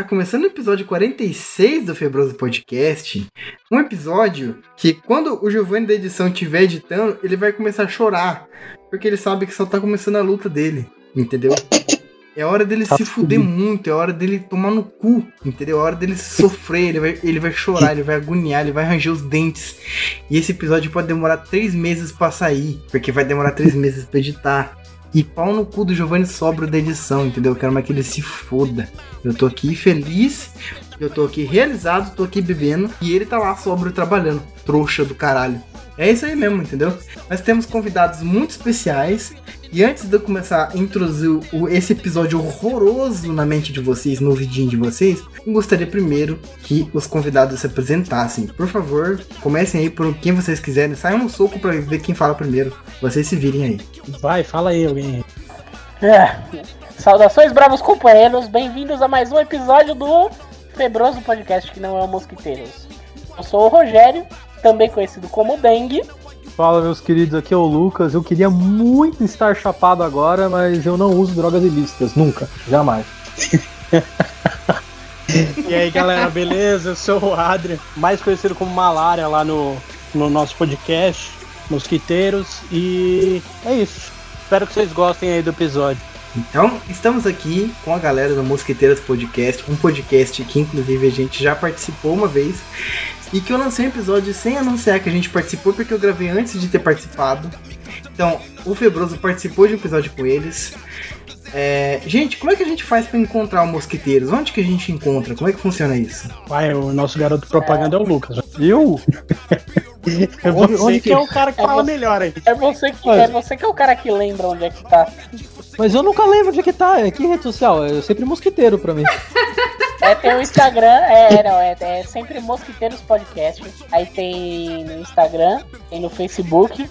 Tá começando o episódio 46 do Febroso Podcast. Um episódio que, quando o Giovanni da edição estiver editando, ele vai começar a chorar. Porque ele sabe que só tá começando a luta dele. Entendeu? É hora dele Tá se fuder muito, é hora dele tomar no cu, entendeu? É hora dele sofrer, ele vai, ele vai chorar, ele vai agoniar, ele vai ranger os dentes. E esse episódio pode demorar três meses pra sair, porque vai demorar três meses pra editar. E pau no cu do Giovanni Sobro da edição, entendeu? Eu quero mais que ele se foda. Eu tô aqui feliz, eu tô aqui realizado, tô aqui bebendo, e ele tá lá sobro trabalhando. Trouxa do caralho. É isso aí mesmo, entendeu? Nós temos convidados muito especiais. E antes de eu começar a introduzir o- esse episódio horroroso na mente de vocês, no vidinho de vocês, eu gostaria primeiro que os convidados se apresentassem. Por favor, comecem aí por quem vocês quiserem. Saiam no soco pra ver quem fala primeiro. Vocês se virem aí. Vai, fala aí alguém. É. Saudações, bravos companheiros, bem-vindos a mais um episódio do Febroso Podcast, que não é o Mosquiteiros. Eu sou o Rogério, também conhecido como Dengue. Fala, meus queridos, aqui é o Lucas. Eu queria muito estar chapado agora, mas eu não uso drogas ilícitas, nunca, jamais. E aí galera, beleza? Eu sou o Adrian, mais conhecido como Malária lá no, no nosso podcast, Mosquiteiros, e é isso. Espero que vocês gostem aí do episódio. Então, estamos aqui com a galera do Mosqueteiras Podcast, um podcast que inclusive a gente já participou uma vez e que eu lancei um episódio sem anunciar que a gente participou porque eu gravei antes de ter participado. Então, o Febroso participou de um episódio com eles. É, gente, como é que a gente faz pra encontrar o Mosqueteiros? Onde que a gente encontra? Como é que funciona isso? Vai, o nosso garoto propaganda é o Lucas. Eu? É Onde- você onde que que- é o cara que É fala você- melhor aí. É você, que, é você que é o cara que lembra onde é que tá. Mas eu nunca lembro de que tá. É que rede social? É sempre mosquiteiro pra mim. É, tem o Instagram, é, não, é, é sempre Mosquiteiros Podcast. Aí tem no Instagram, tem no Facebook,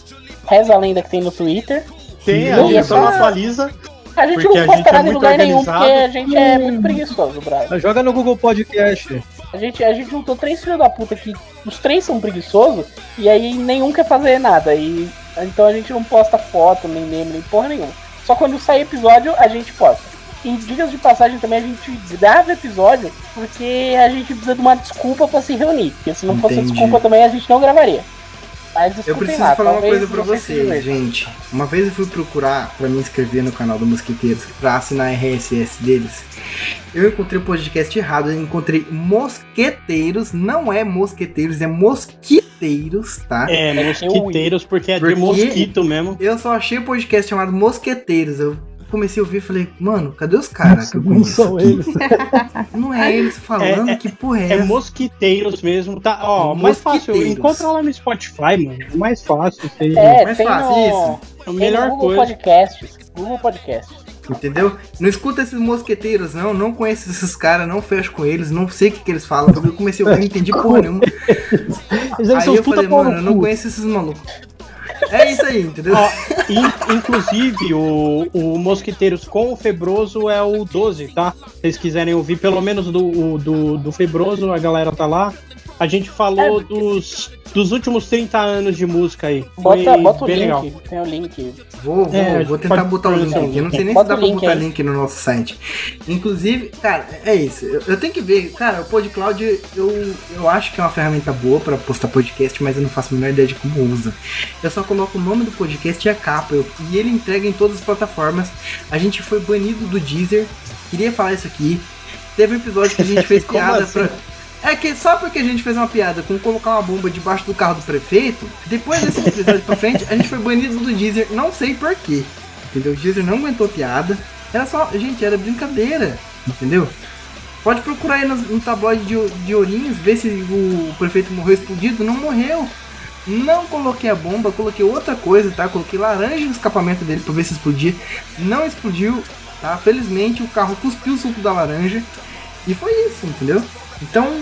reza a lenda que tem no Twitter. Tem, a Não, gente é só atualiza. A gente Porque não a posta gente é nada em lugar nenhum, porque a gente é muito preguiçoso, brother. Joga no Google Podcast. A gente, a gente juntou três filhos da puta que os três são preguiçosos e aí nenhum quer fazer nada. E, então a gente não posta foto, nem meme, nem porra nenhuma. Só quando sair episódio a gente posta. E dicas de passagem também a gente grava episódio porque a gente precisa de uma desculpa pra se reunir. Porque se não fosse Entendi. desculpa também a gente não gravaria. Mas Eu preciso lá, falar uma coisa pra vocês gente. Uma vez eu fui procurar pra me inscrever no canal do Mosquiteiros pra assinar a RSS deles. Eu encontrei o podcast errado, eu encontrei Mosqueteiros, não é Mosqueteiros, é Mosquiteiros, tá? É, mosquiteiros, porque é Porque- de mosquito mesmo. Eu só achei o podcast chamado Mosqueteiros. Eu comecei a ouvir e falei, mano, cadê os caras que eu Não conheço? são aqui? eles. Não é eles falando, É- é- que porra é, É essa? mosquiteiros mesmo, tá? Ó, mais fácil, encontra lá no Spotify, mano. É mais fácil, aí. É, Mais tem fácil no, isso. É a tem melhor Google coisa. Podcasts. Google Podcasts. Entendeu? Não escuta esses mosqueteiros, não. Não conheço esses caras, não fecho com eles, não sei o que, que eles falam. Eu comecei a ouvir, não entendi porra nenhuma. Aí eu falei, mano, eu não conheço esses malucos. É isso aí, entendeu? Ó, in- inclusive, o, o Mosquiteiros com o Febroso é o 12, tá? Se vocês quiserem ouvir pelo menos do, do, do Febroso, a galera tá lá. A gente falou É. dos, dos últimos 30 anos de música aí. Bota, Foi bota o bem link. legal. Tem o link. Vou, vou, É, vou tentar pode botar o link aqui. Eu não sei nem se Bota dá o pra link botar aí. link no nosso site. Inclusive, cara, é isso. Eu, eu tenho que ver. Cara, o PodCloud, eu, eu acho que é uma ferramenta boa pra postar podcast, mas eu não faço a menor ideia de como usa. Eu só coloco o nome do podcast e a capa. eu- e ele entrega em todas as plataformas. A gente foi banido do Deezer. Queria falar isso aqui. Teve um episódio que a gente fez piada assim? pra. É que só porque a gente fez uma piada com colocar uma bomba debaixo do carro do prefeito, depois desse episódio pra frente, a gente foi banido do Deezer, não sei porquê. Entendeu? O Deezer não aguentou piada. Era só. Gente, era brincadeira. Entendeu? Pode procurar aí no, no tabloide de, de Ourinhos, ver se o prefeito morreu explodido. Não morreu. Não coloquei a bomba, coloquei outra coisa, tá? Coloquei laranja no escapamento dele pra ver se explodia. Não explodiu, tá? Felizmente o carro cuspiu o suco da laranja. E foi isso, entendeu? Então,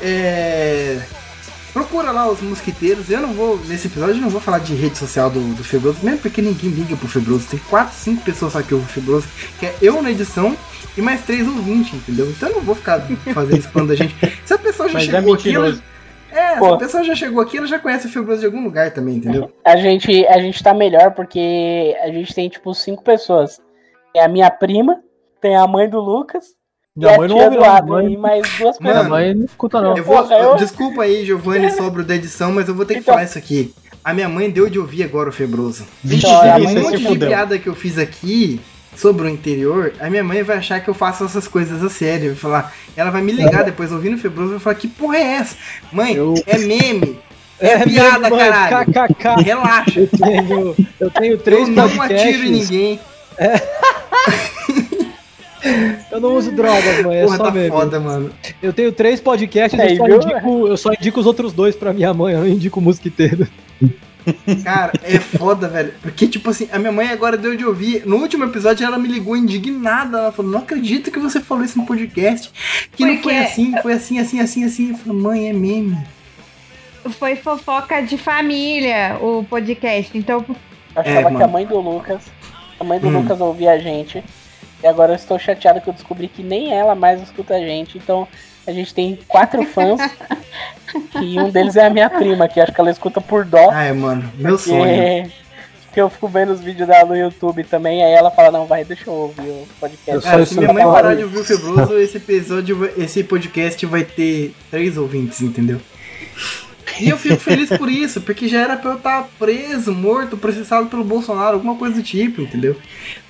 é. Procura lá os mosquiteiros. Eu não vou, nesse episódio, eu não vou falar de rede social do, do Febroso, mesmo porque ninguém liga pro Febroso. Tem 4, 5 pessoas só que ouvem o Febroso, que é eu na edição e mais 3 ouvintes, entendeu? Então eu não vou ficar fazendo spam da gente. Se a pessoa já Mas é chegou aqui, ela, é, se Pô. a pessoa já chegou aqui, ela já conhece o Febroso de algum lugar também, entendeu? A gente, a gente tá melhor porque a gente tem, tipo, cinco pessoas. Tem a minha prima, tem a mãe do Lucas, Minha mãe não tia ouve, do não. Adrian Mãe- e mais duas Minha pessoas. mãe não escuta, não. Eu vou, Porra, eu- Desculpa aí, Giovanni, sobre o da edição, mas eu vou ter que Então- falar isso aqui. A minha mãe deu de ouvir agora o Febroso. Vixe, Então, um monte se de piada que eu fiz aqui sobre o interior, a minha mãe vai achar que eu faço essas coisas a sério. Vai falar, ela vai me ligar depois ouvindo o Febroso e vai falar, que porra é essa? Mãe, Eu- é meme. É, piada, mesmo, mãe, caralho. KKK. Relaxa. Eu tenho, eu tenho Eu três não atiro em ninguém. Eu não uso drogas, mãe. É Porra, só tá meme. foda, mano. Eu tenho três podcasts, Aí, eu, só indico, eu só indico os outros dois pra minha mãe, eu não indico o mosquiteiro. Cara, é foda, velho. Porque, tipo assim, a minha mãe agora deu de ouvir. No último episódio, ela me ligou indignada. Ela falou: Não acredito que você falou isso no podcast. Que não foi assim, foi assim, assim, assim, assim. Eu falei: Mãe, é meme. Foi fofoca de família o podcast. Então, Eu achava É, que a mãe do Lucas, a mãe do Hum. Lucas ouvia a gente. E agora eu estou chateado que eu descobri que nem ela mais escuta a gente. Então a gente tem quatro fãs. e um deles é a minha prima, que acho que ela escuta por dó. Ai, mano, meu porque- sonho. Porque eu fico vendo os vídeos dela no YouTube também, aí ela fala, não, vai, deixa eu ouvir o podcast. Eu Cara, só se minha mãe parar de ouvir o Febroso, esse episódio, esse podcast vai ter três ouvintes, entendeu? E eu fico feliz por isso, porque já era pra eu estar preso, morto, processado pelo Bolsonaro, alguma coisa do tipo, entendeu?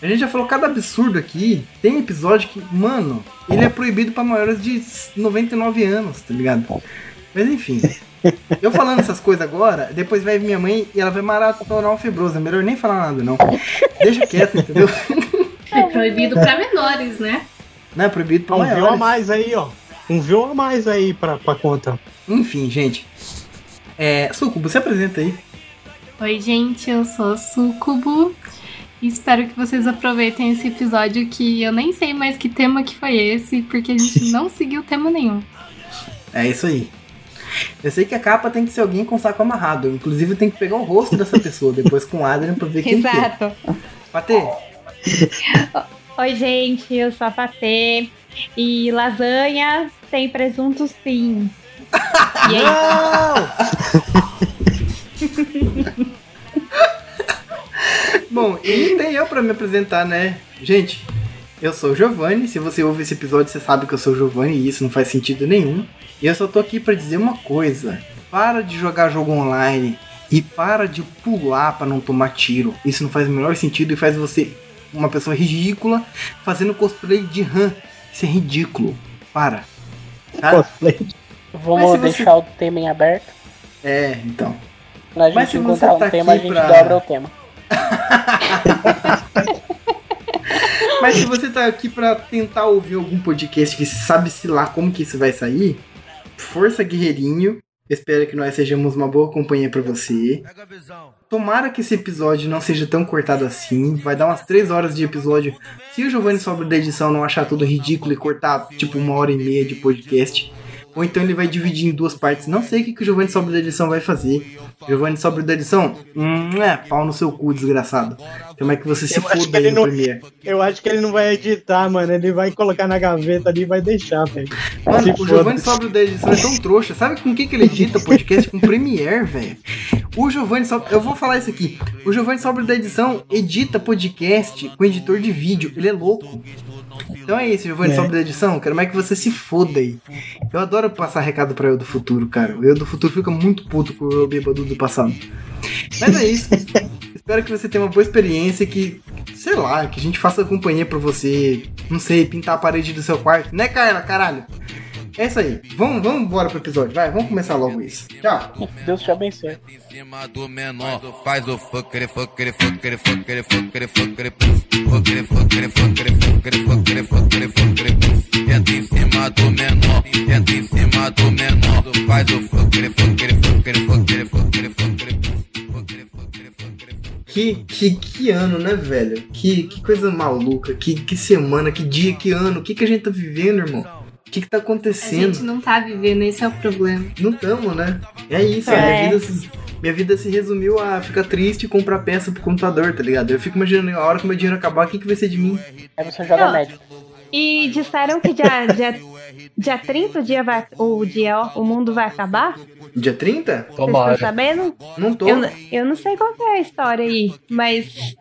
A gente já falou cada absurdo aqui. Tem episódio que, mano, ele é proibido pra maiores de 99 anos, tá ligado? Mas enfim. Eu falando essas coisas agora, depois vai vir minha mãe e ela vai maratonar o Febroso. É melhor nem falar nada, não. Deixa quieto, entendeu? É proibido pra menores, né? Não é proibido pra Um viu a maiores. mais aí, ó. Um viu a mais aí pra, pra conta. Enfim, gente. É, Sucubo, se apresenta aí. Oi, gente, eu sou a Sucubo. E espero que vocês aproveitem esse episódio que eu nem sei mais que tema que foi esse, porque a gente não seguiu tema nenhum. É isso aí. Eu sei que a capa tem que ser alguém com saco amarrado. Inclusive, tem que pegar o rosto dessa pessoa depois com o Adrian pra ver quem que é. exato. Patê, Oi, gente, eu sou a Patê. E lasanha tem presunto sim. E aí, Bom, e tem eu pra me apresentar, né? Gente, eu sou o Giovanni. Se você ouve esse episódio, você sabe que eu sou o Giovanni e isso não faz sentido nenhum. E eu só tô aqui pra dizer uma coisa: para de jogar jogo online e para de pular pra não tomar tiro. Isso não faz o menor sentido e faz você uma pessoa ridícula fazendo cosplay de Han. Isso é ridículo. Para. Tá? Cosplay. Mas Vamos você- deixar o tema em aberto. É, então. Quando a Mas gente se você encontrar um tá tema, a aqui gente pra- dobra o tema. Mas se você tá aqui pra tentar ouvir algum podcast que sabe-se lá como que isso vai sair, força guerreirinho. Espero que nós sejamos uma boa companhia pra você. Tomara que esse episódio não seja tão cortado assim. Vai dar umas 3 horas de episódio. Se o Giovanni sobre da edição não achar tudo ridículo e cortar tipo uma hora e meia de podcast. Ou então ele vai dividir em duas partes. Não sei o que, que o Giovanni sobre da edição vai fazer. Giovanni sobre da edição? Hum, é, pau no seu cu, desgraçado. Como é que você se Eu foda aí no não- Premiere? Eu acho que ele não vai editar, mano. Ele vai colocar na gaveta ali e vai deixar, velho. Mano, o. Giovanni Sobre da edição é tão trouxa. Sabe com o que, que ele edita podcast? Com Premiere, velho. O Giovanni Sobre. Eu vou falar isso aqui. O Giovanni Sobre da edição edita podcast com editor de vídeo. Ele é louco. Então é isso, Giovanni É. Sobre da edição. Quero mais que você se foda aí. Eu adoro passar recado pra eu do futuro, cara. O eu do futuro fica muito puto com o eu bêbado do passado. Mas é isso. Espero que você tenha uma boa experiência. Que, sei lá, que a gente faça companhia pra você. Não sei, pintar a parede do seu quarto. Né, Carla? Caralho. É isso aí. Vamos, vamos embora pro episódio. Vai, vamos começar logo isso. Tchau. Deus te abençoe. em cima do menor. Faz o. Tenta em cima do menor, tenta em cima do menor. Faz. Que, que, que ano, né, velho? Que, que coisa maluca. Que, que semana, que dia, que ano. O que, que a gente tá vivendo, irmão? O que, que tá A acontecendo? gente não tá vivendo, esse é o problema. Não tamo, né? É isso, É. Minha, vida se, minha vida se resumiu a ficar triste e comprar peça pro computador, tá ligado? Eu fico imaginando a hora que meu dinheiro acabar, o que, que vai ser de mim? Aí você joga médico. E disseram que dia, dia, dia 30 o dia vai. O dia, o mundo vai acabar? Dia 30? Vocês estão sabendo? Não tô. Eu, eu não sei qual que é a história aí, mas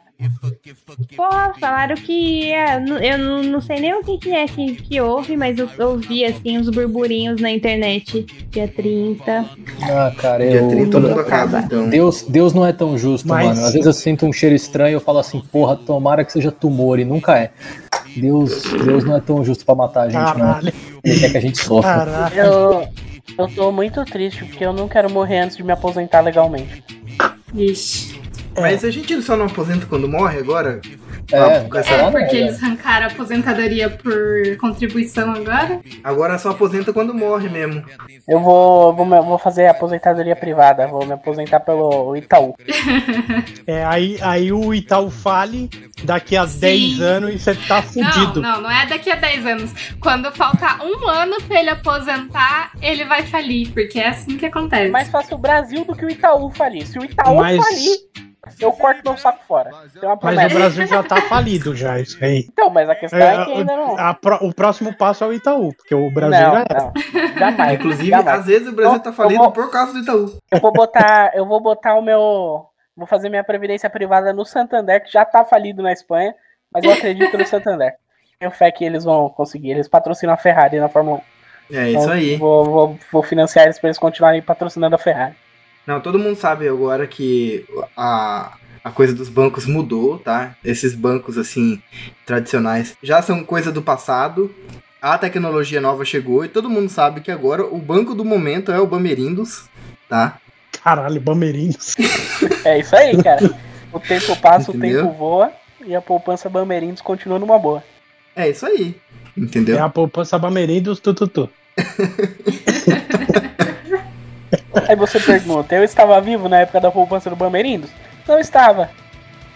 Porra, falaram que. é, eu não, não sei nem o que, que é que, que houve, mas eu ouvi assim uns burburinhos na internet. Dia 30. Ah, cara, Dia eu. 30 toda- mundo acaba, então. Deus, Deus não é tão justo, Mas- mano. Às vezes eu sinto um cheiro estranho e eu falo assim, porra, tomara que seja tumor, e nunca é. Deus, Deus não é tão justo pra matar a gente, não. Caralho, Ele quer que a gente sofra. caralho. Eu, eu tô muito triste porque eu não quero morrer antes de me aposentar legalmente. Ixi. Mas a gente só não aposenta quando morre agora? É, Ah, com essa- É porque eles arrancaram a aposentadoria por contribuição agora? Agora só aposenta quando morre mesmo. Eu vou, vou, vou fazer aposentadoria privada, vou me aposentar pelo Itaú. É, aí, aí o Itaú fale daqui a Sim. 10 anos e você tá fudido. Não, não, não é daqui a 10 anos. Quando faltar um ano pra ele aposentar, ele vai falir, porque é assim que acontece. É mais fácil o Brasil do que o Itaú falir. Se o Itaú Mas- falir, eu corto meu saco fora. Tem uma Mas o Brasil já tá falido já, isso aí. Então, mas a questão é, que ainda não. a pro- o próximo passo é o Itaú, porque o Brasil Não, já era. não. Jamais. Inclusive, jamais. às vezes o Brasil Eu- tá falido vou- por causa do Itaú. Eu vou botar, eu vou botar o meu, vou fazer minha previdência privada no Santander, que já tá falido na Espanha, mas eu acredito no Santander. Tenho fé que eles vão conseguir. Eles patrocinam a Ferrari na Fórmula 1. É Então, isso aí. Vou, vou, vou financiar eles pra eles continuarem patrocinando a Ferrari. Não, todo mundo sabe agora que a, a coisa dos bancos mudou, tá? Esses bancos, assim, tradicionais já são coisa do passado. A tecnologia nova chegou e todo mundo sabe que agora o banco do momento é o Bamerindos, tá? Caralho, Bamerindos. É isso aí, cara. O tempo passa, Entendeu? o tempo voa e a poupança Bamerindos continua numa boa. É isso aí, entendeu? É a poupança Bamerindos, tututu. Aí você pergunta, eu estava vivo na época da poupança do Bamerindos? Não estava.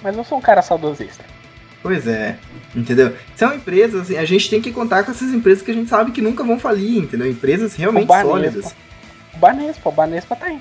Mas eu sou um cara saudosista. Pois é, entendeu? São empresas, assim, a gente tem que contar com essas empresas que a gente sabe que nunca vão falir, entendeu? Empresas realmente O Banespa. sólidas. O Banespa, o Banespa tá aí.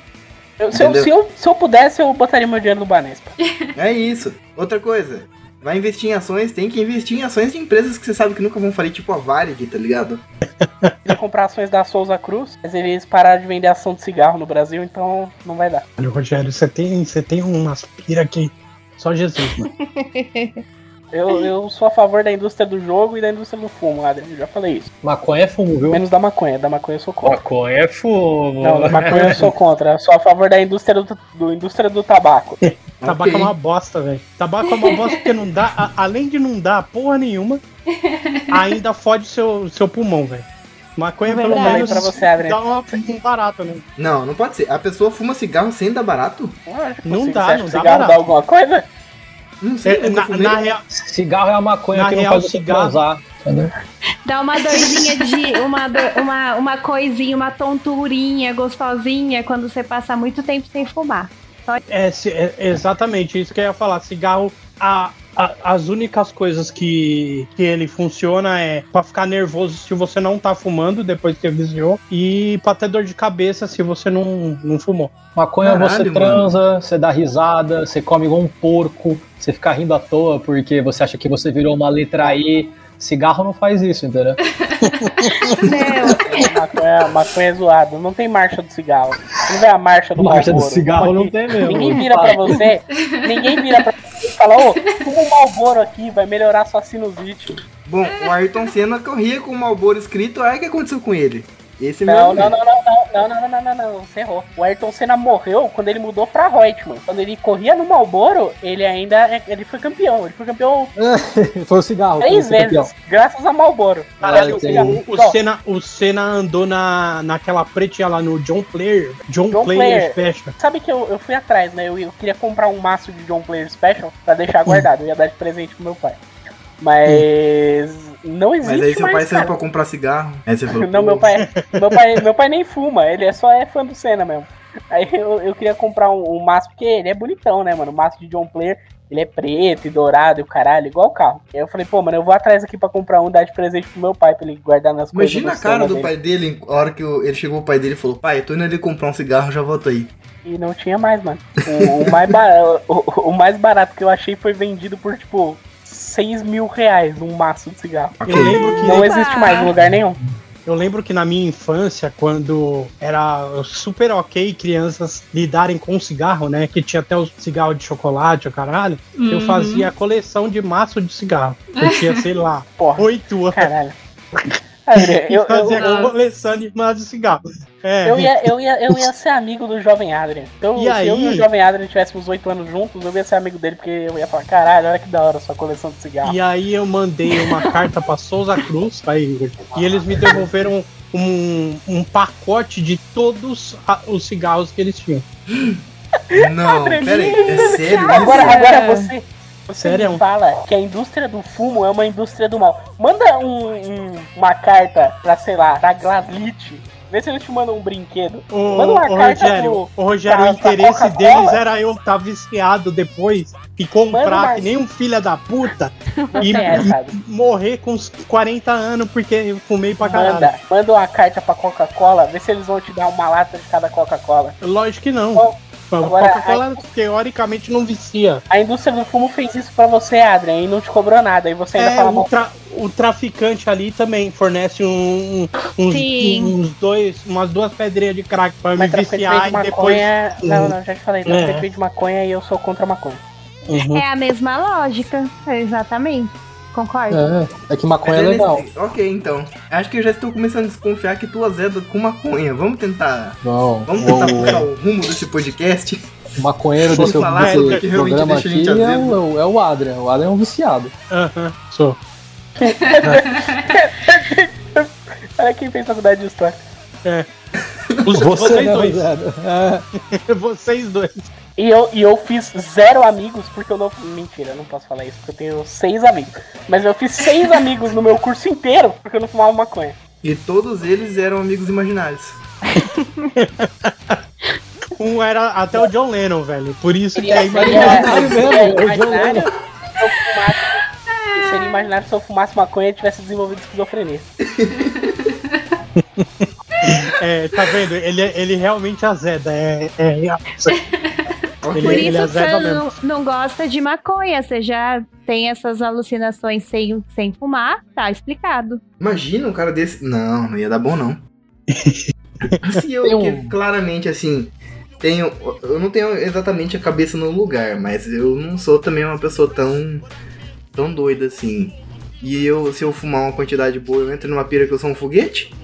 Eu- se, eu, se, eu, se eu pudesse, eu botaria meu dinheiro no Banespa. É isso. Outra coisa, vai investir em ações, tem que investir em ações de empresas que você sabe que nunca vão falir, tipo a Varig, tá ligado? Queria comprar ações da Souza Cruz, mas eles pararam de vender ação de cigarro no Brasil, então não vai dar. Olha, Rogério, você tem, você tem umas pira aqui. Só Jesus, mano. Eu, eu sou a favor da indústria do jogo e da indústria do fumo, Adriano. Eu já falei isso. Maconha é fumo, viu? Menos da maconha. Da maconha eu sou contra. Maconha é fumo. Não, da maconha eu sou contra. Eu sou a favor da indústria do, do indústria do tabaco. Tabaco Ok. é uma bosta, velho. Tabaco é uma bosta porque não dá, a- além de não dar porra nenhuma, ainda fode seu, seu pulmão, velho. Maconha pelo Verdade. menos Pra você, dá uma, um barato, né? Não, não pode ser. A pessoa fuma cigarro sem dar barato? Lógico, Não você dá, acha não que dá cigarro barato. dá alguma coisa? Não sei, É, na, na real, Cigarro é a maconha Na que não real, faz você. Entendeu? Dá uma dorzinha de. Uma, dor- uma, uma coisinha, uma tonturinha gostosinha quando você passa muito tempo sem fumar. é, se- é exatamente isso que eu ia falar. Cigarro, a, a- as únicas coisas que, que ele funciona é pra ficar nervoso se você não tá fumando depois que viciou e pra ter dor de cabeça se você não, não fumou. Maconha Caralho, você mano. transa, você dá risada, você come igual um porco, você fica rindo à toa porque você acha que você virou uma letra E. Cigarro não faz isso, entendeu? Não, Maconha, maconha é zoado. Não tem marcha do cigarro. Não vê a marcha do Marcha do Marlboro. cigarro não aqui. tem mesmo. Ninguém vira pra você. Ninguém vira pra você e fala, ô, fuma um Malboro aqui, vai melhorar sua sinusite. Bom, o Ayrton Senna corria com o Malboro escrito, aí o que aconteceu com ele? Esse Não, mesmo. não, não, não, não, não, não, não, não, não, você errou. O Ayrton Senna morreu quando ele mudou pra Reutemann. Quando ele corria no Malboro, ele ainda é- ele foi campeão. Ele foi campeão Foi o cigarro. três foi o campeão. vezes, graças a Malboro. Caralho, entendi. o, o, Senna, o Senna andou na, naquela pretinha lá no John Player. John, John Player, Player. Special. Sabe que eu, eu fui atrás, né? Eu, eu queria comprar um maço de John Player Special pra deixar guardado. Eu ia dar de presente pro meu pai. Mas não existe Mas aí seu mais, pai saiu pra comprar cigarro. Aí você falou, Não, meu pai, meu pai, meu pai nem fuma, ele é só é fã do Senna mesmo. Aí eu, eu queria comprar um, um maço, porque ele é bonitão, né, mano? O maço de John Player, ele é preto e dourado e o caralho, igual o carro. Aí eu falei, pô, mano, eu vou atrás aqui pra comprar um, dar de presente pro meu pai, pra ele guardar nas coisas. Imagina a cara do dele. pai dele, a hora que o- ele chegou o pai dele e falou, pai, tô indo ali comprar um cigarro, já volto aí. E não tinha mais, mano. O, o mais barato, o, o mais barato que eu achei foi vendido por, tipo, 6 mil reais um maço de cigarro. Ok. Eu lembro que Não existe mais em lugar nenhum. Eu lembro que na minha infância, quando era super ok crianças lidarem com cigarro, né? Que tinha até os cigarros de chocolate, o caralho. Eu Uhum. fazia a coleção de maço de cigarro. Eu tinha, sei lá, oito anos. caralho. Adriano, E eu, eu, eu, coleção de de cigarro. É, eu ia, eu, ia, eu ia ser amigo do Jovem Adrian. Então, E se eu aí? e o Jovem Adrian tivéssemos oito anos juntos, eu ia ser amigo dele, porque eu ia falar, caralho, olha que da hora sua coleção de cigarro. E aí eu mandei uma carta pra Souza Cruz, aí, Igor, e eles me devolveram um, um pacote de todos a- os cigarros que eles tinham. Não, pera aí, é sério Agora, agora você, você Sério? me fala que a indústria do fumo é uma indústria do mal. Manda um- um- uma carta pra, sei lá, pra Glaslit. Vê se eles te mandam um brinquedo. Ô, Manda uma ô, carta Rogério, pro- ô, Rogério, pra- o interesse deles era eu estar viciado depois e comprar Manda uma- que nem um filho da puta e, essa. e morrer com uns 40 anos porque eu fumei pra caralho. Manda, manda uma carta pra Coca-Cola, vê se eles vão te dar uma lata de cada Coca-Cola. Lógico que não. Bom, A agora, Coca-Cola teoricamente não vicia. A indústria do fumo fez isso pra você, Adrian, e não te cobrou nada. E você ainda É, fala o, tra- o traficante ali também fornece um, um- uns, uns dois, umas duas pedrinhas de crack pra me viciar vende e depois. maconha. Não, não, já te falei. É. Traficante vende maconha e eu sou contra a maconha. Uhum. É a mesma lógica. Exatamente. Concordo? É, é que maconha é Mas legal. nesse- Ok, então. Acho que eu já estou começando a desconfiar que tu azeda com maconha. Vamos tentar. Não, Vamos tentar o, puxar o rumo desse podcast. o maconheiro desse, falar desse do que programa aqui gente é azedo. o, é o Adrian. O Adrian é um viciado. Aham, sou. Olha quem fez faculdade de história. Os, Você, vocês né, dois. É. vocês dois. E eu, e eu fiz zero amigos porque eu não. Mentira, eu não posso falar isso, porque eu tenho seis amigos. Mas eu fiz seis amigos no meu curso inteiro porque eu não fumava maconha. E todos eles eram amigos imaginários. Um era até o John Lennon, velho. Por isso que é imaginário. mesmo, seria é o John imaginário se eu fumasse. Seria imaginário se eu fumasse maconha e tivesse desenvolvido esquizofrenia. É, tá vendo? Ele, ele realmente azeda. É, é, é. Por ele- isso que você mesmo. não, não gosta de maconha. Você já tem essas alucinações sem, sem fumar, tá explicado. Imagina um cara desse. Não, não ia dar bom, não. Se eu, que claramente, assim, tenho. Eu não tenho exatamente a cabeça no lugar, mas eu não sou também uma pessoa tão. tão doida assim. E eu, se eu fumar uma quantidade boa, eu entro numa pira que eu sou um foguete?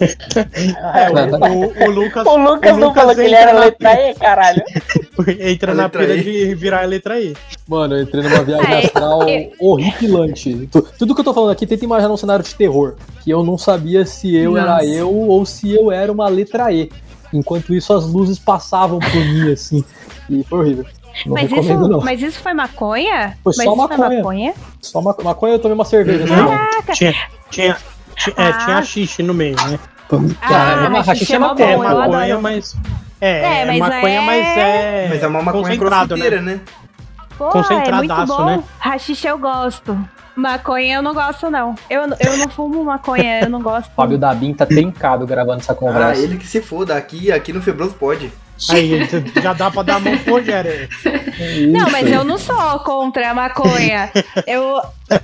É, o, o- o Lucas. O Lucas não falou que ele era letra E, caralho. Entra na pira E. de virar a letra I. Mano, eu entrei numa viagem É, astral eu- horripilante. Tu- Tudo que eu tô falando aqui, tenta imaginar um cenário de terror. Que eu não sabia se eu era Nossa. eu ou se eu era uma letra E. Enquanto isso, as luzes passavam por mim, assim. E foi horrível. Não Mas isso, não. mas isso foi maconha? Foi mas só isso maconha. foi maconha? Só uma, maconha eu tomei uma cerveja. Não. Não. Tinha, tinha, tinha, é, Ah. tinha xixi no meio, né? Cara, mas rachixe é é uma maconha. É eu maconha, mas. É, É, é mas maconha, é- mas é. Mas é uma maconha concentrado, crossfiteira, né? Pô, é muito Concentradaço, bom. né? Rachixe eu gosto. Maconha eu não gosto, não. Eu, eu não fumo maconha, eu não gosto. Fábio Dabin tá tencado gravando essa Ah, conversa. ele que se foda. Aqui, aqui no Febroso pode. Aí já dá pra dar a mão pro Rogério. Não, mas eu não sou contra a maconha. Eu,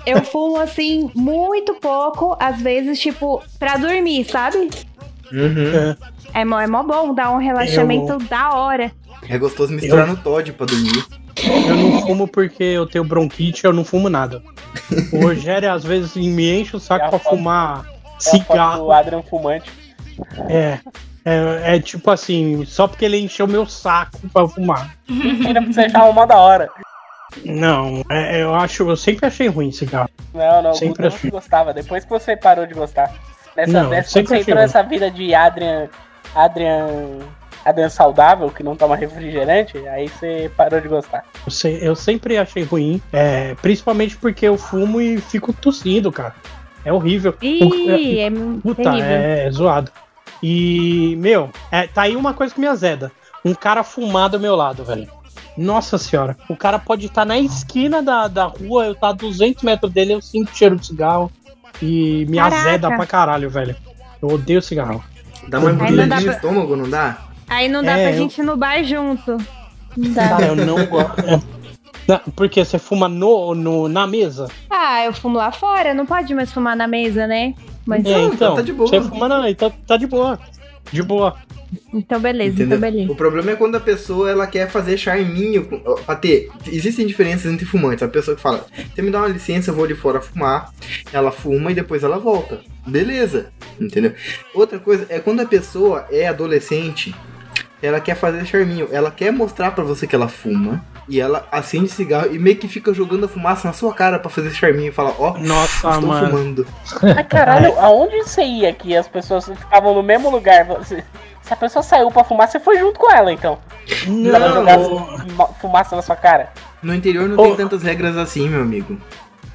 eu fumo assim muito pouco, às vezes, tipo, pra dormir, sabe? Uhum. É mó, é mó bom, dá um relaxamento da hora. É gostoso misturar no Todd pra dormir. Eu não fumo porque eu tenho bronquite, eu não fumo nada. O Rogério às vezes me enche o saco É pra foto- fumar É cigarro. do Adrian fumante. É, é, é tipo assim, só porque ele encheu meu saco pra fumar. Mentira, você achava uma da hora. Não, é- eu acho, eu sempre achei ruim cigarro. Não, não, Sempre não achei. gostava. Depois que você parou de gostar. Nessa, Não, nessa, quando sempre você achei entrou ruim. nessa vida de Adrian. Adrian. Adrian saudável, que não toma refrigerante, aí você parou de gostar. Eu, sei- eu sempre achei ruim, é, principalmente porque eu fumo e fico tossindo, cara. É horrível. Ih, é Puta, terrível. é zoado. E, meu, é, tá aí uma coisa que me azeda. Um cara fumar do meu lado, velho. Nossa senhora. O cara pode estar na esquina da, da rua, eu tá a 200 metros dele, eu sinto cheiro de cigarro. E me Caraca. azeda pra caralho, velho. Eu odeio cigarro. Dá uma dá no pra- estômago, não dá? Aí não dá É, pra eu- gente ir no bar junto. Não dá. Cara, eu não gosto. Não, Porque você fuma no, no, na mesa? Ah, eu fumo lá fora, não pode mais fumar na mesa, né? Mas É, Não, então, tá de boa. Você fuma, não, então tá de boa. De boa. então beleza, Entendeu? então beleza. O problema é quando a pessoa ela quer fazer charminho com- ter. Existem diferenças entre fumantes. A pessoa que fala, você me dá uma licença, eu vou ali fora fumar. Ela fuma e depois ela volta. Beleza. Entendeu? Outra coisa é quando a pessoa é adolescente, ela quer fazer charminho. Ela quer mostrar pra você que ela fuma. E ela acende cigarro e meio que fica jogando a fumaça na sua cara pra fazer charminho e fala, ó, Nossa, estou mano. fumando. Mas caralho, aonde você ia que as pessoas ficavam no mesmo lugar? Você- Se a pessoa saiu pra fumar, você foi junto com ela, então. Não, jogar ma- fumaça na sua cara. No interior não Ô. tem tantas regras assim, meu amigo.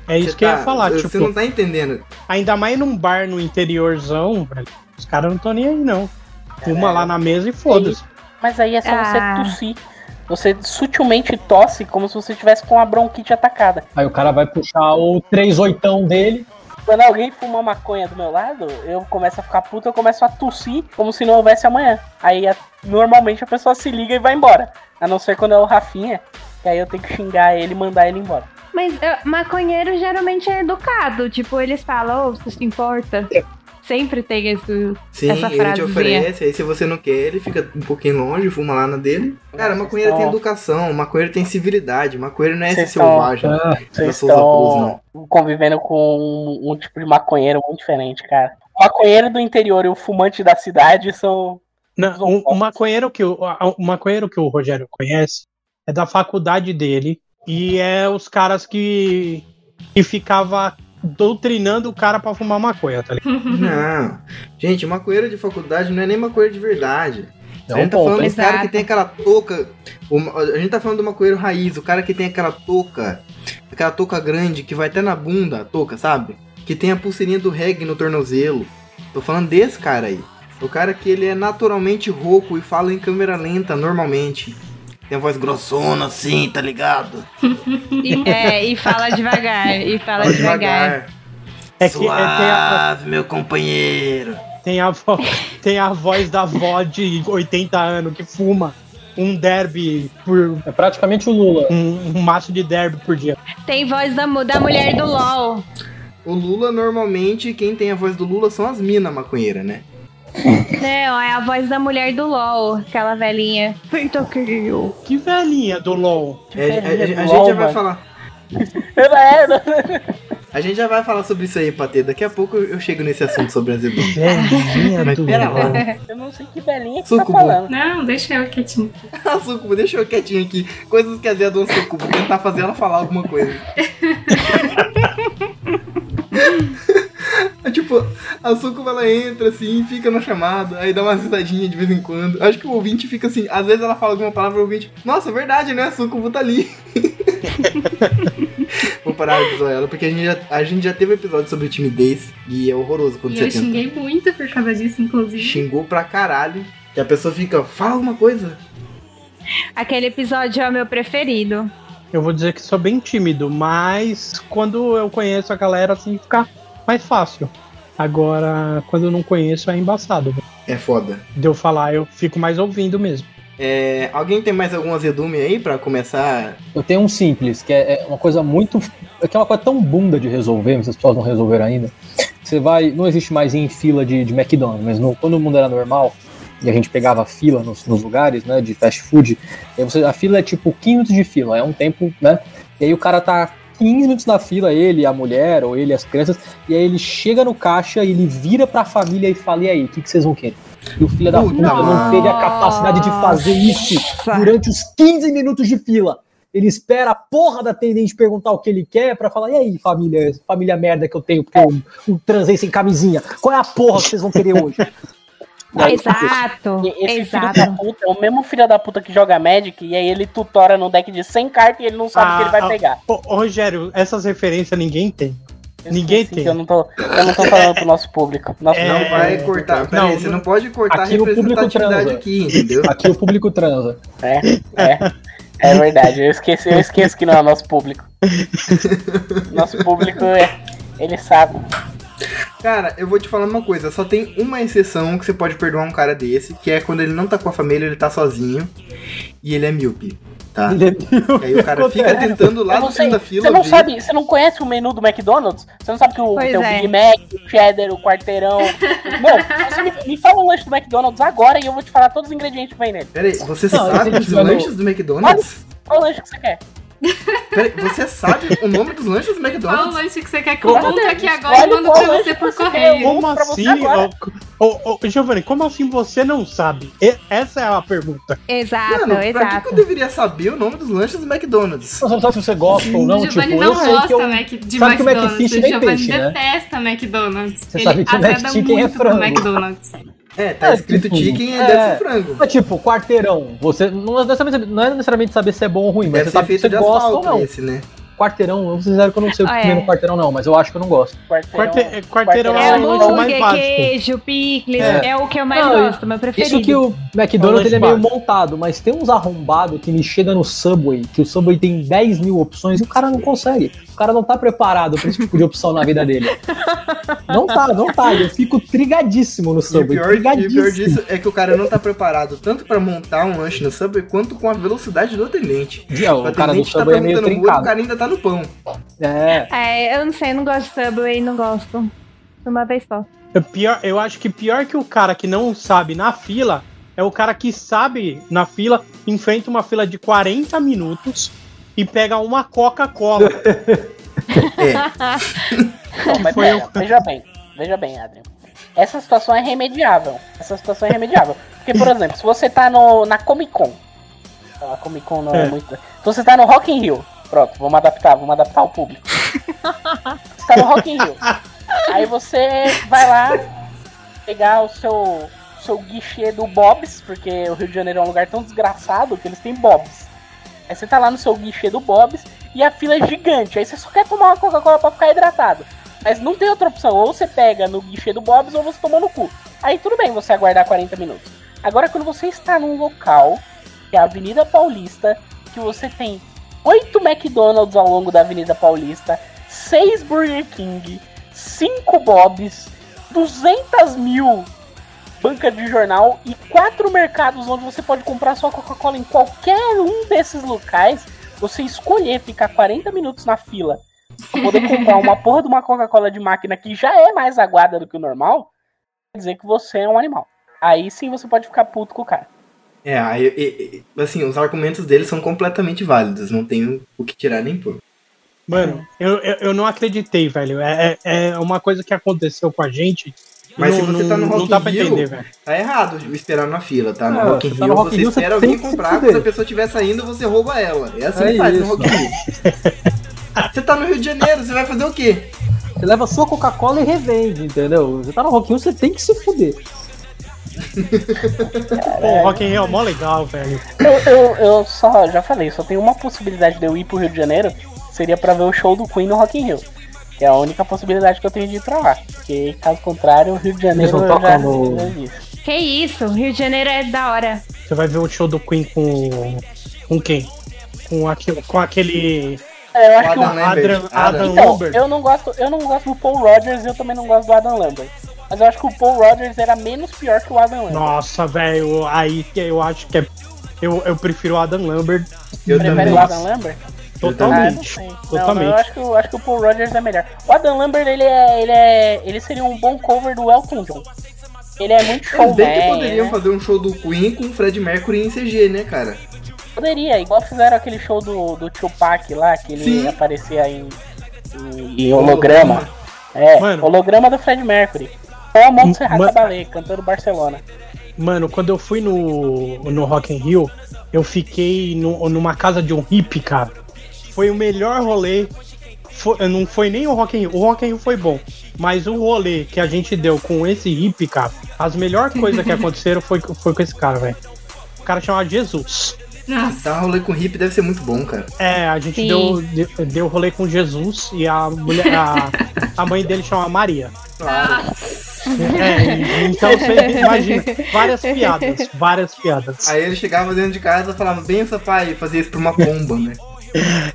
É isso Você que eu tá- ia falar, Você tipo, não tá entendendo. ainda mais num bar no interiorzão, os caras não estão nem aí, não. Fuma lá na mesa e foda-se. Mas aí é só Ah. você tossir. Você sutilmente tosse como se você tivesse com a bronquite atacada. Aí o cara vai puxar o 3 oitão dele. Quando alguém fuma maconha do meu lado, eu começo a ficar puto, eu começo a tossir como se não houvesse amanhã. Aí a- normalmente a pessoa se liga e vai embora. A não ser quando é o Rafinha, que aí eu tenho que xingar ele e mandar ele embora. Mas maconheiro geralmente é educado. Tipo, eles falam, ô, você se importa? Sempre tem esse. Sim, Essa ele te oferece, aí se você não quer, ele fica um pouquinho longe, fuma lá na dele. Cara, maconheiro tem estão- educação, maconheiro tem civilidade, maconheiro não é esse Vocês estão- selvagem. Ah, da Vocês Souza Cruz, estão convivendo com um, um tipo de maconheiro muito diferente, cara. O maconheiro do interior e o fumante da cidade são. Não, São o, o maconheiro que o, o maconheiro que o Rogério conhece é da faculdade dele e é os caras que que ficava doutrinando o cara pra fumar maconha, tá ligado? Não. Gente, maconheiro de faculdade não é nem maconheiro de verdade. É a gente tá ponto, falando dos cara que tem aquela touca. a gente tá falando do maconheiro raiz, o cara que tem aquela touca. Aquela touca grande que vai até na bunda, a touca, sabe? Que tem a pulseirinha do reggae no tornozelo. Tô falando desse cara aí. O cara que ele é naturalmente rouco e fala em câmera lenta normalmente. Tem a voz grossona assim, tá ligado? É, e fala devagar. E fala devagar. devagar. É que é, tem, a, Suave, meu companheiro. tem, a, vo- tem a voz da avó de 80 anos que fuma um derby por. É praticamente o Lula. Um, um maço de derby por dia. Tem voz da, da mulher do LOL. O Lula, normalmente, quem tem a voz do Lula são as minas maconheiras, né? Não, é a voz da mulher do LOL, aquela velhinha. Feito kill. Que velhinha do LOL. É, a, a- a gente já vai mano. falar. É, A gente já vai falar sobre isso aí, Patê. Daqui a pouco eu chego nesse assunto sobre azedume. Velhinha Mas do pera LOL. lá. Eu não sei que belinha que você tá Sucubo. falando. Não, deixa eu quietinho. Ah, Sucubo, deixa eu quietinho aqui. Coisas que a Zé Dom Sucubo. Tentar fazer ela falar alguma coisa. É tipo, a Sucubo ela entra assim, fica na chamada, aí dá uma risadinha de vez em quando. Acho que o ouvinte fica assim, às vezes ela fala alguma palavra e o ouvinte, nossa, verdade, né? A Sucubo tá ali. Vou parar de zoar ela, porque a gente, já, a gente já teve episódio sobre timidez e é horroroso quando E você eu tenta. xinguei muito por causa disso, inclusive. Xingou pra caralho. E a pessoa fica, fala alguma coisa. Aquele episódio é o meu preferido. Eu vou dizer que sou bem tímido, mas quando eu conheço a galera, assim, fica mais fácil. Agora, quando eu não conheço, é embaçado. É foda. De eu falar, eu fico mais ouvindo mesmo. É, alguém tem mais algum azedume aí pra começar? Eu tenho um simples, que é é uma coisa muito. que é uma coisa tão bunda de resolver, mas as pessoas não resolveram ainda. Você vai. Não existe mais em fila de, de McDonald's, mas no- quando o mundo era normal e a gente pegava fila nos, nos lugares, né, de fast food, você, a fila é tipo 15 minutos de fila, é um tempo, né? E aí o cara tá 15 minutos na fila, ele, a mulher, ou ele, as crianças, e aí ele chega no caixa e ele vira pra família e fala: e aí, o que, que vocês vão querer? E o filho da Puta, puta não teve a capacidade de fazer isso durante os 15 minutos de fila. Ele espera a porra da atendente perguntar o que ele quer pra falar: e aí, família, família merda que eu tenho, porque eu, eu transei sem camisinha. Qual é a porra que vocês vão querer hoje? Aí, Exato, Esse exato. filho da puta é o mesmo filho da puta que joga Magic e aí ele tutora no deck de 100 cartas e ele não sabe o que ele vai Ah, pegar. Ô, ô, Rogério, essas referências ninguém tem. Eu ninguém tem. Eu não, tô, eu não tô falando pro nosso público. Nosso É, Não vai cortar. Pera não, aí, você não- pode cortar a Aqui o público representatividade aqui, entendeu? Aqui o público transa. É, é. É verdade, eu esqueci, eu esqueço que não é nosso público. Nosso público é. Ele sabe. Cara, eu vou te falar uma coisa, só tem uma exceção que você pode perdoar um cara desse, que é quando ele não tá com a família, ele tá sozinho. e ele é míope, tá? Ele é míope. E aí o cara fica tentando lá no fim da fila você não ver- sabe, você não conhece o menu do McDonald's? Você não sabe que o, tem o é. Big Mac, o cheddar, o quarteirão. Não, você me, me fala um lanche do McDonald's agora e eu vou te falar todos os ingredientes que vem nele. Peraí, você Não, sabe os lanches do McDonald's? Qual lanche que você quer? Peraí, você sabe o nome dos lanches do Qual o McDonald's? lanche que você quer que eu monte aqui escolhe agora e mando pra você por correio? Como assim? Ô, ô, ô, Giovanni, como assim você não sabe? E- essa é a pergunta. Exato, Mano, pra que, que exato. eu deveria saber o nome dos lanches do McDonald's? Você não sabe se você gosta ou não, o Giovanni tipo, não gosta que eu... Mac, de sabe que o McDonald's. McFish o vem Giovanni peixe, né? detesta McDonald's. Você Ele sabe que o McChicken é muito pro frango. McDonald's. É, tá É, escrito tipo, chicken e é. deve ser frango. Mas, tipo, quarteirão, você não é, necessariamente, não é necessariamente saber se é bom ou ruim, mas Deve você sabe se feito você de gosta ou não. esse, né? Quarteirão, eu vou ser sincero que eu não sei o que Ah, comer é. no quarteirão não, mas eu acho que eu não gosto. Quarteirão, Quarte- quarteirão É é o lanche mais básico. queijo, picles, É. é. o que eu mais Não, gosto, meu preferido. Isso que o McDonald's lanche ele é meio montado, mas tem uns arrombados que me chega no Subway, que o Subway tem 10 mil opções e o cara não consegue. O cara não tá preparado pra esse tipo de opção na vida dele. Não tá, não tá. Eu fico trigadíssimo no E o, Subway. pior, e o pior trigadíssimo. disso é que o cara não tá preparado tanto pra montar um lanche no Subway quanto com a velocidade do atendente. É, o cara do tá Subway é meio o trincado. o cara ainda tá no pão. É. É, eu não sei, eu não gosto de Subway, não gosto. Uma vez só. É Pior, eu acho que pior que o cara que não sabe na fila é o cara que sabe na fila, enfrenta uma fila de 40 minutos e pega uma Coca-Cola. É, mas veja bem, veja bem, Adrian. Essa situação é remediável. Essa situação é remediável. Porque, por exemplo, se você tá no, na Comic Con. A Comic Con não é, É. muito. Se você tá no Rock in Rio. Pronto, vamos adaptar, vamos adaptar ao público. Você tá no Rock in Rio. Aí você vai lá pegar o seu, seu guichê do Bob's, porque o Rio de Janeiro é um lugar tão desgraçado que eles têm Bob's. Aí você tá lá no seu guichê do Bob's e a fila é gigante. Aí você só quer tomar uma Coca-Cola pra ficar hidratado. Mas não tem outra opção. Ou você pega no guichê do Bob's ou você toma no cu. Aí tudo bem você aguardar 40 minutos. Agora quando você está num local, que é a Avenida Paulista, que você tem oito McDonald's ao longo da Avenida Paulista, seis Burger King, cinco Bob's, 200 mil bancas de jornal e quatro mercados onde você pode comprar sua Coca-Cola em qualquer um desses locais, você escolher ficar 40 minutos na fila pra poder comprar uma porra de uma Coca-Cola de máquina que já é mais aguada do que o normal, quer dizer que você é um animal. Aí sim você pode ficar puto com o cara. É aí, assim, os argumentos dele são completamente válidos, não tem o que tirar nem pôr. Mano, eu, eu, eu não acreditei, velho. É, é é uma coisa que aconteceu com a gente. Mas não, se você tá no Rock não dá pra Rio, entender, velho. Tá errado esperar na fila, tá? No É, Rock in você tá Rio, no Rock você Rio, você espera tem alguém comprar, quando a pessoa estiver saindo, você rouba ela. É assim É que faz no isso. Rock in Rio. Você tá no Rio de Janeiro, você vai fazer o quê? Você leva a sua Coca-Cola e revende, entendeu? Você tá no Rock in Rio, você tem que se fuder. Pô, o Rock in Rio é mó legal, velho. Eu, eu, eu só já falei, só tem uma possibilidade de eu ir pro Rio de Janeiro, seria pra ver o show do Queen no Rock in Rio. Que é a única possibilidade que eu tenho de ir pra lá. Porque caso contrário, o Rio de Janeiro eu já, no-. Que isso, Rio de Janeiro é da hora. Você vai ver o show do Queen com. Com quem? Com aquele. Com aquele É, eu acho que o Adam Lambert. Adam, Adam Então, Lambert. eu não gosto, eu não gosto do Paul Rogers e eu também não gosto do Adam Lambert. Mas eu acho que o Paul Rogers era menos pior que o Adam Lambert. Nossa, velho, aí que eu acho que é. Eu, eu prefiro o Adam Lambert Eu Prefere também. o Adam Lambert? Ah, eu não totalmente. Não, totalmente. eu acho que, eu acho que o Paul Rogers é melhor. O Adam Lambert, ele é, ele é, ele seria um bom cover do Elton John. Ele é muito Mas bem que poderiam né? fazer um show do Queen com o Fred Mercury em CG, né, cara? Poderia, igual fizeram aquele show do, do Tupac lá, que ele Sim. aparecia em, em, em holograma. É, Mano. holograma do Fred Mercury. Com a mão do Serrat Ma- Caballé, cantando Barcelona. Mano, quando eu fui no, no Rock in Rio, eu fiquei no- numa casa de um hippie, cara. Foi o melhor rolê. Foi- não foi nem o Rock in Rio. O Rock in Rio foi bom. Mas o rolê que a gente deu com esse hippie, cara, as melhores coisas que aconteceram foi, foi com esse cara, velho. O cara chamava Jesus. Nossa. Dar rolê com hippie deve ser muito bom, cara. É, a gente Sim. deu, deu, rolê com Jesus e a mulher, a, a mãe dele chama Maria. Claro. É, então você imagina, várias piadas, várias piadas. Aí ele chegava dentro de casa e falava, benção, pai, e fazia isso pra uma pomba, né?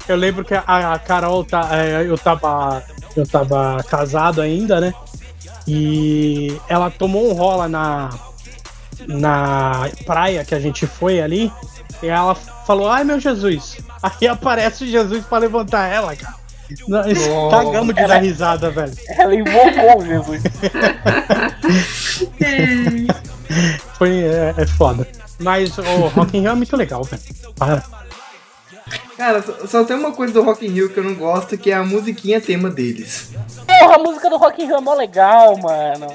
Eu lembro que a, a Carol tá, é, eu tava eu tava casado ainda, né? E ela tomou um rola na na praia que a gente foi ali E ela falou, ai meu Jesus. Aí aparece Jesus pra levantar ela, cara. Nós Nossa. cagamos de dar risada, velho. Ela invocou Jesus. Foi, é, é foda. Mas o Rock in Rio é muito legal, velho. Para. Cara, só, só tem uma coisa do Rock in Rio que eu não gosto, que é a musiquinha tema deles. Porra, a música do Rock in Rio é mó legal, mano.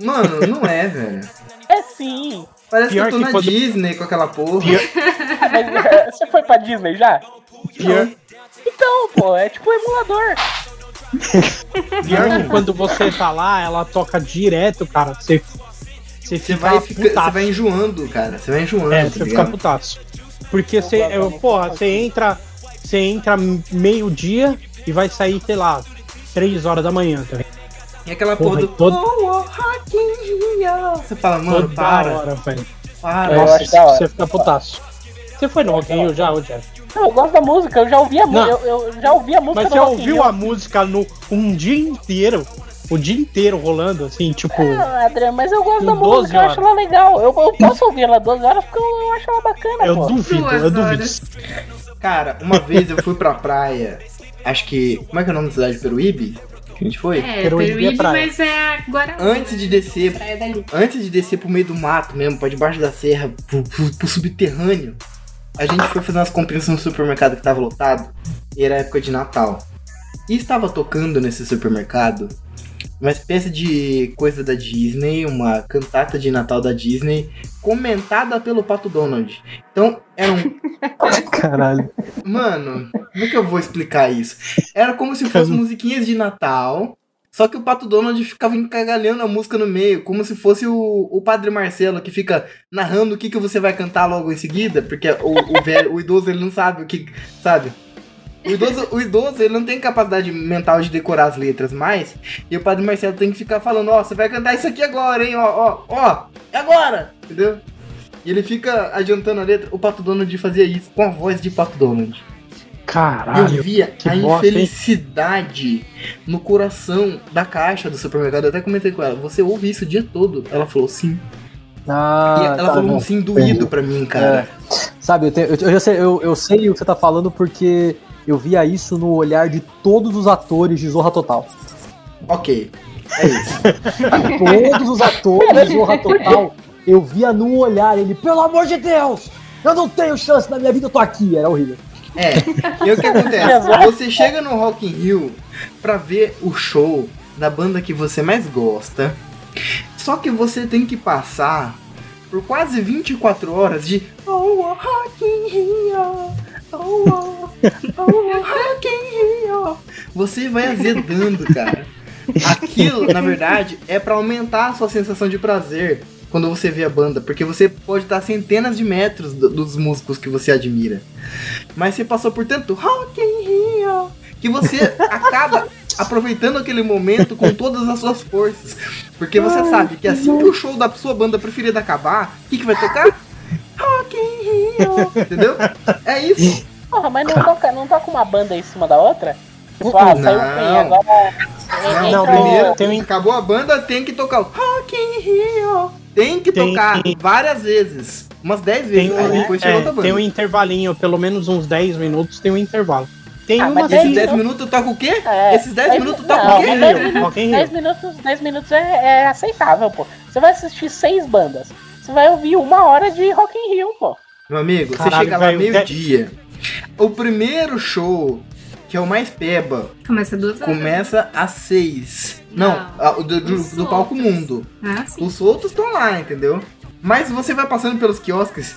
Mano, não é, velho. É sim. Parece Pior que eu tô que na quando- Disney com aquela porra. Mas, é, você foi pra Disney já? Pior, Então, pô, é tipo um emulador. pior que quando você tá lá, ela toca direto, cara. Você, você Você fica vai, fica, você vai enjoando, cara. Você vai enjoando, É, tá você fica ligado? putaço. Porque você, eu, porra, você entra, você entra meio-dia e vai sair, sei lá, 3 horas da manhã, tá ligado? E aquela Porra, porra do. todo- Oh, oh. Você fala, mano, Toda para. hora, velho. Para. Eu Nossa, você fica putaço. Você foi no Rock in Rio já, ô Jeff? Não, eu gosto da música, eu já ouvi a, eu, eu já ouvi a música Mas do você ouviu a música no um dia inteiro? O dia inteiro rolando, assim, tipo. Ah, Adriano, mas eu gosto da 12 música, eu acho ela legal. Eu, eu posso ouvir ela 12 horas porque eu, eu acho ela bacana, Eu pô. duvido, Duas eu duvido. horas. Cara, uma vez eu fui pra praia. Acho que. Como é que é o nome da cidade? Peruíbe? Que a gente foi? É, Peruíbe é praia. mas é Guarani. Antes de descer Praia dali. antes de descer pro meio do mato mesmo, pra debaixo da serra, pro, pro- pro subterrâneo, a gente foi fazer umas compras no supermercado que tava lotado, e era época de Natal. E estava tocando nesse supermercado uma espécie de coisa da Disney, uma cantata de Natal da Disney, comentada pelo Pato Donald. Então, era um. Caralho. Mano, como é que eu vou explicar isso? Era como se fossem musiquinhas de Natal, só que o Pato Donald ficava encagalhando a música no meio, como se fosse o, o Padre Marcelo que fica narrando o que, que você vai cantar logo em seguida, porque o, o, velho, o idoso ele não sabe o que. Sabe? O idoso, o idoso ele não tem capacidade mental de decorar as letras mais, e o Padre Marcelo tem que ficar falando: Ó, você vai cantar isso aqui agora, hein? Ó, ó, ó, é agora! Entendeu? E ele fica adiantando a letra. O Pato Donald fazia isso com a voz de Pato Donald. Eu Caralho. via que a bosta, hein? infelicidade no coração da caixa do supermercado. Eu até comentei com ela, você ouve isso o dia todo? Ela falou sim. Ah, e ela tá falou um sim doído pra mim, cara. Sabe, eu, tenho- eu, eu sei, eu, eu sei o que você tá falando porque eu via isso no olhar de todos os atores de Zorra Total. Ok. É isso. Todos os atores de Zorra Total, eu via no olhar ele, pelo amor de Deus! Eu não tenho chance na minha vida, eu tô aqui. Era horrível. É. E o que acontece? Você chega no Rock in Rio pra ver o show da banda que você mais gosta. Só que você tem que passar por quase 24 horas de Oh, Rock in Rio. Oh, oh, Rio. Você vai azedando, cara. Aquilo, na verdade, é pra aumentar a sua sensação de prazer quando você vê a banda, porque você pode estar centenas de metros do- dos músicos que você admira. Mas você passou por tanto Rock in Rio que você acaba aproveitando aquele momento com todas as suas forças. Porque você sabe que assim que o show da sua banda preferida acabar, o que, que vai tocar? Rock in Rio, entendeu? É isso. Porra, mas não toca, não toca uma banda em cima da outra? Tipo, ah, saiu Não. quem agora. Não, Não, primeiro, tem acabou a banda, tem que tocar o Rock in Rio. Tem que Tem tocar várias vezes. Umas 10 Tem vezes. um, Aí depois chega é, outra banda. tem um intervalinho, pelo menos uns 10 minutos tem um intervalo. Tem Ah, uma mas esses Tem- 10 minutos toca o quê? É, Esses 10 dez minutos mi- toca o quê? mas Rock in dez Rio, minutos- Rock in Rio. 10 minutos, 10 minutos é, é aceitável, pô. Você vai assistir seis bandas. Você vai ouvir uma hora de Rock in Rio, pô. Meu amigo, você Caralho, chega lá meio-dia. O primeiro show, que é o mais peba, Começa duas horas. começa às 6. Não, Não. do, do- do palco mundo. Ah, sim. Os outros estão lá, entendeu? Mas você vai passando pelos quiosques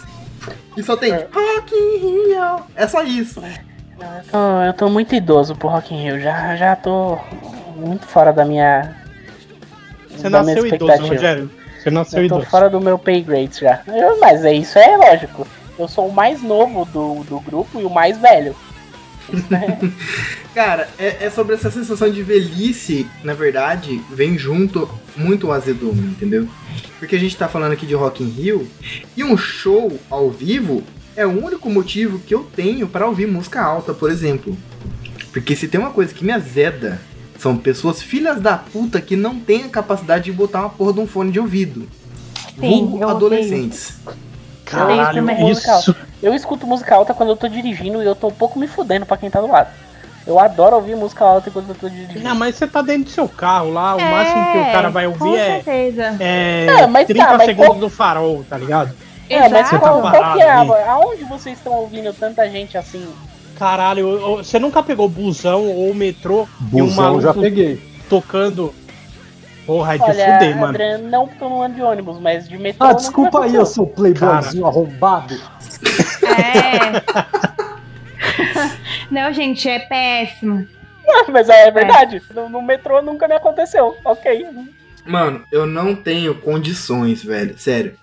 e só tem É. Rock in Rio. É só isso. Não, eu, tô, eu tô muito idoso pro Rock in Rio. Já, já tô muito fora da minha. Você da minha nasceu idoso, expectativa. Rogério. Você nasceu Eu tô idoso. fora do meu pay grade já. Eu- mas é isso, é lógico. Eu sou o mais novo do, do grupo e o mais velho. Cara, é, é sobre essa sensação de velhice, na verdade, vem junto muito o azedume, entendeu? Porque a gente tá falando aqui de Rock in Rio e um show ao vivo é o único motivo que eu tenho para ouvir música alta, por exemplo. Porque se tem uma coisa que me azeda, são pessoas filhas da puta que não têm a capacidade de botar uma porra de um fone de ouvido. Sim, eu adolescentes. Caralho, musical. isso, Eu escuto música alta quando eu tô dirigindo e eu tô um pouco me fudendo pra quem tá do lado. Eu adoro ouvir música alta enquanto eu tô dirigindo. Não, mas você tá dentro do seu carro lá, o É, máximo que o cara vai Com ouvir é, certeza. é É, mas tá, 30 mas segundos qual- do farol, tá ligado? É, mas Exato. qual, Você tá qual que é? Aonde vocês estão ouvindo tanta gente assim? Caralho, eu- eu- você nunca pegou busão ou metrô e um Busão maluco já peguei. tocando. Porra, é de Olha, fuder, mano. André, não porque eu não ando de ônibus, mas de metrô. Ah, desculpa aí, eu sou playboyzinho arrombado. É. Não, gente, é péssimo. Mas é verdade. No, no metrô nunca me aconteceu. Ok. Mano, eu não tenho condições, velho. Sério.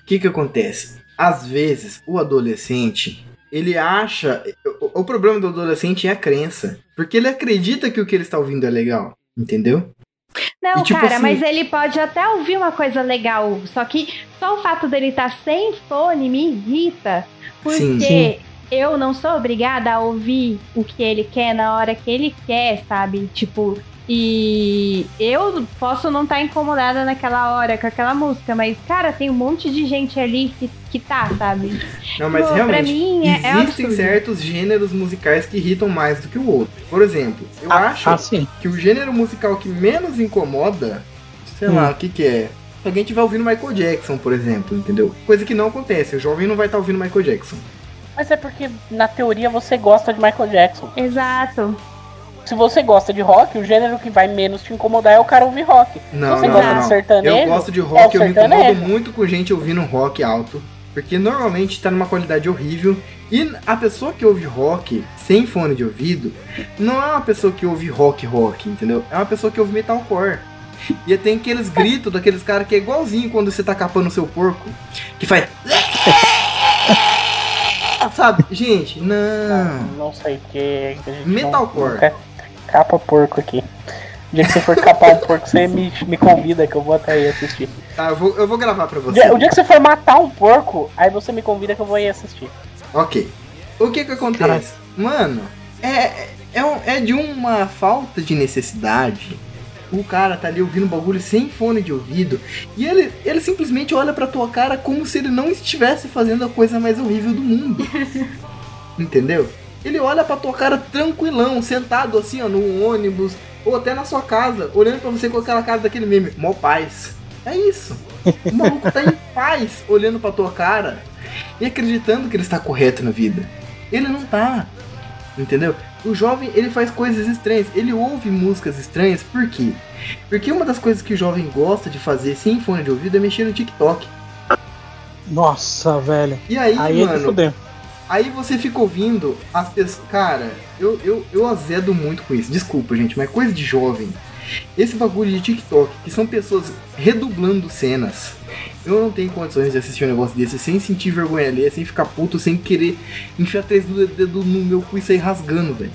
O que que acontece? Às vezes, o adolescente, ele acha. O, o problema do adolescente é a crença. Porque ele acredita que o que ele está ouvindo é legal. Entendeu? Não, E, tipo cara, assim- mas ele pode até ouvir uma coisa legal. Só que só o fato dele estar sem fone me irrita. Porque Sim. Sim. eu não sou obrigada a ouvir o que ele quer na hora que ele quer, sabe? Tipo, e eu posso não estar incomodada naquela hora com aquela música, mas, cara, tem um monte de gente ali que, que tá, sabe? Não, mas Pô, realmente. pra mim é, é Existem absurdo. certos gêneros musicais que irritam mais do que o outro. Por exemplo, eu Ah, acho ah, que o gênero musical que menos incomoda, sei Hum. lá, o que que é? Se alguém estiver ouvindo Michael Jackson, por exemplo, entendeu? Coisa que não acontece, o jovem não vai estar ouvindo Michael Jackson. Mas é porque, na teoria, você gosta de Michael Jackson. Exato. Se você gosta de rock, o gênero que vai menos te incomodar é o cara ouvir rock. Não, Se você não, gosta não, de não. sertanejo, Eu gosto de é rock, eu me incomodo muito com gente ouvindo rock alto. Porque normalmente tá numa qualidade horrível. E a pessoa que ouve rock sem fone de ouvido não é uma pessoa que ouve rock rock, entendeu? É uma pessoa que ouve metalcore. E tem aqueles gritos daqueles caras que é igualzinho quando você tá capando o seu porco. Que faz. Sabe? Gente, não. Não sei, porque a gente Metalcore. não- nunca capa porco aqui. O dia que você for capar um porco, você me, me convida que eu vou até aí assistir. Tá, eu vou, eu vou gravar pra O você. dia, o dia que você for matar um porco, aí você me convida que eu vou ir assistir. Ok. O que que acontece? Mano, é, é, um- é de uma falta de necessidade. O cara tá ali ouvindo um bagulho sem fone de ouvido e ele, ele simplesmente olha pra tua cara como se ele não estivesse fazendo a coisa mais horrível do mundo. Entendeu? Ele olha pra tua cara tranquilão, sentado assim, ó, no ônibus ou até na sua casa, olhando pra você com aquela cara daquele meme, mó paz. É isso. O maluco tá em paz olhando pra tua cara e acreditando que ele está correto na vida. Ele não tá. Entendeu? O jovem, ele faz coisas estranhas, ele ouve músicas estranhas, por quê? Porque uma das coisas que o jovem gosta de fazer sem fone de ouvido é mexer no TikTok. Nossa, velho. E aí, Aí mano. Aí você fica ouvindo as pessoas. Cara, eu, eu, eu azedo muito com isso. Desculpa, gente, mas coisa de jovem. Esse bagulho de TikTok, que são pessoas redublando cenas. Eu não tenho condições de assistir um negócio desse sem sentir vergonha ali, sem ficar puto, sem querer enfiar três do dedo no meu cu e sair rasgando, velho.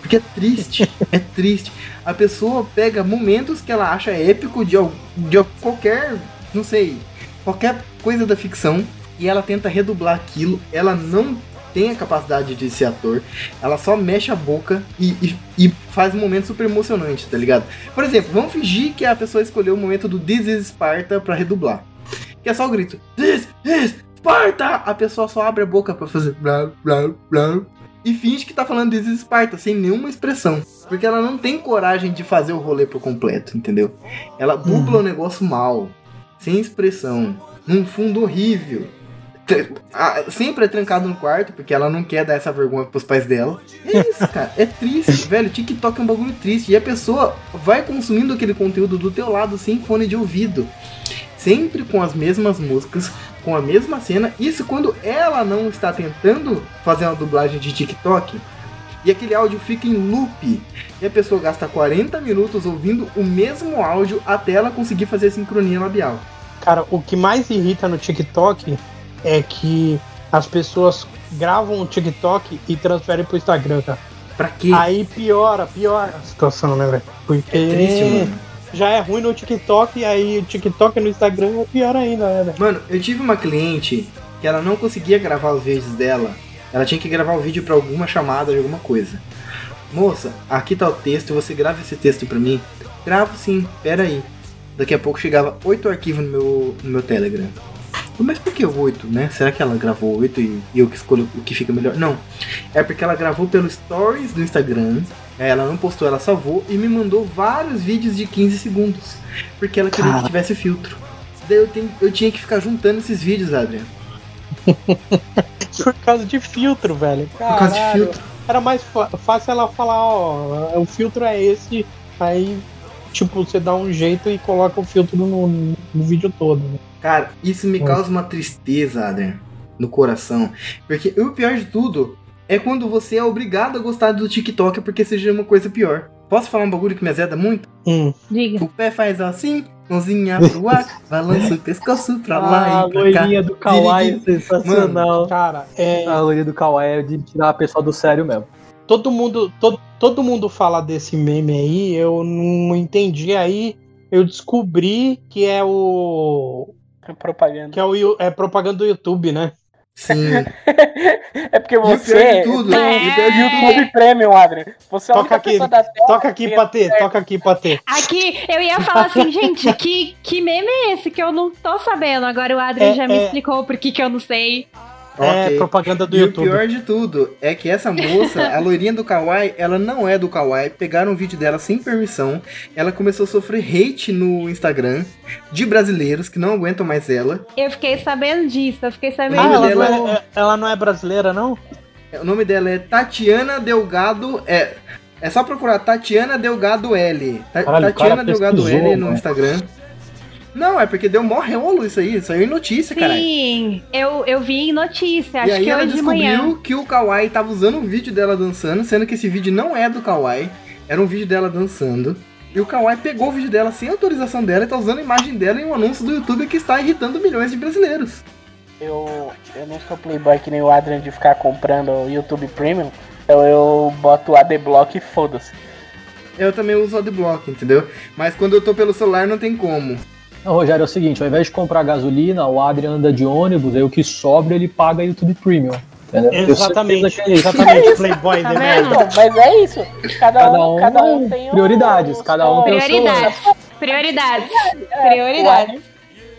Porque é triste, é triste. A pessoa pega momentos que ela acha épico de, de qualquer, não sei, qualquer coisa da ficção e ela tenta redublar aquilo. Ela não tem a capacidade de ser ator, ela só mexe a boca e, e, e faz um momento super emocionante, tá ligado? Por exemplo, vamos fingir que a pessoa escolheu o momento do This is Sparta pra redublar. Que é só o grito: This is Sparta! A pessoa só abre a boca pra fazer blá blá blá e finge que tá falando This is Sparta sem nenhuma expressão. Porque ela não tem coragem de fazer o rolê por completo, entendeu? Ela dubla o negócio mal, sem expressão, num fundo horrível. Sempre é trancado no quarto, porque ela não quer dar essa vergonha pros pais dela. É isso, cara. É triste, velho. TikTok é um bagulho triste. E a pessoa vai consumindo aquele conteúdo do teu lado sem fone de ouvido. Sempre com as mesmas músicas, com a mesma cena. Isso quando ela não está tentando fazer uma dublagem de TikTok. E aquele áudio fica em loop. E a pessoa gasta 40 minutos ouvindo o mesmo áudio até ela conseguir fazer a sincronia labial. Cara, o que mais irrita no TikTok é que as pessoas gravam o TikTok e transferem pro Instagram, cara. Pra quê? Aí piora, piora a situação, né, velho? Porque É triste, mano. já é ruim no TikTok, e aí o TikTok no Instagram é pior ainda, né, velho? Mano, eu tive uma cliente que ela não conseguia gravar os vídeos dela. Ela tinha que gravar o vídeo pra alguma chamada de alguma coisa. Moça, aqui tá o texto, você grava esse texto pra mim? Gravo sim, pera aí. Daqui a pouco chegava oito arquivos no meu, no meu Telegram. Mas por que o 8, né? Será que ela gravou 8 e eu que escolho o que fica melhor? Não. É porque ela gravou pelo Stories do Instagram. Ela não postou, ela salvou e me mandou vários vídeos de 15 segundos. Porque ela queria Cara. que tivesse filtro. Daí eu, tenho, eu tinha que ficar juntando esses vídeos, Adriano. Por causa de filtro, velho. Por causa de Caralho. filtro. Era mais fácil ela falar, ó, o filtro é esse, aí, tipo, você dá um jeito e coloca o filtro no, no vídeo todo. Né? Cara, isso me causa uma tristeza, Adriano, no coração. Porque o pior de tudo é quando você é obrigado a gostar do TikTok porque seja uma coisa pior. Posso falar um bagulho que me azeda muito? Hum. Diga. O pé faz assim, mãozinha pro ar, balança o pescoço pra lá Ah, e pra cá. loirinha do Kawaii, Dirigi- sensacional. Cara, é, A loirinha do Kawaii é de tirar a pessoa do sério mesmo. Todo mundo todo, todo mundo fala desse meme aí, eu não entendi aí, eu descobri que é o Propaganda. que é o é propaganda do YouTube, né? Sim. É porque você de tudo, tem o pior de tudo YouTube Premium, Adrian. Você é Toca única aqui, pessoa da Terra Toca aqui, que Patê, toca aqui, Patê. Aqui, eu ia falar assim, gente, que, que meme é esse que eu não tô sabendo? Agora o Adrian É, já me é. explicou por que que eu não sei. É Ok. propaganda do E YouTube. o pior de tudo é que essa moça, a loirinha do Kawaii, ela não é do Kawaii. Pegaram um vídeo dela sem permissão. Ela começou a sofrer hate no Instagram de brasileiros que não aguentam mais ela. Eu fiquei sabendo disso, eu fiquei sabendo Ah, ela, disso. não é, ela não é brasileira, não? O nome dela é Tatiana Delgado. É, é só procurar Tatiana Delgado L. Ta- Caralho, Tatiana Delgado L no mano. Instagram. Não, é porque deu mó rolo isso aí. Saiu em notícia, caralho. Sim, eu, eu vi em notícia, E acho aí que ela hoje de descobriu manhã. que o Kawaii tava usando o vídeo dela dançando, sendo que esse vídeo não é do Kawaii, era um vídeo dela dançando. E o Kawaii pegou o vídeo dela sem autorização dela e tá usando a imagem dela em um anúncio do YouTube que está irritando milhões de brasileiros. Eu, eu não sou playboy que nem o Adrian de ficar comprando o YouTube Premium. Então eu boto o ADBlock e foda-se. Eu também uso o Adblock, entendeu? Mas quando eu tô pelo celular não tem como. Não, Rogério, é o seguinte, ao invés de comprar gasolina, o Adrian anda de ônibus, aí o que sobra ele paga YouTube Premium. Entendeu? Exatamente, é exatamente, Playboy Tá vendo? Então, mas é isso. Cada, Cada um, um cada um tem o- prioridades, os cada um tem o seu- Prioridades, prioridades, É, prioridades.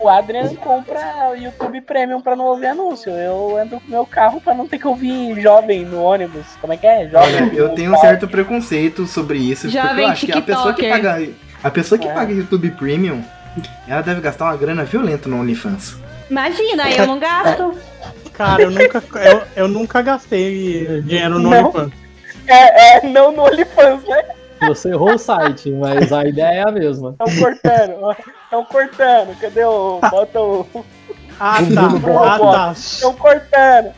O Adrian compra o YouTube Premium pra não ouvir anúncio. Eu ando com meu carro pra não ter que ouvir jovem no ônibus. Como é que é? Jovem. Olha, eu tenho um certo preconceito sobre isso, porque Jovem eu acho que a pessoa que paga. A pessoa que É. paga YouTube Premium, ela deve gastar uma grana violenta no OnlyFans. Imagina, eu não gasto. Cara, eu nunca, eu, eu nunca gastei dinheiro no Não. OnlyFans. É, é, não no OnlyFans, né? Você errou o site, mas a ideia é a mesma. Estão cortando. Estão cortando. Cadê o. Bota o. Ah, tá. Ah, tá. Estão cortando.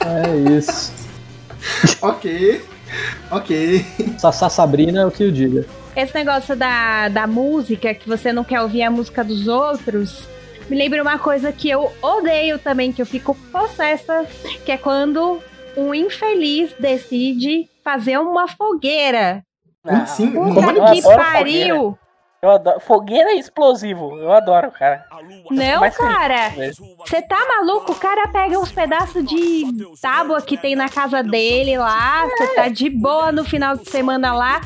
É isso. ok. Ok. Sassá Sabrina é o que eu diga. Esse negócio da, da música, que você não quer ouvir a música dos outros, me lembra uma coisa que eu odeio também, que eu fico possessa, que é quando um infeliz decide fazer uma fogueira. Como assim? eu Como Puta adoro que fogueira. pariu! Eu adoro. Fogueira é explosivo. Eu adoro, cara. Não, cara, você tá maluco? O cara pega uns pedaços de tábua que tem na casa dele lá, você tá de boa no final de semana lá,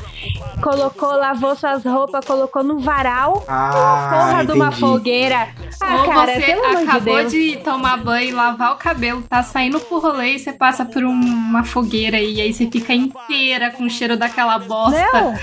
colocou, lavou suas roupas, colocou no varal, Ah, porra de uma entendi. fogueira. Ah, Ou cara, você de acabou Deus. de, tomar banho, lavar o cabelo, tá saindo pro rolê e você passa por um- uma fogueira e aí você fica inteira com o cheiro daquela bosta. Não,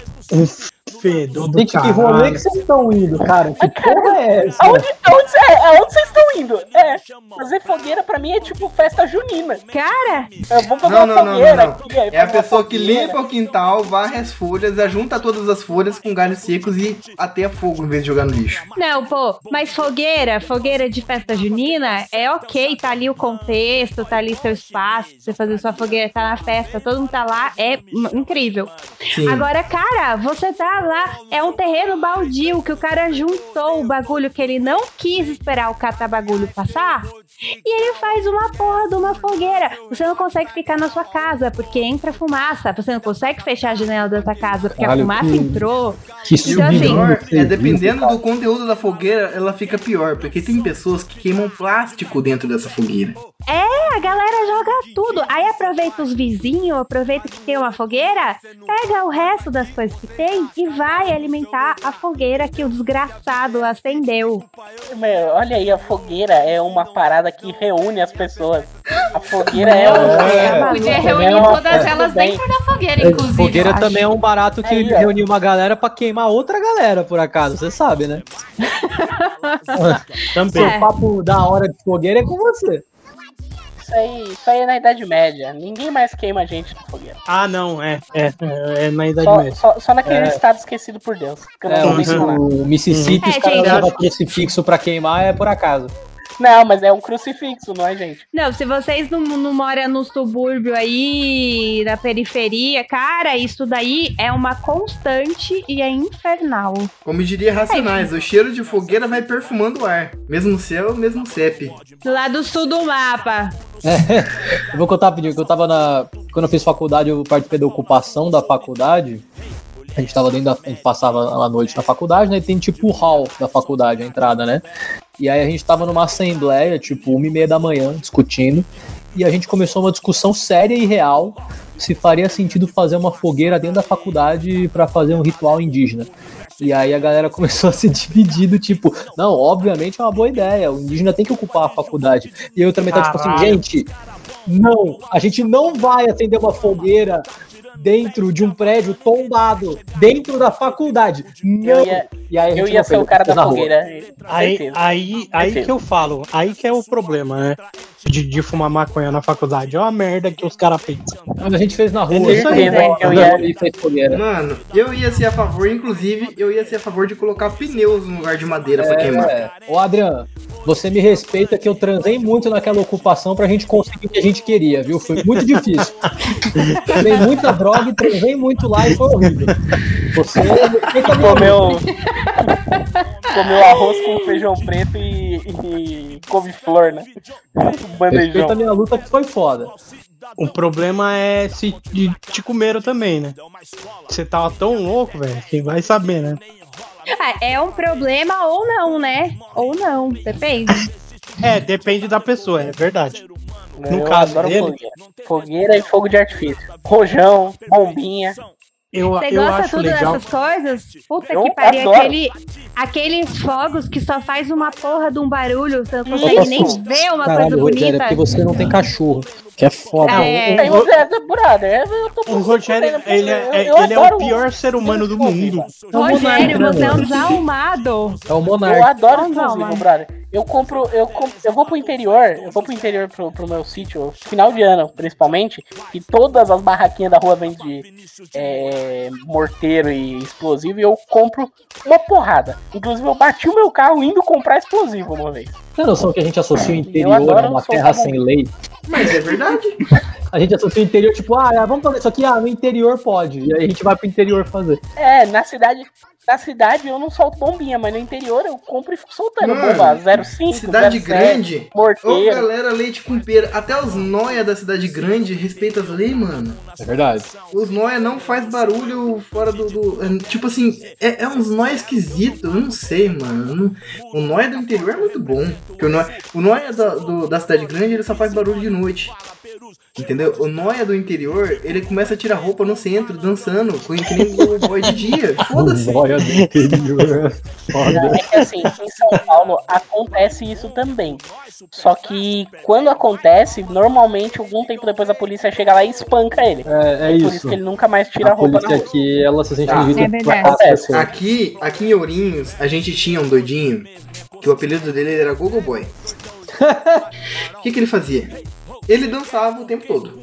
Fedor do Gente, que rolê que vocês estão indo, cara? Que porra é essa? Aonde, aonde, é, aonde vocês estão indo? É, fazer fogueira pra mim é tipo festa junina. cara, É, vamos fazer Não, uma não, não, fogueira não, não. aqui. aí É a pessoa que limpa o quintal, varre as folhas, ajunta todas as folhas com galhos secos e ateia fogo em vez de jogar no lixo. não, pô, mas fogueira, fogueira de festa junina, é ok, tá ali o contexto, tá ali seu espaço, você fazer sua fogueira, tá na festa, todo mundo tá lá, é incrível. Sim. Agora, cara, você tá lá, é um terreno baldio que o cara juntou o bagulho que ele não quis esperar o catabagulho passar e ele faz uma porra de uma fogueira. Você não consegue ficar na sua casa porque entra fumaça. Você não consegue fechar a janela da tua casa porque a fumaça que- entrou. Que E o Então, assim, pior é dependendo do conteúdo da fogueira, ela fica pior, porque tem pessoas que queimam plástico dentro dessa fogueira. É, a galera joga tudo. Aí aproveita os vizinhos, aproveita que tem uma fogueira, pega o resto das coisas que tem e vai alimentar a fogueira que o desgraçado acendeu. Meu, olha aí, a fogueira é uma parada que reúne as pessoas. A fogueira é, um. É, Podia É reunir uma todas elas bem. dentro da fogueira, inclusive. Fogueira acho. também é um barato que Aí, reuniu uma galera pra queimar outra galera, por acaso, você sabe, né? Também. Seu papo da hora de fogueira é com você. Isso aí, isso aí é na Idade Média. Ninguém mais queima a gente na fogueira. Ah, não, é. É, é, é na Idade Só, Média. só, só naquele É. estado esquecido por Deus. É, o, o Mississippi, Uhum. os caras É, levam crucifixo pra queimar, é por acaso. Não, mas é um crucifixo, não é, gente? Não, se vocês não, não moram no subúrbio aí, na periferia, cara, isso daí é uma constante e é infernal. Como diria Racionais, o cheiro de fogueira vai perfumando o ar. Mesmo céu, mesmo CEP. Do lado sul do mapa. Eu vou contar rapidinho, que eu tava na. Quando eu fiz faculdade, eu participei da ocupação da faculdade. A gente tava dentro da. A gente passava a noite na faculdade, né? E tem tipo o hall da faculdade, a entrada, né? E aí a gente tava numa assembleia, tipo, uma e meia da manhã, discutindo. E a gente começou uma discussão séria e real se faria sentido fazer uma fogueira dentro da faculdade pra fazer um ritual indígena. E aí a galera começou a se dividir do tipo, não, obviamente é uma boa ideia, o indígena tem que ocupar a faculdade. E eu também tá tipo assim, gente, não, a gente não vai acender uma fogueira dentro de um prédio tombado, dentro da faculdade. Não. Eu ia, e aí eu ia ser o cara da fogueira. Aí, aí, aí que eu falo, aí que é o problema, né? De, de fumar maconha na faculdade. É uma merda que os caras pensam. Mas a gente fez na rua. Com certeza, a gente eu fez ia- na rua fez fogueira. Mano, eu ia ser a favor, inclusive, eu ia ser a favor de colocar pneus no lugar de madeira pra queimar. É. Ô, Adriano, você me respeita que eu transei muito naquela ocupação pra gente conseguir o que a gente queria, viu? Foi muito difícil. Tomei muita droga e transei muito lá e foi horrível. Você a minha Comeu. comeu arroz com feijão preto e, e couve-flor, né? Bandejão. Respeita a minha luta que foi foda. O problema é se te, te comeram também, né? Você tava tão louco, velho, quem vai saber, né? Ah, é um problema ou não, né? Ou não, depende. É, depende da pessoa, é verdade. No Eu caso dele- fogueira. Fogueira e fogo de artifício. Rojão, bombinha. Eu, Você eu gosta acho tudo legal. dessas coisas? Puta Eu que pariu. adoro. Aquele, aqueles fogos que só faz uma porra de um barulho. Você não consegue nem ver uma Caralho, coisa Rogério, é bonita. porque você não tem cachorro. Que é foda. É. É eu tô O Rogério, eu- ele, é, eu ele é o adoro- pior ser humano do mundo. Rogério, monarca, você é um né, desalmado. É o Eu monarca. adoro Não, exclusivo, mano. brother. Eu compro, eu compro, eu vou pro interior, eu vou pro interior pro, pro meu sítio, final de ano, principalmente, e todas as barraquinhas da rua vendem de é, morteiro e explosivo, e eu compro uma porrada. Inclusive, eu bati o meu carro indo comprar explosivo uma vez. Tem noção que a gente associa o interior a uma terra sem lei? Mas é verdade. A gente associa o interior, tipo, ah, vamos fazer isso aqui, ah, no interior pode. E aí a gente vai pro interior fazer. É, na cidade, na cidade eu não solto bombinha, mas no interior eu compro e fico soltando Mano, bomba 05, Cidade 07, grande. Ô, morteiro. galera, leite com pera. Até os noia da cidade grande respeitam as leis, mano. É verdade. Os noia não faz barulho fora do. do- é, tipo assim, é, é uns noia esquisito. Eu não sei, mano. O noia do interior é muito bom. Porque o noia, o noia da, do- da cidade grande ele só faz barulho de noite. Entendeu? O noia do interior, ele começa a tirar roupa no centro, dançando, com que nem o boy de dia. Foda-se. Olha do interior. Foda. É que assim, em São Paulo acontece isso também. Só que quando acontece, normalmente algum tempo depois a polícia chega lá e espanca ele. É, é Por isso isso. que ele nunca mais tira a A roupa na polícia rua. aqui, ela se sente Ah, invadida é verdade. pessoas. Aqui, aqui em Ourinhos, a gente tinha um doidinho que o apelido dele era Gogo Boy. O que, que ele fazia? Ele dançava o tempo todo.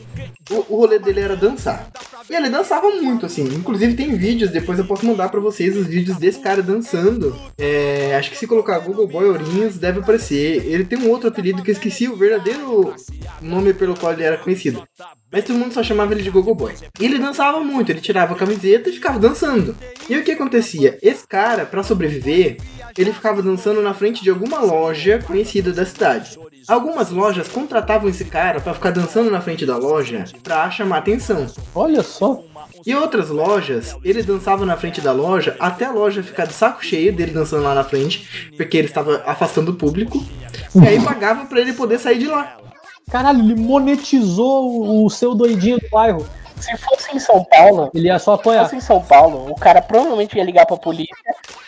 O, o rolê dele era dançar. E ele dançava muito, assim. Inclusive tem vídeos, depois eu posso mandar pra vocês os vídeos desse cara dançando. É, acho que se colocar Google Boy Ourinhos deve aparecer. Ele tem um outro apelido que eu esqueci o verdadeiro nome pelo qual ele era conhecido. Mas todo mundo só chamava ele de Gogo Boy. E ele dançava muito, ele tirava a camiseta e ficava dançando. E o que acontecia? Esse cara, pra sobreviver, ele ficava dançando na frente de alguma loja conhecida da cidade. Algumas lojas contratavam esse cara pra ficar dançando na frente da loja pra chamar atenção. Olha só. E outras lojas, ele dançava na frente da loja até a loja ficar de saco cheio dele dançando lá na frente, porque ele estava afastando o público. E aí pagava pra ele poder sair de lá. Caralho, ele monetizou o, o seu doidinho do bairro. Se fosse em São Paulo, Ele ia só se apanhar. fosse em São Paulo, o cara provavelmente ia ligar pra polícia.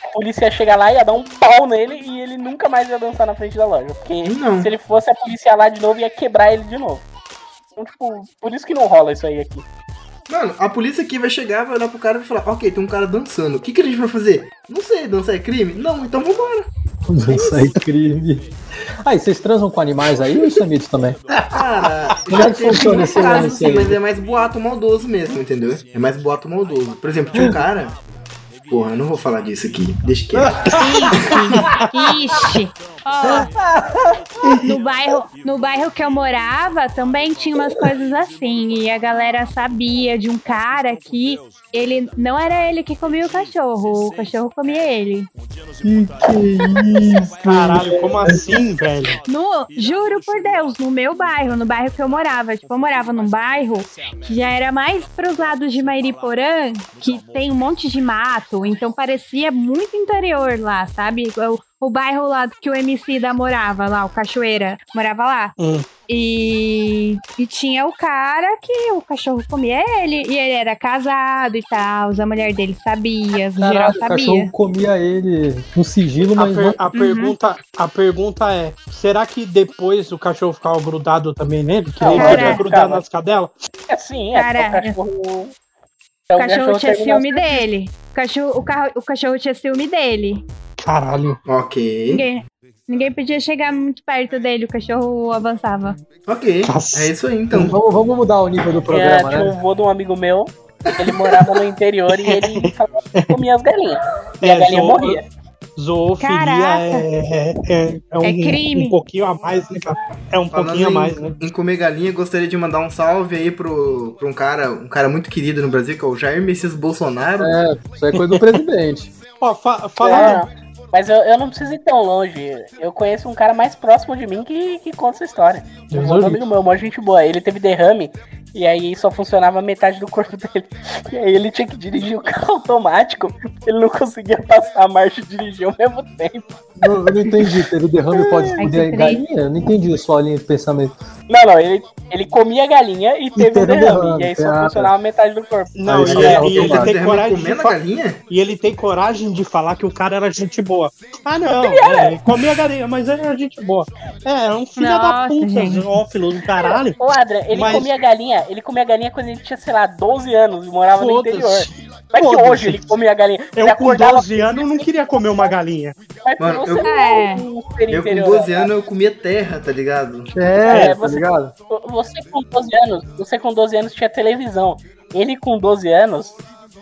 A polícia ia chegar lá, ia dar um pau nele e ele nunca mais ia dançar na frente da loja. Porque Não. se ele fosse a polícia ia lá de novo, ia quebrar ele de novo. Então, tipo, por isso que não rola isso aí aqui. Mano, a polícia aqui vai chegar, vai olhar pro cara e vai falar, ok, tem um cara dançando. O que, que a gente vai fazer? Não sei, dançar é crime? Não, então vambora. Isso aí, crime. Ah, e vocês transam com animais aí ou isso é mito também? Cara, Como é que funciona esse caso, lance assim, aí? mas é mais boato maldoso mesmo, entendeu? É mais boato maldoso. Por exemplo, tinha um cara. Porra, eu não vou falar disso aqui. Deixa quieto. Ixi, ó, no bairro, no bairro que eu morava também tinha umas coisas assim e a galera sabia de um cara que ele não era ele que comia o cachorro, o cachorro comia ele. Caralho, como assim, velho? No, juro por Deus, no meu bairro, no bairro que eu morava, tipo, eu morava num bairro que já era mais pros lados de Mairiporã, que tem um monte de mato, então parecia muito interior lá, sabe? O, o bairro lá que o MC da morava lá, o Cachoeira, morava lá. Hum. E, e tinha o cara que o cachorro comia ele, e ele era casado e tal, a mulher dele sabia, o geral Caralho, o sabia. cachorro comia ele no sigilo, A, mas per- não... a pergunta, a pergunta é: será que depois o cachorro ficava grudado também nele? Que ele cara, fica grudado ficava. nas cadelas? É assim, é porque o Caralho. Cachorro. O cachorro tinha ciúme dele. O cachorro, o, carro, o cachorro tinha ciúme dele. Caralho. ok. Ninguém, ninguém podia chegar muito perto dele, o cachorro avançava. Ok. Nossa. É isso aí então. Vamos, vamos mudar o nível do É, programa, tinha né? um vô de um amigo meu, ele morava no interior e ele falava que comia as galinhas. E a É, galinha zo- morria. Zoofilia é, é, é um, É crime. um pouquinho a mais, né, cara? É um Falando pouquinho a em, mais, né? em comer galinha, gostaria de mandar um salve aí pro, pro um cara, um cara muito querido no Brasil, que é o Jair Messias Bolsonaro. É, isso é coisa do presidente. Ó, fa falando. É, mas eu, eu não preciso ir tão longe. Eu conheço um cara mais próximo de mim que, que conta essa história. Um amigo meu, uma gente boa. Ele teve derrame e aí só funcionava metade do corpo dele. E aí ele tinha que dirigir o carro automático. Ele não conseguia passar a marcha e dirigir ao mesmo tempo. Não, eu não entendi. Teve derrame pode Ai, foder que galinha? Eu não entendi a sua linha de pensamento. Não, não, ele, ele comia galinha e teve um teve um derrame. derrame, E aí só ah, tá. funcionava metade do corpo. Não, e, ele- é e ele tem coragem de fa- galinha? E ele tem coragem de falar que o cara era gente boa. Ah, não, é, ele comia galinha, mas era gente boa. É, é um filho da Nossa, puta, gente. zoófilo do caralho. Ô, Adrian, ele Mas- comia galinha, ele comia galinha quando ele tinha, sei lá, 12 anos e morava no interior. Não é que hoje ele comia galinha. ele Eu com acordava 12 anos não queria comer uma galinha. Mas Mano, você eu- É. um Eu com interior, 12 né? anos eu comia terra, tá ligado? É, É, tá você- ligado? Você com 12 anos, você com 12 anos tinha televisão. Ele com 12 anos,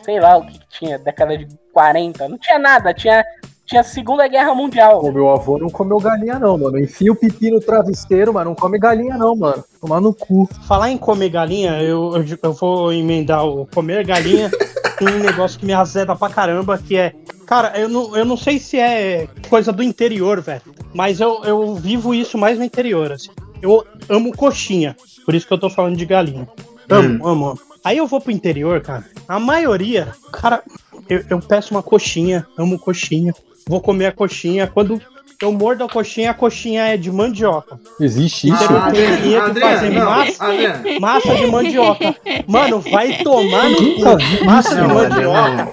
sei lá o que, que tinha, década de 40, não tinha nada, tinha, tinha Segunda Guerra Mundial. O meu avô não comeu galinha, não, mano. Enfia o pipi no travesseiro, mas não come galinha, não, mano. Tomar no cu. Falar em comer galinha, eu, eu, eu vou emendar o comer galinha com um negócio que me azeda pra caramba, que é. Cara, eu não, eu não sei se é coisa do interior, velho. Mas eu, eu vivo isso mais no interior, assim. Eu amo coxinha. Por isso que eu tô falando de galinha. Amo, amo, amo. Aí eu vou pro interior, cara. A maioria, cara, eu, eu peço uma coxinha, amo coxinha. Vou comer a coxinha. Quando eu mordo a coxinha, a coxinha é de mandioca. Existe isso? Ah, Adriano, Adriano, fazendo não, massa? Adriano. Massa de mandioca. Mano, vai tomar no cu. Massa de Não, mandioca Adriano,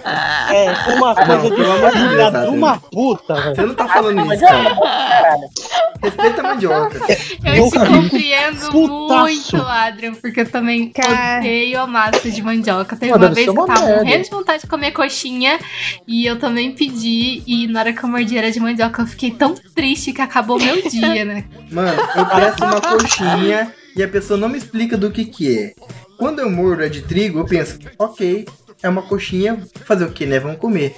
é uma coisa de amor de filha de uma puta, velho. Você não tá falando isso, cara. Respeita a mandioca. Eu te Nunca vi. compreendo Putaço. muito, Adrian, porque eu também Cara. odeio a massa de mandioca. Teve Ah, uma vez que eu tava merda. morrendo de vontade de comer coxinha e eu também pedi. E na hora que eu mordi era de mandioca, eu fiquei tão triste que acabou meu dia, né? Mano, eu peço uma coxinha e a pessoa não me explica do que que é. Quando eu mordo é de trigo, eu penso, ok, é uma coxinha, fazer o que, né? Vamos comer.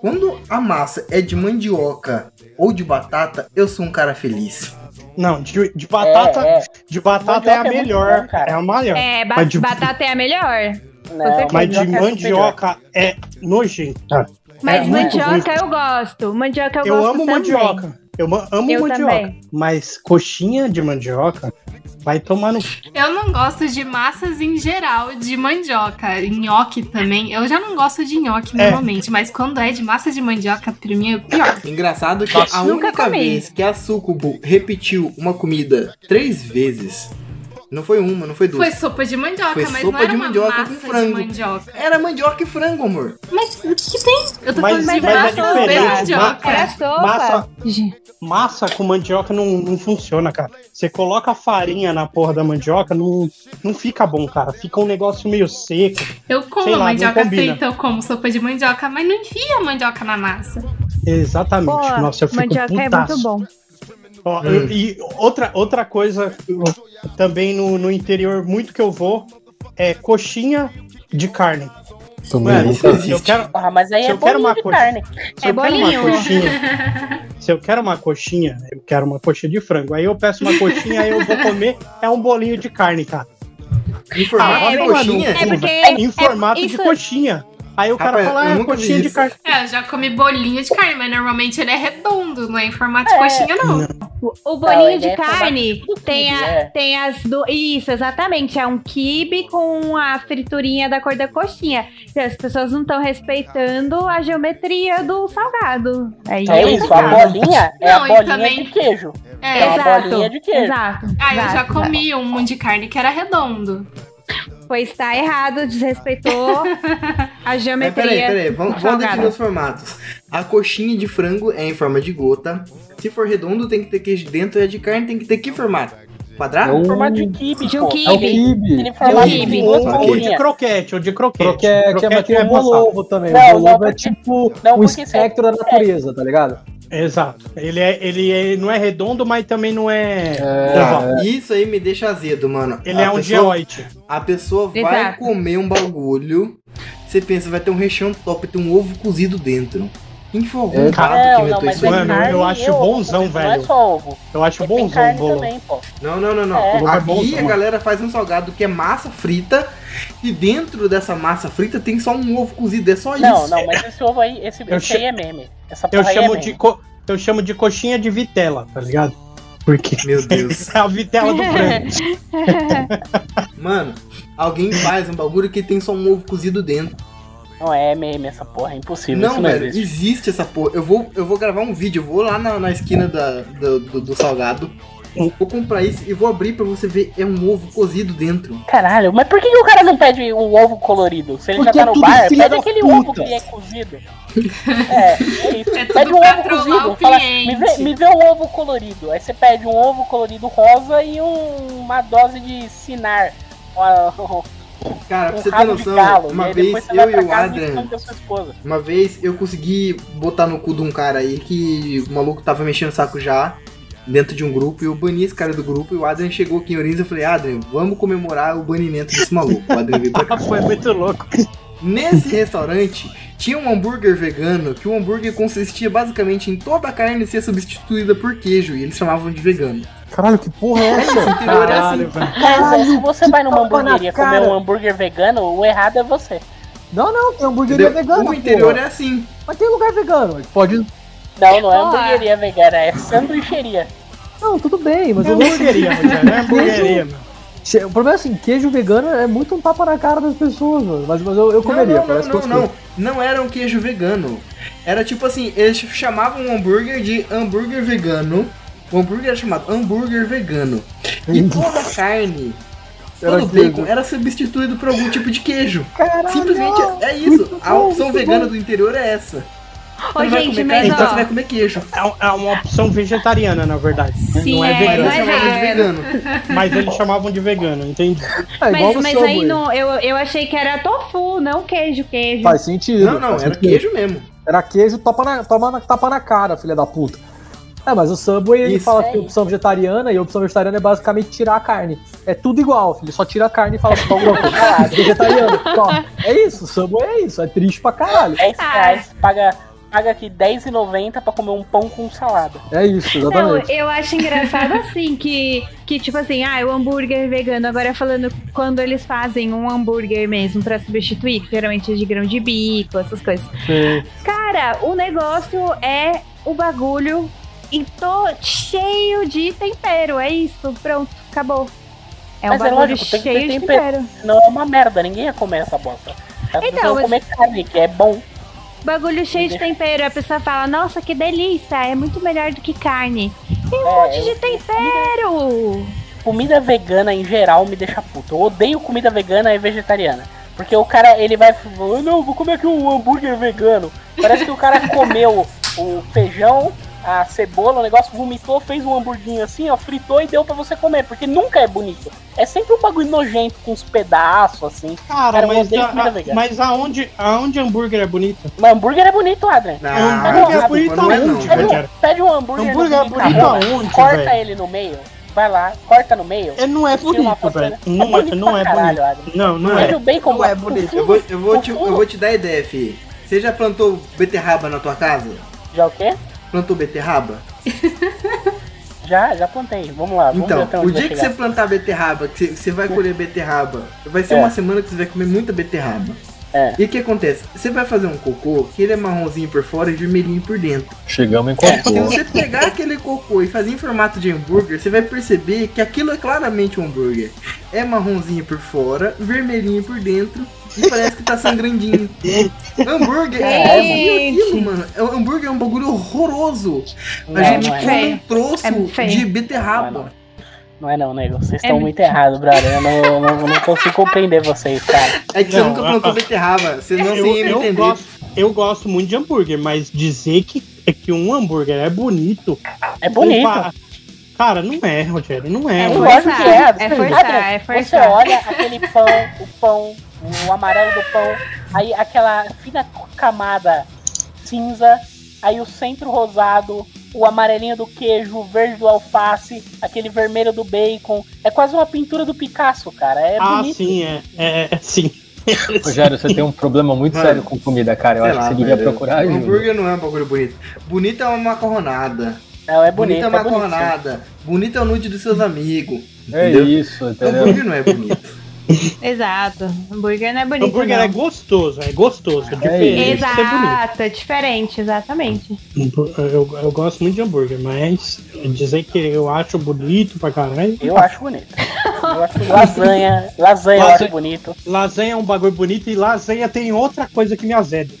Quando a massa é de mandioca ou de batata, eu sou um cara feliz. Não, de, de batata, É, é. de batata é a é muito melhor. bom, cara. é a maior. É, ba- de- batata é a melhor. Não. Mas de mandioca é mandioca é nojento. Mas É muito mandioca eu gosto. Mandioca eu, Eu, gosto amo também. mandioca. Eu amo Eu mandioca. também. Mas coxinha de mandioca vai tomar no. Eu não gosto de massas em geral de mandioca. Nhoque também. Eu já não gosto de nhoque É. normalmente, mas quando é de massa de mandioca, pra mim é pior. Engraçado que Nossa. a única comi. vez que a Sucubo repetiu uma comida três vezes Não foi uma, não foi duas. Foi sopa de mandioca, Foi mas sopa não era de uma mandioca massa com frango. de mandioca. Era mandioca e frango, amor. Mas o que, que tem? Eu tô Mas- falando de mas é massa de diferente, mandioca. Era sopa. Massa, massa com mandioca não, não funciona, cara. Você coloca farinha na porra da mandioca, não, não fica bom, cara. Fica um negócio meio seco. Eu como lá, mandioca feita, eu como sopa de mandioca, mas não enfia a mandioca na massa. Exatamente. Pô, Nossa, eu fico mandioca é putaço. muito bom. Ó, E outra, outra coisa também no, no interior, muito que eu vou, é coxinha de carne. Também Mano, nunca- isso existe. Eu quero, Porra, mas aí Se é eu quero bolinho uma de carne. se É eu quero uma bolinho. coxinha, se eu quero uma coxinha, eu quero uma coxinha de frango. Aí eu peço uma coxinha, aí eu vou comer, é um bolinho de carne, cara. Em formato Ah, de mano, coxinha? É porque. Em formato é- de coxinha. Aí o cara Rapaz, fala, ah, é vi coxinha de carne. É, eu já comi bolinho de carne, mas normalmente ele é redondo, não é em formato de É. coxinha, não. O bolinho ele de é carne tem, a- é. tem as do. Isso, exatamente. É um kibe com a friturinha da cor da coxinha. As pessoas não estão respeitando a geometria do salgado. Aí É isso, a bolinha é Não, a bolinha também- de queijo. É, É uma Exato, bolinha de queijo. Exato. Ah, eu já exato. comi um de carne que era redondo. Pois tá errado, desrespeitou a Mas geometria. peraí, peraí, vamos, vamos definir os formatos. A coxinha de frango é em forma de gota. Se for redondo, tem que ter queijo dentro. E a de carne tem que ter que formato? Quadrado? É o- Formato de kibe, De um kibe. É o kibe. Ele formato de kibe. Ou de bolinhas. croquete, ou de croquete. Croquete, é, mas tem o passado. bolovo também. Não, o bolovo é tipo não, você- espectro da natureza, tá ligado? Exato. Ele, é, ele é- não é redondo, mas também não é. É. Isso aí me deixa azedo, mano. Ele A é um pessoa- geoide. A pessoa vai Exato. comer um bagulho. Você pensa, vai ter um recheio top, tem um ovo cozido dentro. Quem foi algum É. gato Não, que não, inventou mas isso é? Mano, carne eu acho ovo, bonzão, Não é velho. só ovo. Eu acho É, bonzão o bolo. também. Não, não, não, não. É. Ovo é Aqui a galera faz um salgado que é massa frita. E dentro dessa massa frita tem só um ovo cozido. É só Não, isso. não, mas esse ovo aí, esse, Eu esse aí é meme. Essa Eu porra aí é chamo, meme. de co- eu chamo de coxinha de vitela, tá ligado? Porque Meu Deus. é a vitela do frango. Mano, alguém faz um bagulho que tem só um ovo cozido dentro. Não é meme essa porra, é impossível. Não, isso não velho, existe. existe essa porra. Eu vou, eu vou gravar um vídeo, eu vou lá na, na esquina da, do, do- do salgado. Vou comprar isso e vou abrir pra você ver. É um ovo cozido dentro. Caralho, mas por que, que o cara não pede um ovo colorido? Se ele Porque já é tá no tudo bar, pede aquele puta. ovo que é cozido. É, é isso. É pede um ovo cozido. o Fala, me, vê, me vê um ovo colorido. Aí você pede um ovo colorido rosa e um- uma dose de sinar. Uma- Cara, pra um você ter noção, galo. uma aí vez eu e o Adrian, uma vez eu consegui botar no cu de um cara aí que o maluco tava mexendo o saco já dentro de um grupo e eu bani esse cara do grupo e o Adrian chegou aqui em Orins e eu falei, Adrian, vamos comemorar o banimento desse maluco. O Adrian veio pra cá. Foi muito louco. Nesse restaurante tinha um hambúrguer vegano que o hambúrguer consistia basicamente em toda a carne ser substituída por queijo e eles chamavam de vegano. Caralho, que porra é É isso, o essa? interior é assim. Caralho. Mas se você vai numa hamburgueria comer um hambúrguer vegano, o errado é você. Não, não, tem hamburgueria Entendeu? vegana. o interior porra. é assim. Mas tem lugar vegano. Pode. Não, não é Porra. hamburgueria vegana, é sanduicheria. Não, tudo bem, mas É eu não. hamburgueria, é hamburgueria, mano. O problema é assim, queijo vegano é muito um tapa na cara das pessoas, mano. Mas, mas eu, eu comeria, não, não, parece não, não, não. Não era um queijo vegano. Era tipo assim, eles chamavam um hambúrguer de hambúrguer vegano. O hambúrguer era chamado hambúrguer vegano. E toda a carne, Era todo o bacon queijo. era substituído por algum tipo de queijo. Caralho, Simplesmente é isso. A opção vegana bom. do interior é essa. Ô, gente, mas então ó. você vai comer queijo. É é uma opção vegetariana, na verdade. Sim, não é, é, Mas vegano. não eles é de vegano. Mas eles chamavam de vegano, entendi. É igual Mas, mas aí não, eu, eu achei que era tofu, não queijo, queijo. Faz sentido. Não, não, era queijo mesmo. Era queijo, tapa na, toma na, tapa na cara, filha da puta. É, mas o Subway ele Isso. fala É que opção vegetariana e a opção vegetariana é basicamente tirar a carne. É tudo igual, filho. Só tira a carne e fala assim, alguma coisa. Vegetariano. Tó. É isso, o Subway é isso. É triste pra caralho. 10 Ah. reais, paga, paga aqui R$10,90 pra comer um pão com salada. É isso, Não, exatamente. eu acho engraçado assim, que, que tipo assim, ah, o hambúrguer vegano, agora falando quando eles fazem um hambúrguer mesmo pra substituir, que geralmente é de grão de bico, essas coisas. Sim. Cara, o negócio é o bagulho e tô cheio de tempero, é isso, pronto, acabou. É um Mas é bagulho lógico, tem que ter cheio de tempero. tempero. Senão é uma merda, ninguém ia comer essa bosta. As Então, pessoas mas- comer carne, que é bom. Bagulho cheio de tempero, a pessoa fala, nossa, que delícia, é muito melhor do que carne. Tem um É, monte de tempero! comida vegana em geral me deixa puto. Eu odeio comida vegana e vegetariana. Porque o cara, ele vai não, vou comer aqui um hambúrguer vegano. Parece que o cara comeu o feijão, a cebola, o negócio, vomitou, fez um hamburguinho assim, ó, fritou e deu pra você comer. Porque nunca é bonito. É sempre um bagulho nojento, com uns pedaços, assim. Cara, Cara, mas, a- a- mas aonde, aonde hambúrguer é bonito? Mas hambúrguer é bonito, Adrian. Não, hambúrguer é desculpa, bonito não é não, aonde, Pede um, pede um hambúrguer, Hambúrguer é bonito aonde, corta velho? ele no meio, vai lá, corta no meio. É, não é bonito, velho. Não é, bonito não é caralho, bonito. Não, não é. bacon Não é bonito. fundo, Eu vou, eu, vou te, eu vou te dar ideia, fi. Você já plantou beterraba na tua casa? Já o quê? Plantou beterraba? Já, já plantei. Vamos lá, vamos Então, o dia que chegar. você plantar beterraba, que você- você vai colher beterraba, vai ser É. uma semana que você vai comer muita beterraba. É. E o que acontece? Você vai fazer um cocô que ele é marronzinho por fora e vermelhinho por dentro. Chegamos em Se concurso. você pegar aquele cocô e fazer em formato de hambúrguer, você vai perceber que aquilo é claramente um hambúrguer. É marronzinho por fora, vermelhinho por dentro e parece que tá sangrandinho. hambúrguer é Gente. aquilo, mano. É- hambúrguer é um bagulho horroroso. A Não, gente não é. come um troço É de Não é, beterraba. Não é não, nego. Vocês É estão muito- muito errados, brother. Eu não, eu não, eu não consigo compreender vocês, cara. É que você Não, nunca plantou a- beterraba, senão você Eu, ia me eu, entender. gosto, eu gosto muito de hambúrguer, mas dizer que, é que um hambúrguer é bonito. É bonito. compa- Cara, não é, Rogério, não é. É Eu forçar, que é. é forçar, é Você forçar. olha aquele pão, o pão, o amarelo do pão, aí aquela fina camada cinza, aí o centro rosado, o amarelinho do queijo, o verde do alface, aquele vermelho do bacon. É quase uma pintura do Picasso, cara. É ah, bonito. sim, é. É, é sim. Rogério, você tem um problema muito Mano, sério com comida, cara. Eu acho lá, que você devia procurar ajuda. Hambúrguer não é um bagulho bonito. Bonito é uma macarronada. Não, é Bonito bonito, é é bonito. sim. macarronada. Bonito é o nude dos seus amigos. É Entendeu? isso, entendeu? Hambúrguer não é bonito. Exato. Hambúrguer não é bonito. hambúrguer não. é gostoso, é gostoso. É diferente. de ser bonito. Exato, é diferente, exatamente. Eu, eu gosto muito de hambúrguer, mas dizer que eu acho bonito pra caralho. Eu acho bonito. Eu acho lasanha, lasanha eu Lasanha- acho bonito. Lasanha é um bagulho bonito e lasanha tem outra coisa que me azeda.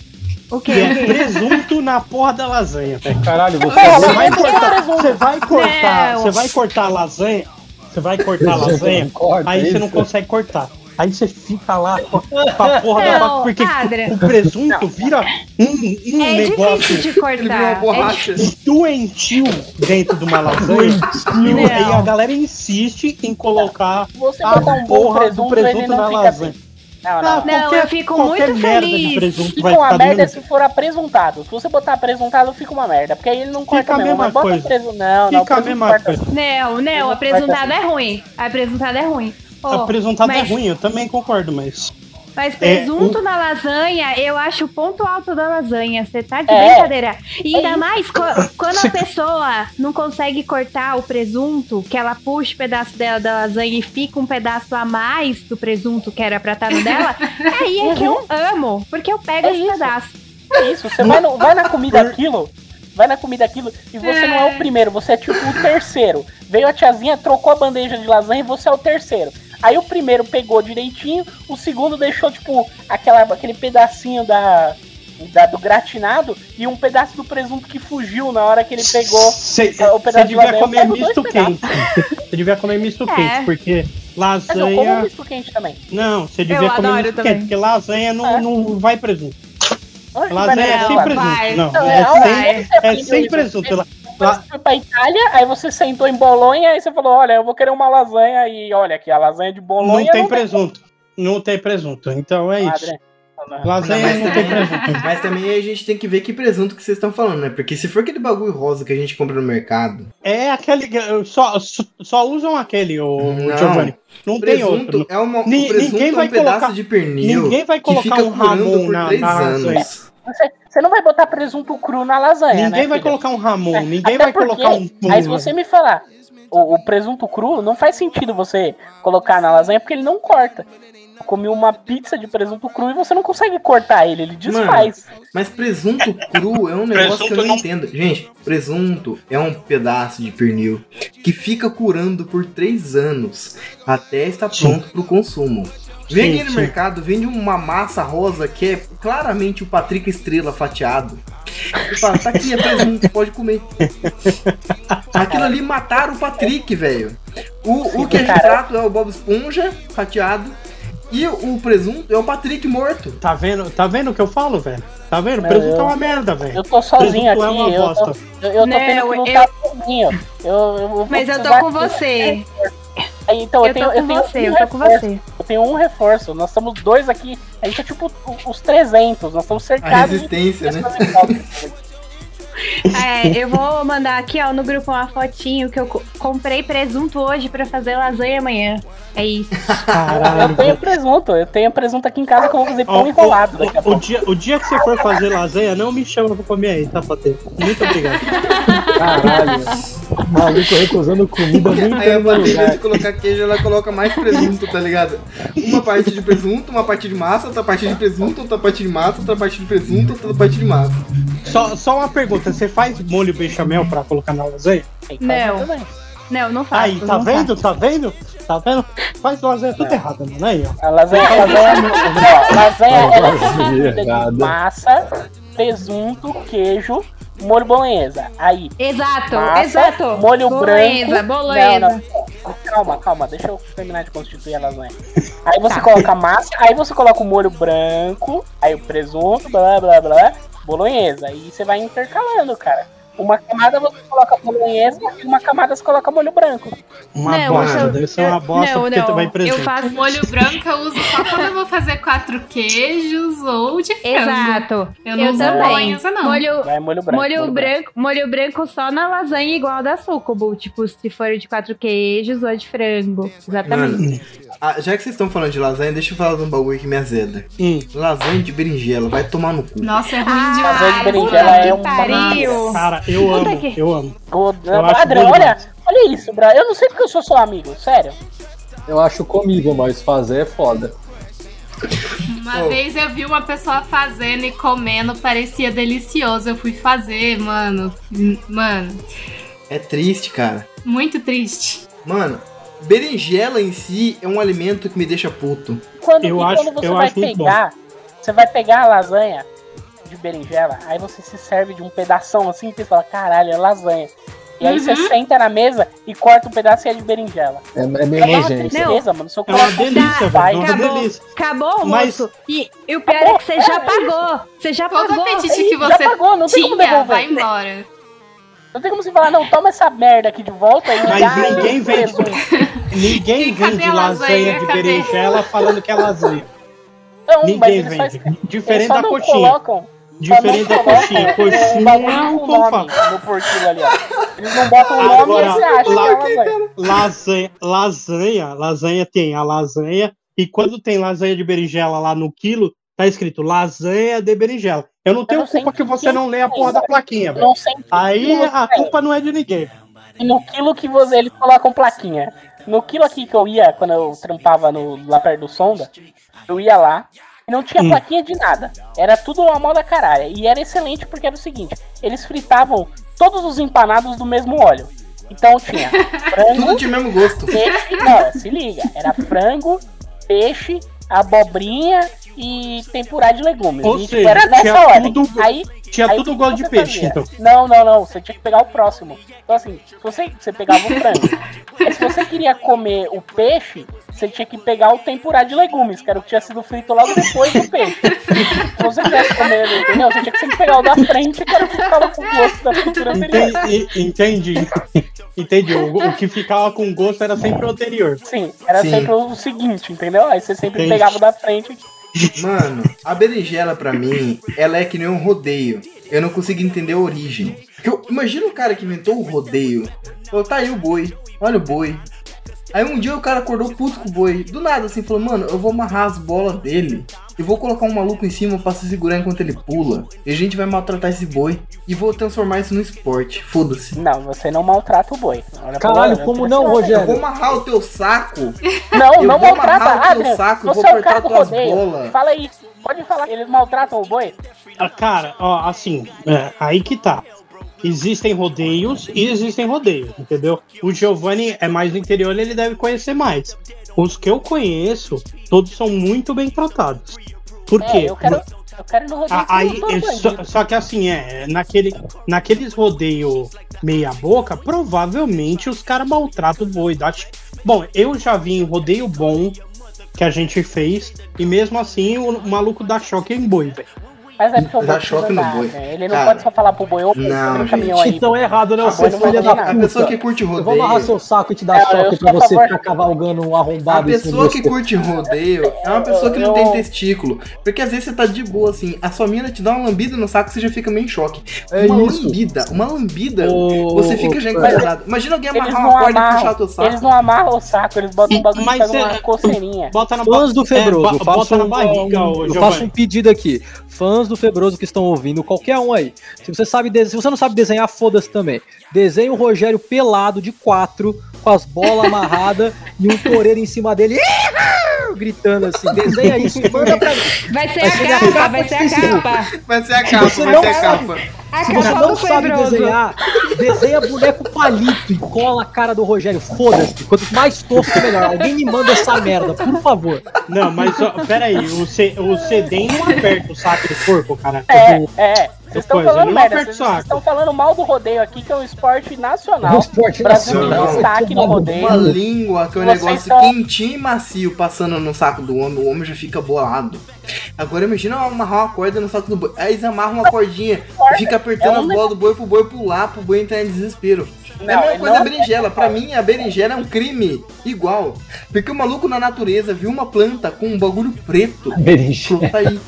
O Que quê? é presunto na porra da lasanha. Caralho, você Porra, Você vai cortar, você vai cortar, Não. você vai cortar a lasanha, você vai cortar a lasanha, Corta aí você não isso. consegue cortar. Aí você fica lá com com a porra da Não, vaca, porque Adra. o presunto vira um, um É negócio difícil de Ele virou uma cortar. É doentio dentro de uma lasanha. e, Não. a galera insiste em colocar a um porra presunto, do presunto na não lasanha. assim. Não, Ah, não. Não, qualquer- eu fico muito feliz. Fica uma merda mesmo se for apresuntado. Se você botar apresuntado, fica uma merda. Porque aí ele não corta a mesmo. mesma Mas bota presunto. Não, não. Fica a mesma coisa. Não, não, apresentado é ruim. Apresentado é ruim. Ô, Apresentado é mas- ruim, eu também concordo, mas. Mas É, presunto na lasanha, eu acho o ponto alto da lasanha. Você tá de É. brincadeira. E ainda É mais co- quando a pessoa não consegue cortar o presunto, que ela puxa o pedaço dela da lasanha e fica um pedaço a mais do presunto que era pra estar no dela, aí é que eu amo. Porque eu pego É esse isso. pedaço. É isso. Você vai, no- vai na comida aquilo. Vai na comida aquilo e você não é o primeiro, você é tipo o terceiro. Veio a tiazinha, trocou a bandeja de lasanha e você é o terceiro. Aí o primeiro pegou direitinho, o segundo deixou, tipo, aquela, aquele pedacinho da, da- do gratinado e um pedaço do presunto que fugiu na hora que ele pegou. Você É, o pedaço de devia lasanha, comer misto quente. Você devia comer misto É. quente, porque Mas eu como lasanha. misto quente também. Não, você devia Eu comer misto também. quente, porque lasanha não, É. não vai presunto. Lasanha é sem presunto. vai. Não, Não, é, é sem, é você sem isso? presunto. Lá- Você foi pra Itália, aí você sentou em Bolonha e você falou, olha, eu vou querer uma lasanha e olha aqui, a lasanha de Bolonha não tem presunto. Não tem presunto. Então é isso. Padre. Lasanha Mas não tem também- presunto. Mas também a gente tem que ver que presunto que vocês estão falando, né? Porque se for aquele bagulho rosa que a gente compra no mercado, É aquele. Só, só, usam aquele, o Não. Giovanni. Não tem presunto outro. é uma, Ni- o presunto ninguém é um vai pedaço colocar- de pernil Ninguém vai que colocar fica um Ramon por na, três na anos. Você, você não vai botar presunto cru na lasanha, né? Ninguém vai filho? colocar um Ramon. Ninguém Até vai porque, colocar um. Aí se você me falar, o, o presunto cru, não faz sentido você colocar na lasanha porque ele não corta. Eu comi uma pizza de presunto cru e você não consegue cortar ele, ele desfaz. Mas presunto cru é um negócio que eu não entendo. Gente, presunto é um pedaço de pernil que fica curando por três anos até estar pronto pro consumo. Vem Sim, aqui no sim. mercado, vende uma massa rosa que é claramente o Patrick Estrela fatiado. E fala, tá aqui, é presunto, pode comer. Aquilo ali mataram o Patrick, velho. O, O, o queijo de prato é o Bob Esponja, fatiado. E o presunto é o Patrick morto. Tá vendo, tá vendo o que eu falo, velho? Tá vendo? Não, Presunto eu- é uma merda, velho. Eu tô sozinho Presunto aqui, é uma eu tô, bosta. eu, eu tô Não, tendo que eu- sozinho. Eu, eu Mas eu tô com você. Então, eu, Eu tenho, tô eu com tenho você, um eu tô com reforço. você. Eu tenho um reforço. Nós estamos dois aqui. A gente é tipo os 300. Nós estamos A cercados resistência, né? É, eu vou mandar aqui, ó, no grupo uma fotinho que eu co- comprei presunto hoje pra fazer lasanha amanhã. É isso. Caralho. Eu tenho presunto. Eu tenho presunto aqui em casa que eu vou fazer Ó, pão enrolado daqui a o, o, dia, o dia que você for fazer lasanha, não me chama pra comer aí, tá, Patê? Muito obrigado. Caralho. Maluco recusando comida muito Aí a Patrícia, em vez de colocar queijo, ela coloca mais presunto, tá ligado? Uma parte de presunto, uma parte de massa, outra parte de presunto, outra parte de massa, outra parte de presunto, outra parte de massa. Só, só uma pergunta, você faz molho bechamel pra colocar na lasanha? Não. também. Não, não faço. Aí, tá não vendo? Tá vendo? Tá vendo? Faz lasanha tudo errado, mano. Aí, ó. A lasanha, a lasanha, ó, lasanha ela é Lasanha de errada. massa, presunto, queijo, molho bolonhesa. Aí, Exato, massa, exato. molho bolonhesa, branco. bolonhesa. Não. Calma, calma, deixa eu terminar de constituir a lasanha. Aí você coloca a massa, aí você coloca o molho branco, aí o presunto, blá blá blá, bolonhesa. Aí você vai intercalando, cara. Uma camada você coloca bolonhesa e uma camada você coloca molho branco. Uma Não, bosta, eu- deve ser uma bosta não, porque não. tu vai Eu presente. O faço. molho branco eu uso só quando eu vou fazer quatro queijos ou de frango. Exato. Eu não uso também. bolonhesa, não. Molho, Vai molho branco. molho, branco, molho branco só na lasanha igual da Sucubo. Tipo, se for de quatro queijos ou de frango. Exatamente. Ah, já que vocês estão falando de lasanha, deixa eu falar de um bagulho que me azeda. Hum. Lasanha de berinjela, vai tomar no cu. Nossa, é ruim Ah, Lasanha de demais. berinjela é um pariu. Cara, eu amo, que- eu amo. Ô, Eu bom olha, olha isso, Bra. Eu não sei porque eu sou seu amigo, sério. Eu acho comível, mas fazer é foda. Uma Oh. vez eu vi uma pessoa fazendo e comendo, parecia delicioso. Eu fui fazer, mano. Mano, É triste, cara. muito triste. Mano, berinjela em si é um alimento que me deixa puto. Quando, Eu acho- quando você eu vai acho muito pegar, você vai pegar a lasanha de berinjela, aí você se serve de um pedação assim, você fala, caralho, é lasanha. E aí você Uhum. senta na mesa e corta um pedaço e é de berinjela. É, é meio É uma nojento. tristeza, mano. Seu É uma delícia, vai. velho. É uma Acabou. delícia. Acabou o Mas-. E, e o pior é que você já pagou. Você já Todo pagou. apetite que Já você pagou, não tem como tinha, devolver. vai embora. Não tem como você falar, não, toma essa merda aqui de volta e Mas dá ninguém vende. Ninguém E vende lasanha lasanha? de berinjela falando que é lasanha. Não, mas Ninguém vende. Diferente da coxinha. colocam. Diferente da não coxinha. o Coxinha é o o que eu nome falo. no porquilo ali, ó. Eles não botam o nome e Agora, você acha que é lasanha. Lasanha, lasanha, lasanha tem a lasanha. E quando tem lasanha de berinjela lá no quilo, tá escrito lasanha de berinjela. Eu não tenho não sei culpa que você não lê a porra da plaquinha, velho. Não Aí a culpa não é de ninguém. E no quilo que você, eles colocam plaquinha. No quilo aqui que eu ia, quando eu trampava no, lá perto do Sonda, eu ia lá não tinha Hum. plaquinha de nada. Era tudo uma moda caralho. E era excelente porque era o seguinte: eles fritavam todos os empanados do mesmo óleo. Então tinha Tudo frango, de mesmo gosto. peixe. Não, se liga. Era frango, peixe, abobrinha e tempurá de legumes. Ou e, tipo, seja, era nessa tinha ordem. tudo- Aí Tinha Aí, tudo gosto de peixe, fazia? então. Não, não, não. Você tinha que pegar o próximo. Então, assim, se você, você pegava o frango. Aí, se você queria comer o peixe, você tinha que pegar o tempurá de legumes, que era o que tinha sido frito logo depois do peixe. Se você quisesse comer, ele, entendeu? Você tinha que sempre pegar o da frente, que era o que ficava com o gosto da fritura anterior. Entendi. Entendi. Entendi. O, o que ficava com gosto era sempre o anterior. Sim, era Sim. sempre o seguinte, entendeu? Aí você sempre Entendi. pegava o da frente. Mano, a berinjela pra mim, ela é que nem um rodeio. Eu não consigo entender a origem. Eu, imagina o cara que inventou o rodeio. Falou, tá aí o boi, olha o boi. Aí um dia o cara acordou puto com o boi. Do nada assim, falou, mano, eu vou amarrar as bolas dele. E vou colocar um maluco em cima pra se segurar enquanto ele pula. E a gente vai maltratar esse boi. E vou transformar isso no esporte. Foda-se. Não, você não maltrata o boi. Olha Caralho, olha, como não, pra- Eu vou Rogério? amarrar o teu saco. Não, Eu não vou maltrata. amarrar o teu saco, eu você vou é o cara apertar do tuas rodeio. bolas. Fala aí. Pode falar. Eles maltratam o boi? Ah, Cara, ó, assim, é, aí que tá. Existem rodeios e existem rodeios, entendeu? O Giovanni é mais do interior, ele deve conhecer mais. Os que eu conheço, todos são muito bem tratados. Por É, quê? eu quero, eu quero no rodeio. Aí, é só, só que assim, é, naquele, naqueles rodeio meia boca, provavelmente os caras maltratam o boi, dá, Bom, eu já vi em rodeio bom que a gente fez, e mesmo assim o maluco dá choque em boi, velho. Mas é porque o Dá boi choque no boi. né? Ele não Cara, pode só falar pro boi, ô, não, caminhão aí. Então é errado, né? A Você filha da nada. A puta. pessoa que curte Eu vou amarrar rodeio. seu saco e te dar choque pra a você favor- ficar cavalgando um A arrombado cima pessoa que curte rodeio é uma pessoa que não tem testículo. Porque às vezes você tá de boa assim, a sua mina te dá uma lambida no saco e você já fica meio em choque. É uma isso. lambida, uma lambida, você fica já incomodado. Imagina alguém amarrar uma corda e puxar teu saco. eles não amarram o saco, eles botam um bagulho e fazem uma é- coceirinha. Bota na Fãs do Febroso, é, eu bo- faço, bota na um- barriga, eu faço um pedido aqui. Fãs do Febroso que estão ouvindo, qualquer um aí. Se você sabe se você não sabe desenhar, foda-se também. Desenha o Rogério pelado de quatro, com as bolas amarradas e um toureiro em cima dele! Gritando assim. Desenha isso e manda pra mim. Vai ser Vai ser a capa, capa vai ser a capa. Vai ser a capa, você vai não ser a sabe- capa. A Se você capa não sabe Febroso. desenhar, desenha boneco palito e cola a cara do Rogério. Foda-se. Quanto mais tosco, melhor. Alguém me manda essa merda, por favor. Não, mas ó, pera aí, o, C, o CD não aperta o saco do corpo, cara. É, Do- é. Vocês estão falando não merda, vocês estão falando mal do rodeio aqui, que é um esporte É nacional. um esporte Brasil nacional. destaque no rodeio. Uma língua que é um Vocês negócio são- quentinho e macio passando no saco do homem, o homem já fica bolado. Agora imagina amarrar uma corda no saco do boi. Aí eles amarram uma cordinha e fica apertando É um as bolas do boi pro boi pular, pro boi entrar em desespero. é a Não, mesma coisa não- a berinjela. Pra mim, a berinjela é um crime igual. Porque o maluco na natureza viu uma planta com um bagulho preto. Berinjela. Pronto, tá aí.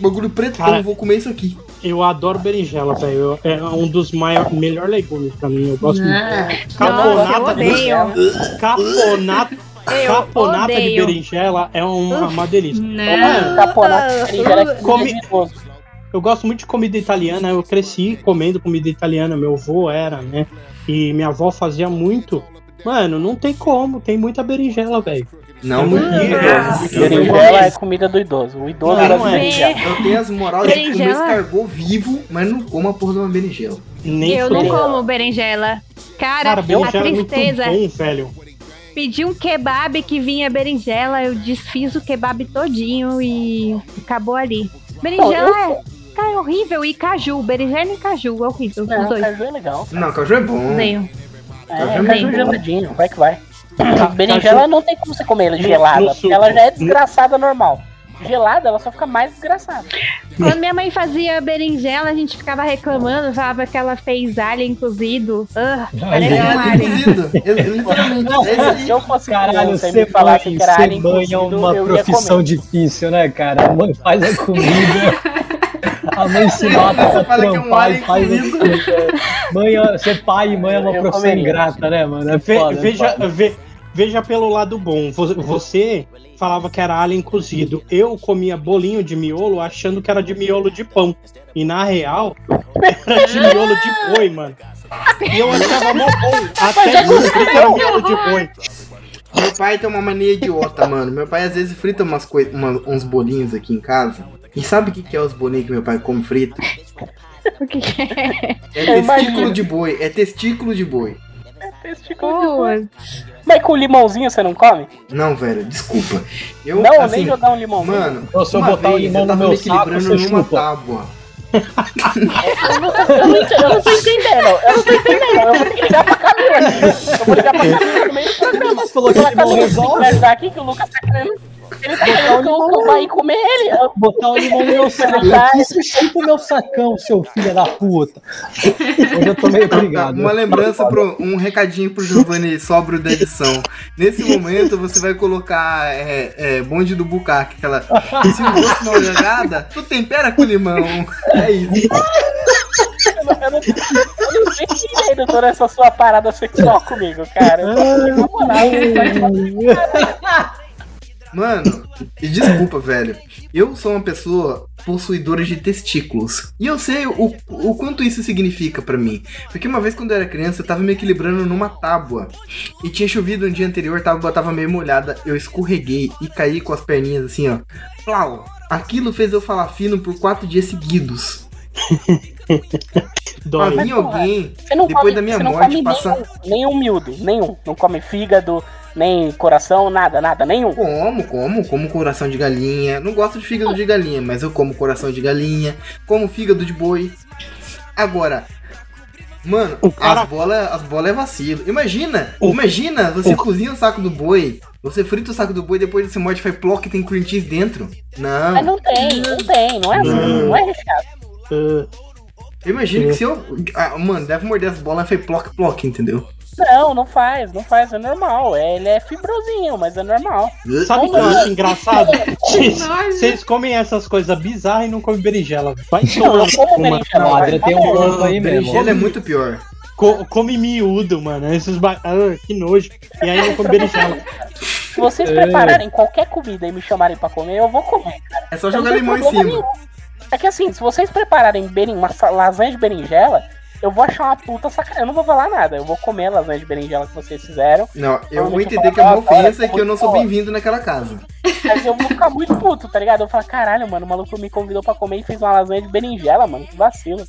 Bagulho preto, Cara, então eu vou comer isso aqui. Eu adoro berinjela, velho. É um dos maiores, melhores legumes pra mim. Eu gosto muito. Eu Caponata de. Caponata, Eu caponata de odeio. berinjela é uma, uma delícia. Não. Caponata de berinjela é Come-. Eu gosto muito de comida italiana, eu cresci comendo comida italiana, meu avô era, né? E minha avó fazia muito. Mano, não tem como, tem muita berinjela, velho. Não, É velho. lindo. Berinjela é comida do idoso. O idoso Não, não é. berinjela. Eu tenho as moral de comer Berinjela? escargot vivo, mas não como a porra de uma berinjela. Nem Eu não como berinjela. Cara, Cara, a berinjela é muito tristeza. bom, velho. Pedi um kebab que vinha berinjela, eu desfiz o kebab todinho e acabou ali. Berinjela é, cara, é horrível. E caju, berinjela e caju, é horrível. Os Não, dois. caju é legal. Não, caju é bom. Odeio. É, Caju é caju geladinho, vai que vai. Berinjela não tem como você comer ela gelada, no ela já é desgraçada normal. Gelada, ela só fica mais desgraçada. Quando minha mãe fazia berinjela, a gente ficava reclamando, falava que ela fez alien cozido. Ah, parece É um alien alien. cozido. Eu- Literalmente. É isso aí. Se eu fosse Caralho, e me mãe, que era alien mãe é cozido, uma eu ia profissão difícil, né, cara? A mãe faz a comida. A mãe se mata Você pra fala que é trampar e faz cozido. o quê? Mãe, é- ser pai e mãe é uma profissão ingrata, né, mano? É foda, é veja. Ve- veja pelo lado bom. Vo- Você falava que era alien cozido. Eu comia bolinho de miolo achando que era de miolo de pão. E na real, era de miolo de boi, mano. E eu achava mó bom. Até descobri que era miolo de boi. Meu pai tem uma mania idiota, mano. Meu pai às vezes frita umas coi- uma- uns bolinhos aqui em casa. E sabe o que, que é os bolinhos que meu pai come frito? O que que é? É testículo de boi. É testículo de boi. Testículo de boi. Putz. Mas com limãozinho você não come? Não, velho, desculpa. Eu, não, assim, nem jogar um limãozinho. Mano, Então, se eu botar o vez limão eu no meu me saco, você numa chupa. tábua. Eu não, tô, eu, não, eu não tô entendendo. Eu não tô entendendo. Eu vou ter que ligar pra Camila aqui. Eu vou ligar pra Camila no meio do programa. Você falou que limão resolve? aqui que o Lucas tá querendo. Ele tá vá ir comer ele. Botar o limão no meu saco. Você chupa o meu sacão, seu filho da puta. Hoje eu tô meio brigado. Uma lembrança, pro, um recadinho pro Giovanni Sobro da edição. Nesse momento você vai colocar é, é, bonde do bucaque, aquela. Se o gosto não agrada, tu tempera com limão. É isso. Eu não, eu não, eu não entendendo toda essa sua parada sexual comigo, cara. Eu tô na moral, você tá- Mano, desculpa, velho. Eu sou uma pessoa possuidora de testículos. E eu sei o, o quanto isso significa pra mim. Porque uma vez quando eu era criança, eu tava me equilibrando numa tábua. E tinha chovido no dia anterior, a tábua tava meio molhada. Eu escorreguei e caí com as perninhas assim, ó. Plau! Aquilo fez eu falar fino por quatro dias seguidos. Pra Dói. vir alguém, Você não depois come, da minha você não morte, come passa. nenhum, nenhum miúdo, nenhum. Não come fígado, nem coração, nada, nada, nenhum. Como, como, como coração de galinha. Não gosto de fígado de galinha, mas eu como coração de galinha, como fígado de boi. Agora, Mano, O cara- as bolas as bola é vacilo. Imagina, O- imagina, você o- cozinha o saco do boi, você frita o saco do boi, depois você morde, faz ploc e tem cream cheese dentro. Mas Não. não tem, não tem, não é assim, Não. não é recheado. Uh, Imagina que se eu. Ah, mano, deve morder as bolas e faz ploc, ploc, entendeu? Não, não faz, não faz, é normal. É, ele é fibrosinho, mas é normal. sabe o que eu acho engraçado? Vocês- comem essas coisas bizarras e não comem berinjela. Vai Não, tomar eu como uma- berinjela. Tem um ponto aí mesmo. Berinjela é muito pior. Co- come miúdo, mano. Esses ba... ah, que nojo. E aí não come berinjela. Se vocês prepararem qualquer comida e me chamarem pra comer, eu vou comer. É só jogar limão em cima. nenhum. É que assim, se vocês prepararem berin... uma sa- lasanha de berinjela, eu vou achar uma puta sacanagem. Eu não vou falar nada. Eu vou comer a lasanha de berinjela que vocês fizeram. Não, eu vou Provavelmente entender que é uma falo, "Ah, ofensa e que eu não sou bem-vindo naquela casa. Mas eu vou ficar muito puto, tá ligado? Eu vou falar, caralho, mano, o maluco me convidou pra comer e fez uma lasanha de berinjela, mano. Que vacilo.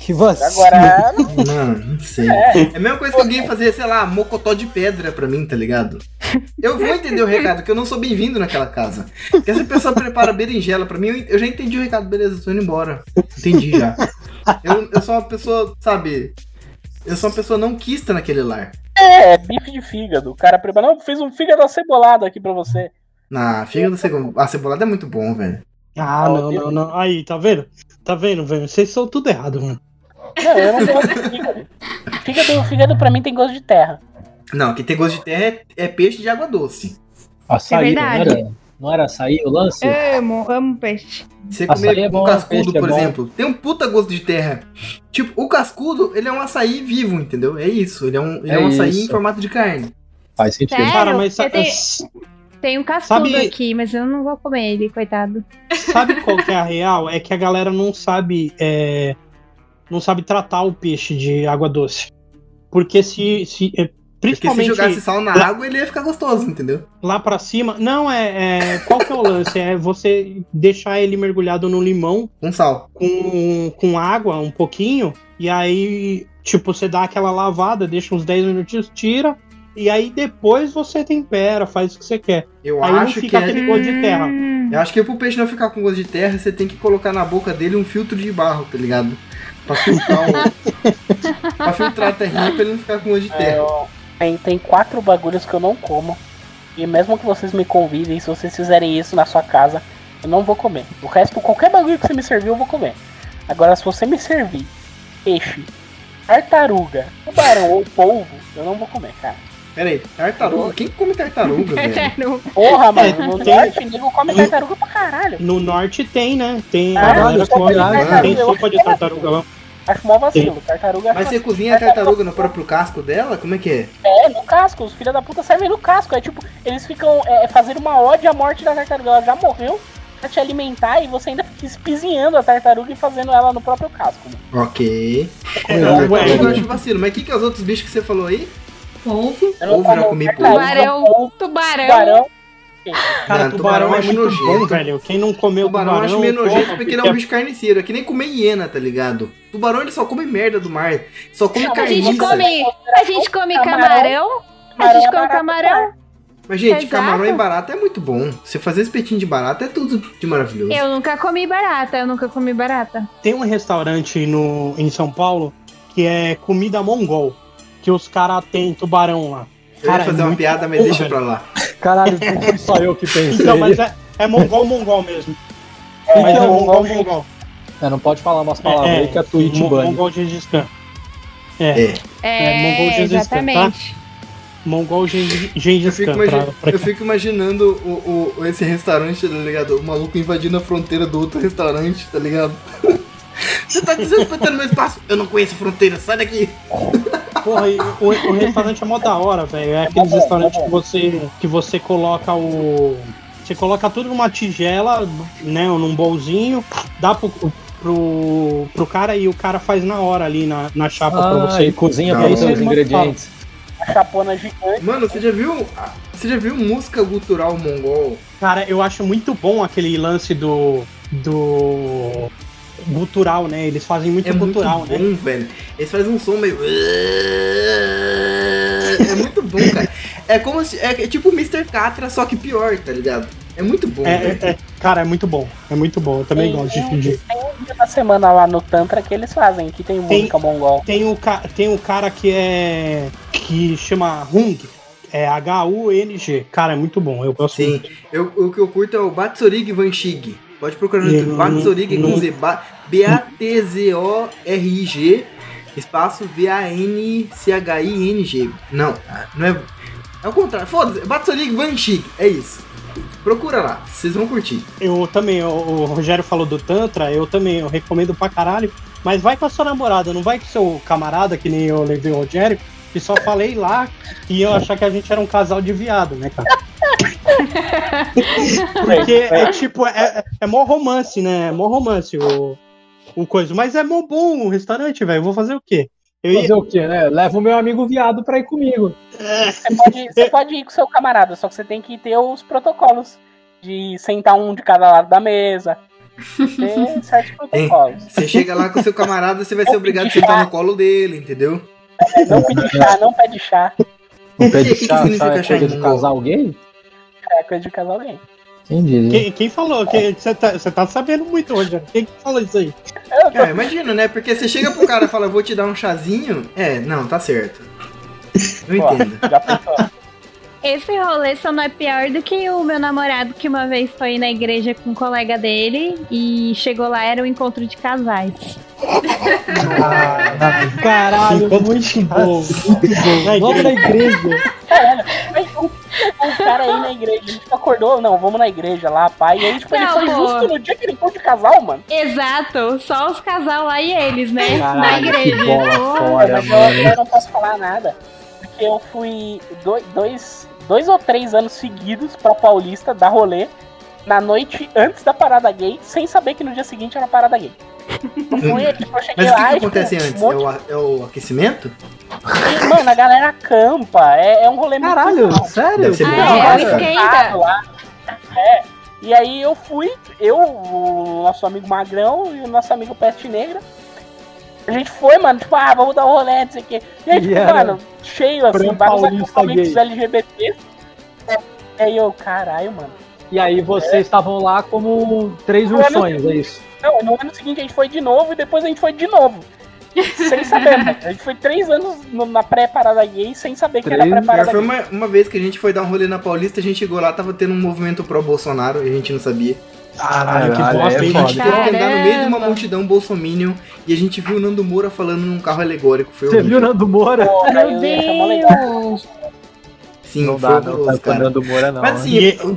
Que vacilo. Agora, Não, não sei. É a mesma coisa que alguém fazer, sei lá, mocotó de pedra pra mim, tá ligado? Eu vou entender o recado, que eu não sou bem-vindo naquela casa. Porque essa pessoa prepara berinjela pra mim, eu- já entendi o recado, beleza, tô indo embora. Entendi já. Eu, eu sou uma pessoa, sabe? Eu sou uma pessoa não quista naquele lar. é, bife de fígado. O cara prepara, não, fiz um fígado acebolado aqui pra você. Na fígado, cebo- a cebolada é muito bom, velho. Ah, não, não, não. Aí, tá vendo? Tá vendo, velho? Vocês são tudo errado, mano. Não, eu não gosto de fígado. Fígado, fígado pra mim tem gosto de terra. Não, que tem gosto de terra é, é peixe de água doce. Açaí, não verdade. era, não era açaí o lance? Amo, amo peixe. Você Açaí comer é um bom, cascudo, peixe é por bom. exemplo, tem um puta gosto de terra. Tipo, o cascudo, ele é um açaí vivo, entendeu? É isso. Ele é um, ele é É um açaí isso. em formato de carne. Faz sentido. Sério? Cara, mas Eu tenho- Tem um cascudo Sabe- aqui, mas eu não vou comer ele, coitado. sabe qual que é a real? É que a galera não sabe. é, não sabe tratar o peixe de água doce. Porque se. se é, Porque se principalmente jogasse sal na lá- água, ele ia ficar gostoso, entendeu? lá pra cima. Não, é, é. Qual que é o lance? É você deixar ele mergulhado no limão Com sal. com, com água um pouquinho. E aí, tipo, você dá aquela lavada, deixa uns 10 minutinhos, tira. E aí depois você tempera, faz o que você quer. Eu Aí não acho que fica é- aquele gosto de terra. Eu acho que pro peixe não ficar com gosto de terra, você tem que colocar na boca dele um filtro de barro, tá ligado? Pra filtrar o... pra filtrar a terrinha pra ele não ficar com gosto de É, terra. eu- tem, tem quatro bagulhos que eu não como. E mesmo que vocês me convidem, se vocês fizerem isso na sua casa, eu não vou comer. O resto, qualquer bagulho que você me servir, eu vou comer. Agora, se você me servir peixe, tartaruga, tubarão ou polvo, eu não vou comer, cara. Pera aí, tartaruga? Quem come tartaruga, velho? Porra, mano, É, no tem- norte, nego come tartaruga pra caralho. No norte tem, né? Tem, Ah, galera come- tem sopa de tartaruga lá. Acho mó vacilo. Tartaruga Mas acho você cozinha a tartaruga no próprio casco dela? Como é que é? É, no casco. Os filhos da puta servem no casco. É tipo, eles ficam é, fazendo uma ode à morte da tartaruga. Ela já morreu pra te alimentar e você ainda fica espizinhando a tartaruga e fazendo ela no próprio casco. Ok. É, Eu ué, acho vacilo. Mas o que, que é os outros bichos que você falou aí? Eu não Ovo, já comi Tubarão. Tubarão. tubarão. Cara, Não, tubarão, tubarão é acho muito nojento. bom, velho. Quem não comeu Tubarão eu tubarão... acho meio nojento porque ele é um bicho carniceiro. É que nem comer hiena, tá ligado? Tubarão ele só come merda do mar. Só come Não, A gente carniça. come, a gente come Camarão. camarão. A gente é come camarão. Mas, gente, Exato. camarão em barata é muito bom. Você fazer espetinho de barata é tudo de maravilhoso. Eu nunca comi barata, eu nunca comi barata. Tem um restaurante no, em São Paulo que é comida mongol. Que os caras têm tubarão lá. Eu ia Cara, fazer é uma piada, mas deixa pra lá. Caralho, não só eu que pensei. Então, mas é, é mongol, mongol mesmo. É, Mas é mongol, mongol. É, não pode falar umas palavras aí que a Twitch Mo- bane. Mongol Gengis Khan. É. É, mongol Jesus, exatamente. Mongol Gengis Eu Gengis fico, Khan. eu fico imaginando o, o- esse restaurante, tá ligado? O maluco invadindo a fronteira do outro restaurante, tá ligado? Você tá desrespeitando meu espaço? Eu não conheço fronteira, sai daqui! Porra, e o, o restaurante é mó da hora, velho. É aqueles é restaurantes que você, que você coloca o. Você coloca tudo numa tigela, né? Num bolzinho, dá pro, pro, pro cara e o cara faz na hora ali na, na chapa pra Ah, você. e cozinha pra você os ingredientes. A chapona gigante. Mano, você já viu. Você já viu música gutural mongol? Cara, eu acho muito bom aquele lance do. do. Gutural, né? Eles fazem muito É muito gutural, bom, né? velho. Eles fazem um som meio. É muito bom, cara. É como se. É tipo Mr. Catra, só que pior, tá ligado? É muito bom, É, é- é- cara, é muito bom. É muito bom. Eu também Tem- gosto tem, de. de- tem um dia da semana lá no Tantra que eles fazem, que tem música mongol. Tem o, tem o cara que é. que chama Hung. É H-U-N-G. Cara, é muito bom. Eu gosto Sim. muito. Eu, o que eu curto é o Batsorig Vanchig. Pode procurar no Eu YouTube. não- com Z. Ba- B-A-T-Z-O-R-I-G. Espaço V-A-N-C-H-I-N-G. Não, não é. É o contrário. Foda-se. Batsorig Vanchig. É isso. Procura lá. Vocês vão curtir. Eu também, o, o Rogério falou do Tantra, eu também, eu recomendo pra caralho. Mas vai com a sua namorada, não vai com seu camarada, que nem eu levei o Rogério, que só falei lá e eu achar que a gente era um casal de viado, né, cara? Porque é tipo, é, é mó romance, né? É mó romance o, o coisa. Mas é mó bom o restaurante, velho. Vou fazer o quê? Eu ia, Fazer o quê, né? Leva o meu amigo viado pra ir comigo. Você pode, você pode ir com seu camarada, só que você tem que ter os protocolos de sentar um de cada lado da mesa. Ter certos protocolos. Você chega lá com seu camarada, você vai ser obrigado a sentar no colo dele, entendeu? Não pede chá, não pede chá. O pé E de o que chá, significa chá é chá coisa de casal gay? É coisa de casal gay. Entendi. quem, quem falou? Você tá, você tá sabendo muito, Rogério. Quem que falou isso aí? É, imagina, né? Porque você chega pro cara e fala, vou te dar um chazinho. É, não, tá certo. Ó, entendo. já pensou. Esse rolê só não é pior do que o meu namorado que uma vez foi na igreja com um colega dele e chegou lá, era um encontro de casais. Caralho, Enquanto- muito bom. Na Vamos na igreja. Aí o, cara aí na igreja, a gente acordou, não, vamos na igreja lá, pai. E aí, tipo, ele Não, foi pô. justo no dia que ele encontrou de casal, mano. Exato, só os casal lá e eles, né? na Caralho, igreja. que bola fora, mas mano. eu, eu não posso falar nada. Porque eu fui dois, dois, ou três anos seguidos pra Paulista dar rolê na noite antes da parada gay, sem saber que no dia seguinte era parada gay. Eu fui, tipo, eu cheguei Mas o que, lá que e, tipo, acontece um antes? É monte o, é o aquecimento? de- Mano, a galera acampa. É, é um rolê muito Caralho, legal. sério? Deve Ah, é, é lá. É. E aí eu fui, eu, o nosso amigo Magrão e o nosso amigo Peste Negra. A gente foi, mano, tipo, ah, vamos dar um rolê, não sei o quê. E aí, tipo, era mano, cheio, assim, vários acampamentos gay. LGBT. E aí eu, caralho, mano. E aí vocês estavam lá como três ursões, é isso? Não, no ano seguinte a gente foi de novo e depois a gente foi de novo. sem saber, mano. A gente foi três anos no- na pré-parada gay sem saber que era Três? Pré-parada foi gay. uma, uma vez que a gente foi dar um rolê na Paulista, a gente chegou lá, tava tendo um movimento pró-Bolsonaro e a gente não sabia. Caralho, que bosta, é hein? A gente teve que andar no meio de uma multidão bolsominion e a gente viu o Nando Moura falando num carro alegórico. Foi Você horrível. viu Nando Moura? Pô, Meu. Deus! Sim, não dá, não tá. Nando Moura, não. Mas assim, E- eu-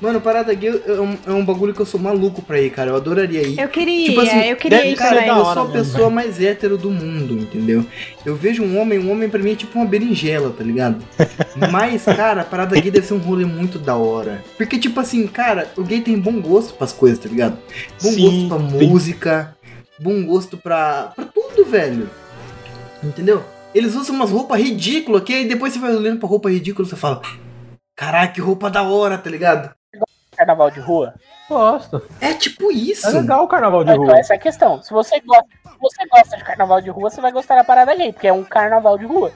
mano, parada gay é um, é um bagulho que eu sou maluco pra ir, cara. Eu adoraria ir. Eu queria, Tipo assim, eu queria deve ir Cara, eu sou a mesmo, pessoa mais hétero do mundo, entendeu? Eu vejo um homem, um homem pra mim é tipo uma berinjela, tá ligado? Mas, cara, a parada gay deve ser um rolê muito da hora. Porque, tipo assim, cara, o gay tem bom gosto pras coisas, tá ligado? Bom Sim, gosto pra tem. música, bom gosto pra, pra tudo, velho. Entendeu? Eles usam umas roupas ridículas, que aí depois você vai olhando pra roupa ridícula e você fala, caraca, que roupa da hora, tá ligado? Carnaval de rua. Gosto. É tipo isso. É legal o carnaval de Então, rua. essa é a questão. Se você gosta, se você gosta de carnaval de rua, você vai gostar da parada gay, porque é um carnaval de rua.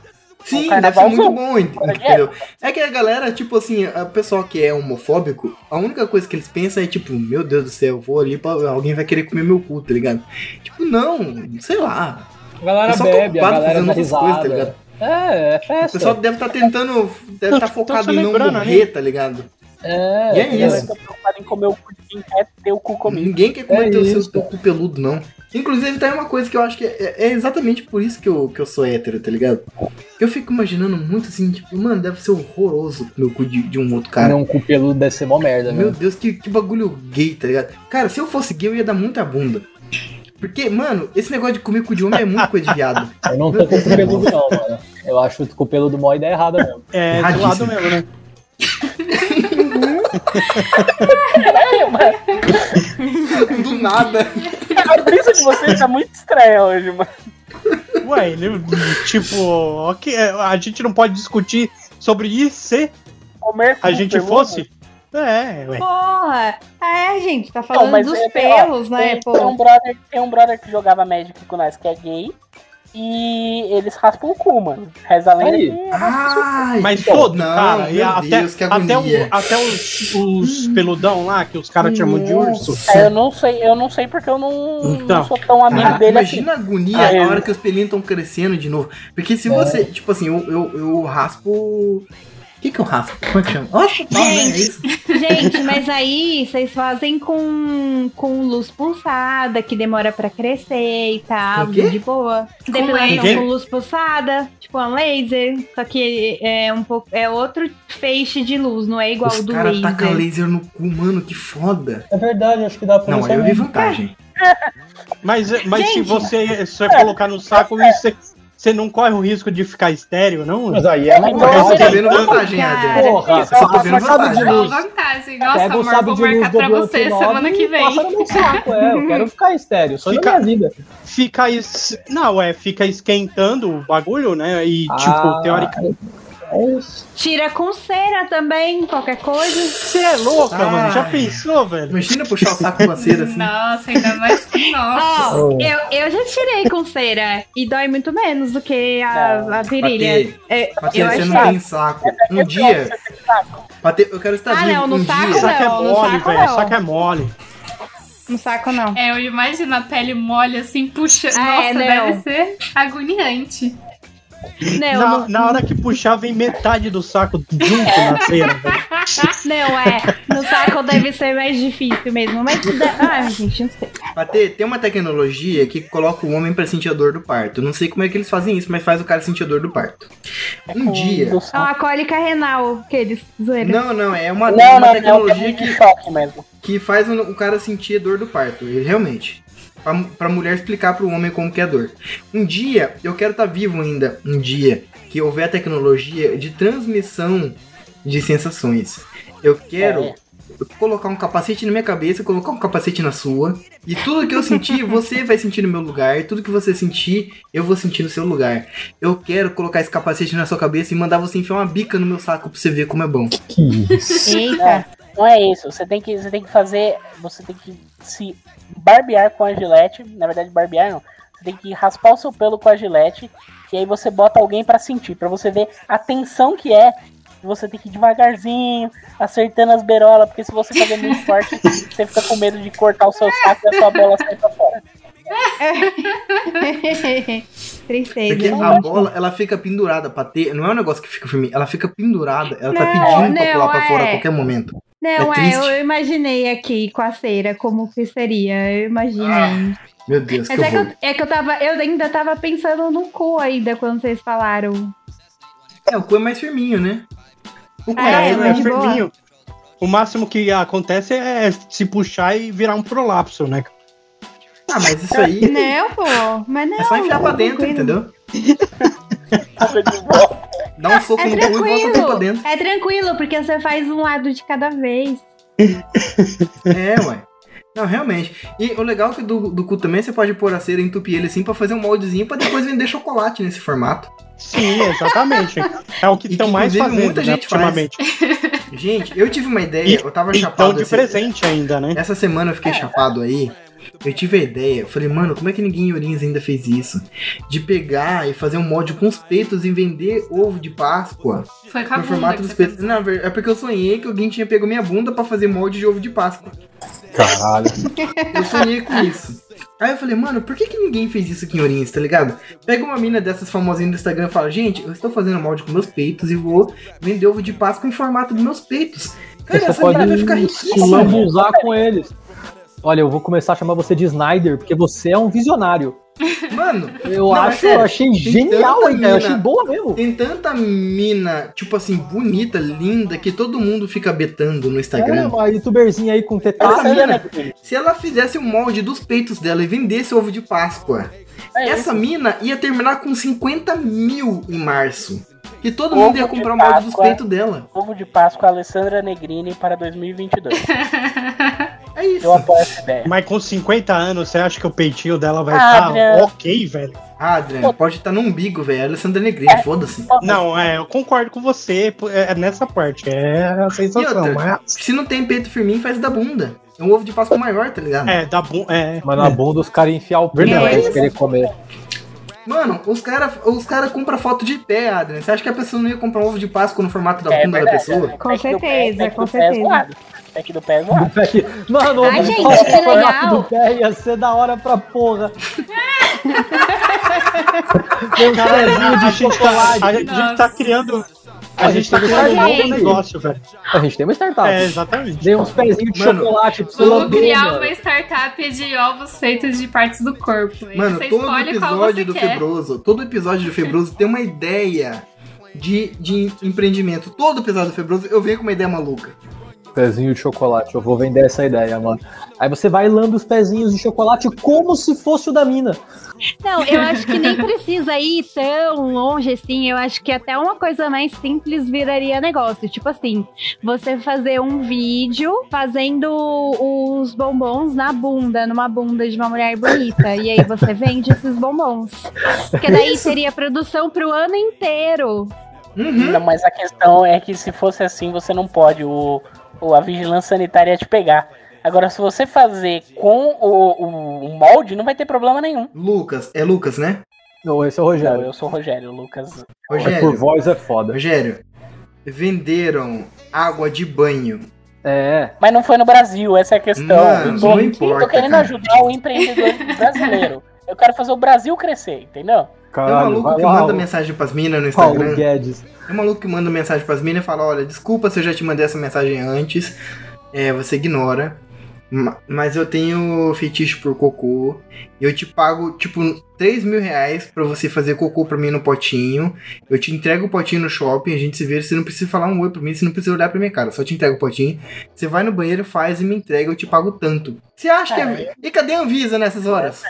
Sim, Um deve ser muito bom, ent- entendeu? É que a galera, tipo assim, o pessoal que é homofóbico, a única coisa que eles pensam é tipo, meu Deus do céu, eu vou ali pra. Alguém vai querer comer meu cu, tá ligado? Tipo, não, sei lá. A galera O tá bebe, a galera fazendo outras coisas, tá risada. ligado? É, é O festa. pessoal deve estar tentando. Deve estar Tô focado em não morrer, tá ligado? É, E é isso. preocupado em comer o cu de quem quer ter o cu comigo. Ninguém quer comer É teu isso. seu cu peludo, não. Inclusive, tem uma coisa que eu acho que é, é exatamente por isso que eu, que eu sou hétero, tá ligado? Eu fico imaginando muito assim, tipo, mano, deve ser horroroso comer o cu de, de um outro cara. Comer um cu peludo deve ser mó merda, Meu meu. Deus, que, que bagulho gay, tá ligado? Cara, se eu fosse gay, eu ia dar muita bunda. Porque, mano, esse negócio de comer cu de homem é muito coisa de viado. Eu não tô com cu peludo, não, mano. Eu acho que o cu peludo mó ideia errada mesmo. É, de Erradíssimo. lado mesmo, né? Caralho, mano. Do nada. A brisa de vocês tá muito estranha hoje, mano. Ué, ele, tipo, ok, a gente não pode discutir sobre isso se Comer a gente peludo. fosse. É, ué. Porra! É, gente, tá Não, falando mas dos é, tem, ó, pelos, né, tem, pô? tem um brother, tem um brother que jogava Magic com nós que é gay. E eles raspam o cu, mano. Reza a lenda Aí. que Ai, Mas todo, não, cara. E até, Deus, que até, agonia. o- até os, os peludão lá, que os caras chamam de urso. É, eu não sei, eu não sei porque eu não, Então. não sou tão amigo Cara, dele assim. imagina a agonia Ah, é. na hora que os pelinhos estão crescendo de novo. Porque se você, tipo assim, eu, eu, eu raspo. O que que eu raspo? Como é que chama? Oxe, não, né? É isso. Gente, mas aí vocês fazem com, com luz pulsada, que demora pra crescer e tal, Com o quê? de boa. Depilação laser. com luz pulsada, tipo um laser, só que é um pouco é outro feixe de luz, não é igual Os o do caras laser. tacam laser no cu, mano, que foda. É verdade, acho que dá pra Não, eu vi vantagem. Mas, mas se Gente. você, se você colocar no saco, você, você não corre o risco de ficar estéreo, não? Mas aí é uma Não, Eu tô vendo vantagem. Adriano. Porra, só tô vendo vantagem. Nossa, Pega o amor, sábio vou marcar pra você semana que vem. passa no meu saco, é. Eu quero ficar estéreo, só Fica- na minha vida. Fica es... Não, é, fica esquentando o bagulho, né? E, Ah, tipo, teoricamente. Tira com cera também, qualquer coisa. Você é louca, Ai. mano. Já pensou, velho? Imagina puxar o saco com a cera assim. Nossa, ainda mais que nossa. Ó, Oh. eu, eu já tirei com cera e dói muito menos do que a, a virilha. É, bater, eu você acho não tem saco. Um dia. Bater, eu quero estar Ah, não, no um saco dia. Saco é Não, no mole, saco velho. não. Saco é mole. No saco não. É, eu imagino a pele mole assim, puxa. Ah, Nossa, é, não. deve ser agoniante. Não, Na, no- na hora que puxar, vem metade do saco junto na cera. Não, é. No saco deve ser mais difícil mesmo. Mas. Ah, gente, não sei. Tem uma tecnologia que coloca o homem pra sentir a dor do parto. Não sei como é que eles fazem isso, mas faz o cara sentir a dor do parto. Um Com dia. É uma cólica renal, que eles zoeiram. Não, não, é uma, Não, uma não, não, é tecnologia um que, choque mesmo. que faz o, o cara sentir a dor do parto. Ele, realmente. Pra, pra mulher explicar pro homem como que é a dor. Um dia, eu quero estar vivo ainda. Um dia que houver a tecnologia de transmissão de sensações. Eu quero É. colocar um capacete na minha cabeça, colocar um capacete na sua. E tudo que eu sentir, você vai sentir no meu lugar. E tudo que você sentir, eu vou sentir no seu lugar. Eu quero colocar esse capacete na sua cabeça e mandar você enfiar uma bica no meu saco pra você ver como é bom. Que isso. Eita. Não é isso. Você tem que, você tem que fazer. Você tem que se barbear com a gilete. Na verdade, barbear não. Você tem que raspar o seu pelo com a gilete. E aí você bota alguém pra sentir. Pra você ver a tensão que é. Você tem que ir devagarzinho, acertando as berolas. Porque se você fazer muito forte, você fica com medo de cortar o seu saco e a sua bola sair pra fora. Tristeza. Porque a bola, ela fica pendurada pra ter. Não é um negócio que fica firme, ela fica pendurada. Ela tá Não, pedindo pra não, pular pra fora a é. qualquer momento. Não, É é, eu imaginei aqui com a cera como que seria. Eu imaginei. Meu Deus, que Mas é que, eu, é que eu tava. Eu ainda tava pensando no cu ainda quando vocês falaram. É, o cu é mais firminho, né? O cu Ah, é, É, é firminho. O máximo que acontece é se puxar e virar um prolapso, né? Ah, mas isso aí Não, pô. Mas não. é só enfiar pra dentro, tranquilo. entendeu? Dá um soco É no cu e volta tudo pra tranquilo. dentro. É tranquilo, porque você faz um lado de cada vez. É, ué. Não, realmente. E o legal é que do, do cu também você pode pôr a cera e entupir ele assim pra fazer um moldezinho pra depois vender chocolate nesse formato. Sim, exatamente. É o que estão mais fazendo, muita né, gente faz. ultimamente. Gente, eu tive uma ideia, E, eu tava então chapado de esse- presente ainda, né? Essa semana eu fiquei chapado aí. Eu tive a ideia, eu falei, mano, como é que ninguém em Ourinhos ainda fez isso? De pegar e fazer um molde com os peitos e vender ovo de Páscoa Foi com a no bunda formato dos peitos. Não, é porque eu sonhei que alguém tinha pego minha bunda pra fazer molde de ovo de Páscoa. Caralho. Eu sonhei com isso. Aí eu falei, mano, por que, que ninguém fez isso aqui em Ourinhos, tá ligado? Pega uma mina dessas famosinhas do Instagram e fala, gente, eu estou fazendo molde com meus peitos e vou vender ovo de Páscoa em formato dos meus peitos. Cara, Você essa mina vai ficar se riquíssima. lambuzar com eles. Olha, eu vou começar a chamar você de Snyder, porque você é um visionário. Mano, Eu Não, é acho, sério. eu achei genial a ideia, eu mina- achei boa mesmo. Tem tanta mina, tipo assim, bonita, linda, que todo mundo fica betando no É, Instagram. uma youtuberzinha aí com Essa tetá. mina, se ela fizesse um molde dos peitos dela e vendesse ovo de Páscoa, É essa mina ia terminar com 50 mil em março. E todo Ovo mundo ia comprar o molde dos peitos dela. Ovo de Páscoa Alessandra Negrini para 2022. É isso. Eu apoio essa ideia. Mas com 50 anos, você acha que o peitinho dela vai estar Adriano. ok, velho? Ah, Adriano, pode estar no umbigo, velho. Alessandra Negrini, foda-se. Não, é, eu concordo com você é, nessa parte. É a sensação. outra, Mas, se não tem peito firminho, faz da bunda. É um ovo de Páscoa maior, tá ligado? é, dá bom. É, Mas na bunda os caras enfiar o pé Verdade. pra eles querer comer. Mano, os caras os cara compram foto de pé, Adrian. Você acha que a pessoa não ia comprar um ovo de Páscoa no formato da É bunda da pessoa? é. Com certeza, com é certeza. Pack do pé é zoado. Mano, Ai, o gente, foto que do formato legal. do pé ia ser da hora pra porra. Tem um pezinho a, de gente chocolate. tá, a gente- a gente tá criando. A, A gente gente tá tem criando um negócio, velho. A gente tem uma startup. É, exatamente. Dei uns pezinhos de Mano, chocolate pra você Vamos criar mano. uma startup de ovos feitos de partes do corpo. Mano, você todo escolhe qual episódio você do quer. Febroso, todo episódio do Febroso tem uma ideia de, de empreendimento. Todo episódio do Febroso eu venho com uma ideia maluca. Pezinho de chocolate, eu vou vender essa ideia, mano. Aí você vai e lambe os pezinhos de chocolate como se fosse o da mina. Não, eu acho que nem precisa ir tão longe assim. Eu acho que até uma coisa mais simples viraria negócio. Tipo assim, você fazer um vídeo fazendo os bombons na bunda, numa bunda de uma mulher bonita. E aí você vende esses bombons. Porque daí teria produção pro ano inteiro. Uhum. Não, mas a questão é que se fosse assim, você não pode. O, o- a vigilância sanitária ia te pegar. Agora, se você fazer com o, o- o molde, não vai ter problema nenhum. Lucas, é Lucas, né? Não, esse é o Não, Rogério. eu sou o Rogério, o Lucas. Mas por Rogério, voz é foda. Rogério, venderam água de banho. É. Mas não foi no Brasil, essa é a questão. Mano, eu tô, não eu importa, tô querendo cara. ajudar o empreendedor brasileiro. Eu quero fazer o Brasil crescer, entendeu? Tem um Caralho, maluco vai que manda mensagem pras minas no Paulo Instagram. Guedes. Tem um maluco que manda mensagem pras minas e fala: Olha, desculpa se eu já te mandei essa mensagem antes. É, você ignora. Ma- Mas eu tenho fetiche por cocô. E eu te pago, tipo, 3 mil reais pra você fazer cocô pra mim no potinho. Eu te entrego o potinho no shopping, a gente se vê. Você não precisa falar um oi pra mim, você não precisa olhar pra minha cara. Só te entrego o potinho. Você vai no banheiro, faz e me entrega, eu te pago tanto. Você acha que é. E cadê a Anvisa nessas horas?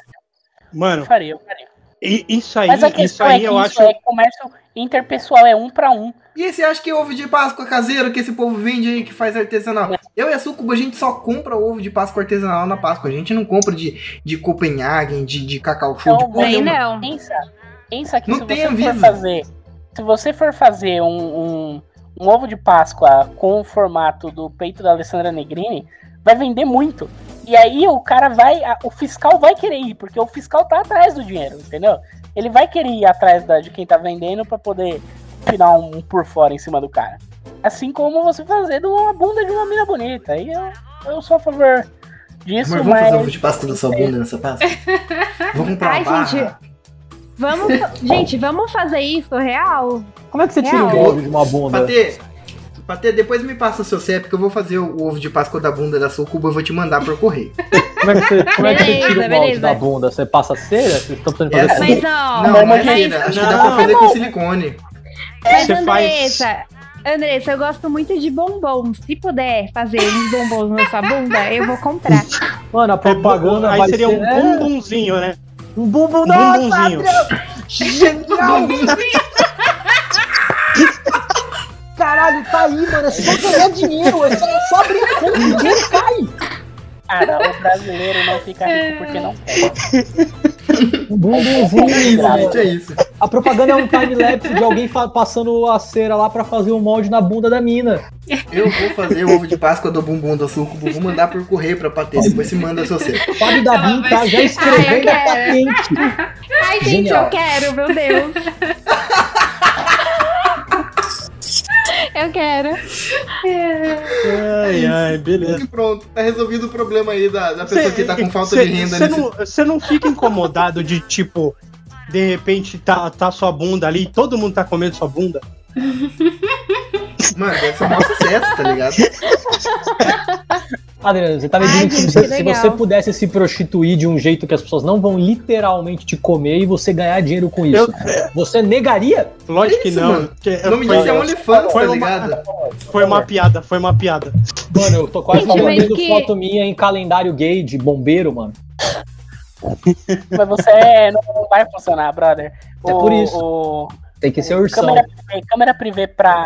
Eu Mano, faria, eu faria. e- isso aí, Mas a isso questão aí é que eu isso acho. é comércio interpessoal, é um pra um. E você acha que ovo de Páscoa caseiro que esse povo vende aí que faz artesanal? Eu e a Sucuba, a gente só compra ovo de Páscoa artesanal na Páscoa. A gente não compra de, de Copenhagen, de, de cacau show, de Então, Nem nenhuma. não. Pensa, pensa que Não se tem você for Anvisa. fazer. Se você for fazer um, um, um ovo de Páscoa com o formato do peito da Alessandra Negrini, vai vender muito. E aí o cara vai. a- o fiscal vai querer ir, porque o fiscal tá atrás do dinheiro, entendeu? Ele vai querer ir atrás da, de quem tá vendendo pra poder tirar um, por fora em cima do cara. Assim como você fazer de uma bunda de uma mina bonita. Aí eu, eu sou a favor disso, Mas mas. vamos fazer ovo de Páscoa da sua bunda nessa Páscoa? Vou comprar Ai, barra. gente, Vamos, gente, vamos fazer isso real? Como é que você tira um Real. ovo de uma bunda? Patê, Patê, depois me passa o seu CEP que eu vou fazer o ovo de Páscoa da bunda da Sucuba e vou te mandar por correio. Como é que você, como é que você Beleza, tira o molde beleza. da bunda? Você passa cera? Vocês estão precisando fazer É, cera? Mas não, Não, não é mas, cera. Acho que dá Não. pra fazer com silicone. mas Você faz- Andressa, Andressa, eu gosto muito de bombons. Se puder fazer uns bombons na sua bunda, eu vou comprar. Mano, a É, propaganda aí vai seria ser... um é, bumbumzinho, né? um bumbum. Um Nossa, bumbumzinho. Caralho, tá aí, mano. É só ganhar dinheiro. É só, só abrir a conta e o dinheiro cai. Cara, o brasileiro não fica rico porque não quer. Um bumbumzinho, Isso, mano. gente, é isso. A propaganda é um time-lapse de alguém passando a cera lá pra fazer o molde na bunda da mina. Eu vou fazer o ovo de Páscoa do bumbum da Sucuba, vou mandar por correio pra Patê, depois você manda seu CEP. O Fábio Dabin tá já escrevendo a Ai, eu patente. Ai, gente, Genial. eu quero, meu Deus. Eu quero. Ai, ai, beleza. E pronto, tá resolvido o problema aí da, da pessoa que tá com falta Cê- de renda cê nesse... não, Você não fica incomodado de, tipo, de repente tá, tá sua bunda ali e todo mundo tá comendo sua bunda? Mano, deve ser um sucesso, tá ligado? Adriano, você tá me Ai, dizendo que gente, se, que se você pudesse se prostituir de um jeito que as pessoas não vão literalmente te comer e você ganhar dinheiro com isso, você negaria? Lógico que Isso, não. mano. porque O nome foi, disso é OnlyFans, tá foi uma- ligado? foi uma piada, foi uma piada. Mano, eu tô quase vendendo que- foto minha em calendário gay de bombeiro, mano. Mas você é- não não vai funcionar, brother. É por isso. O, Tem que ser ursão. câmera, privê, câmera privê pra.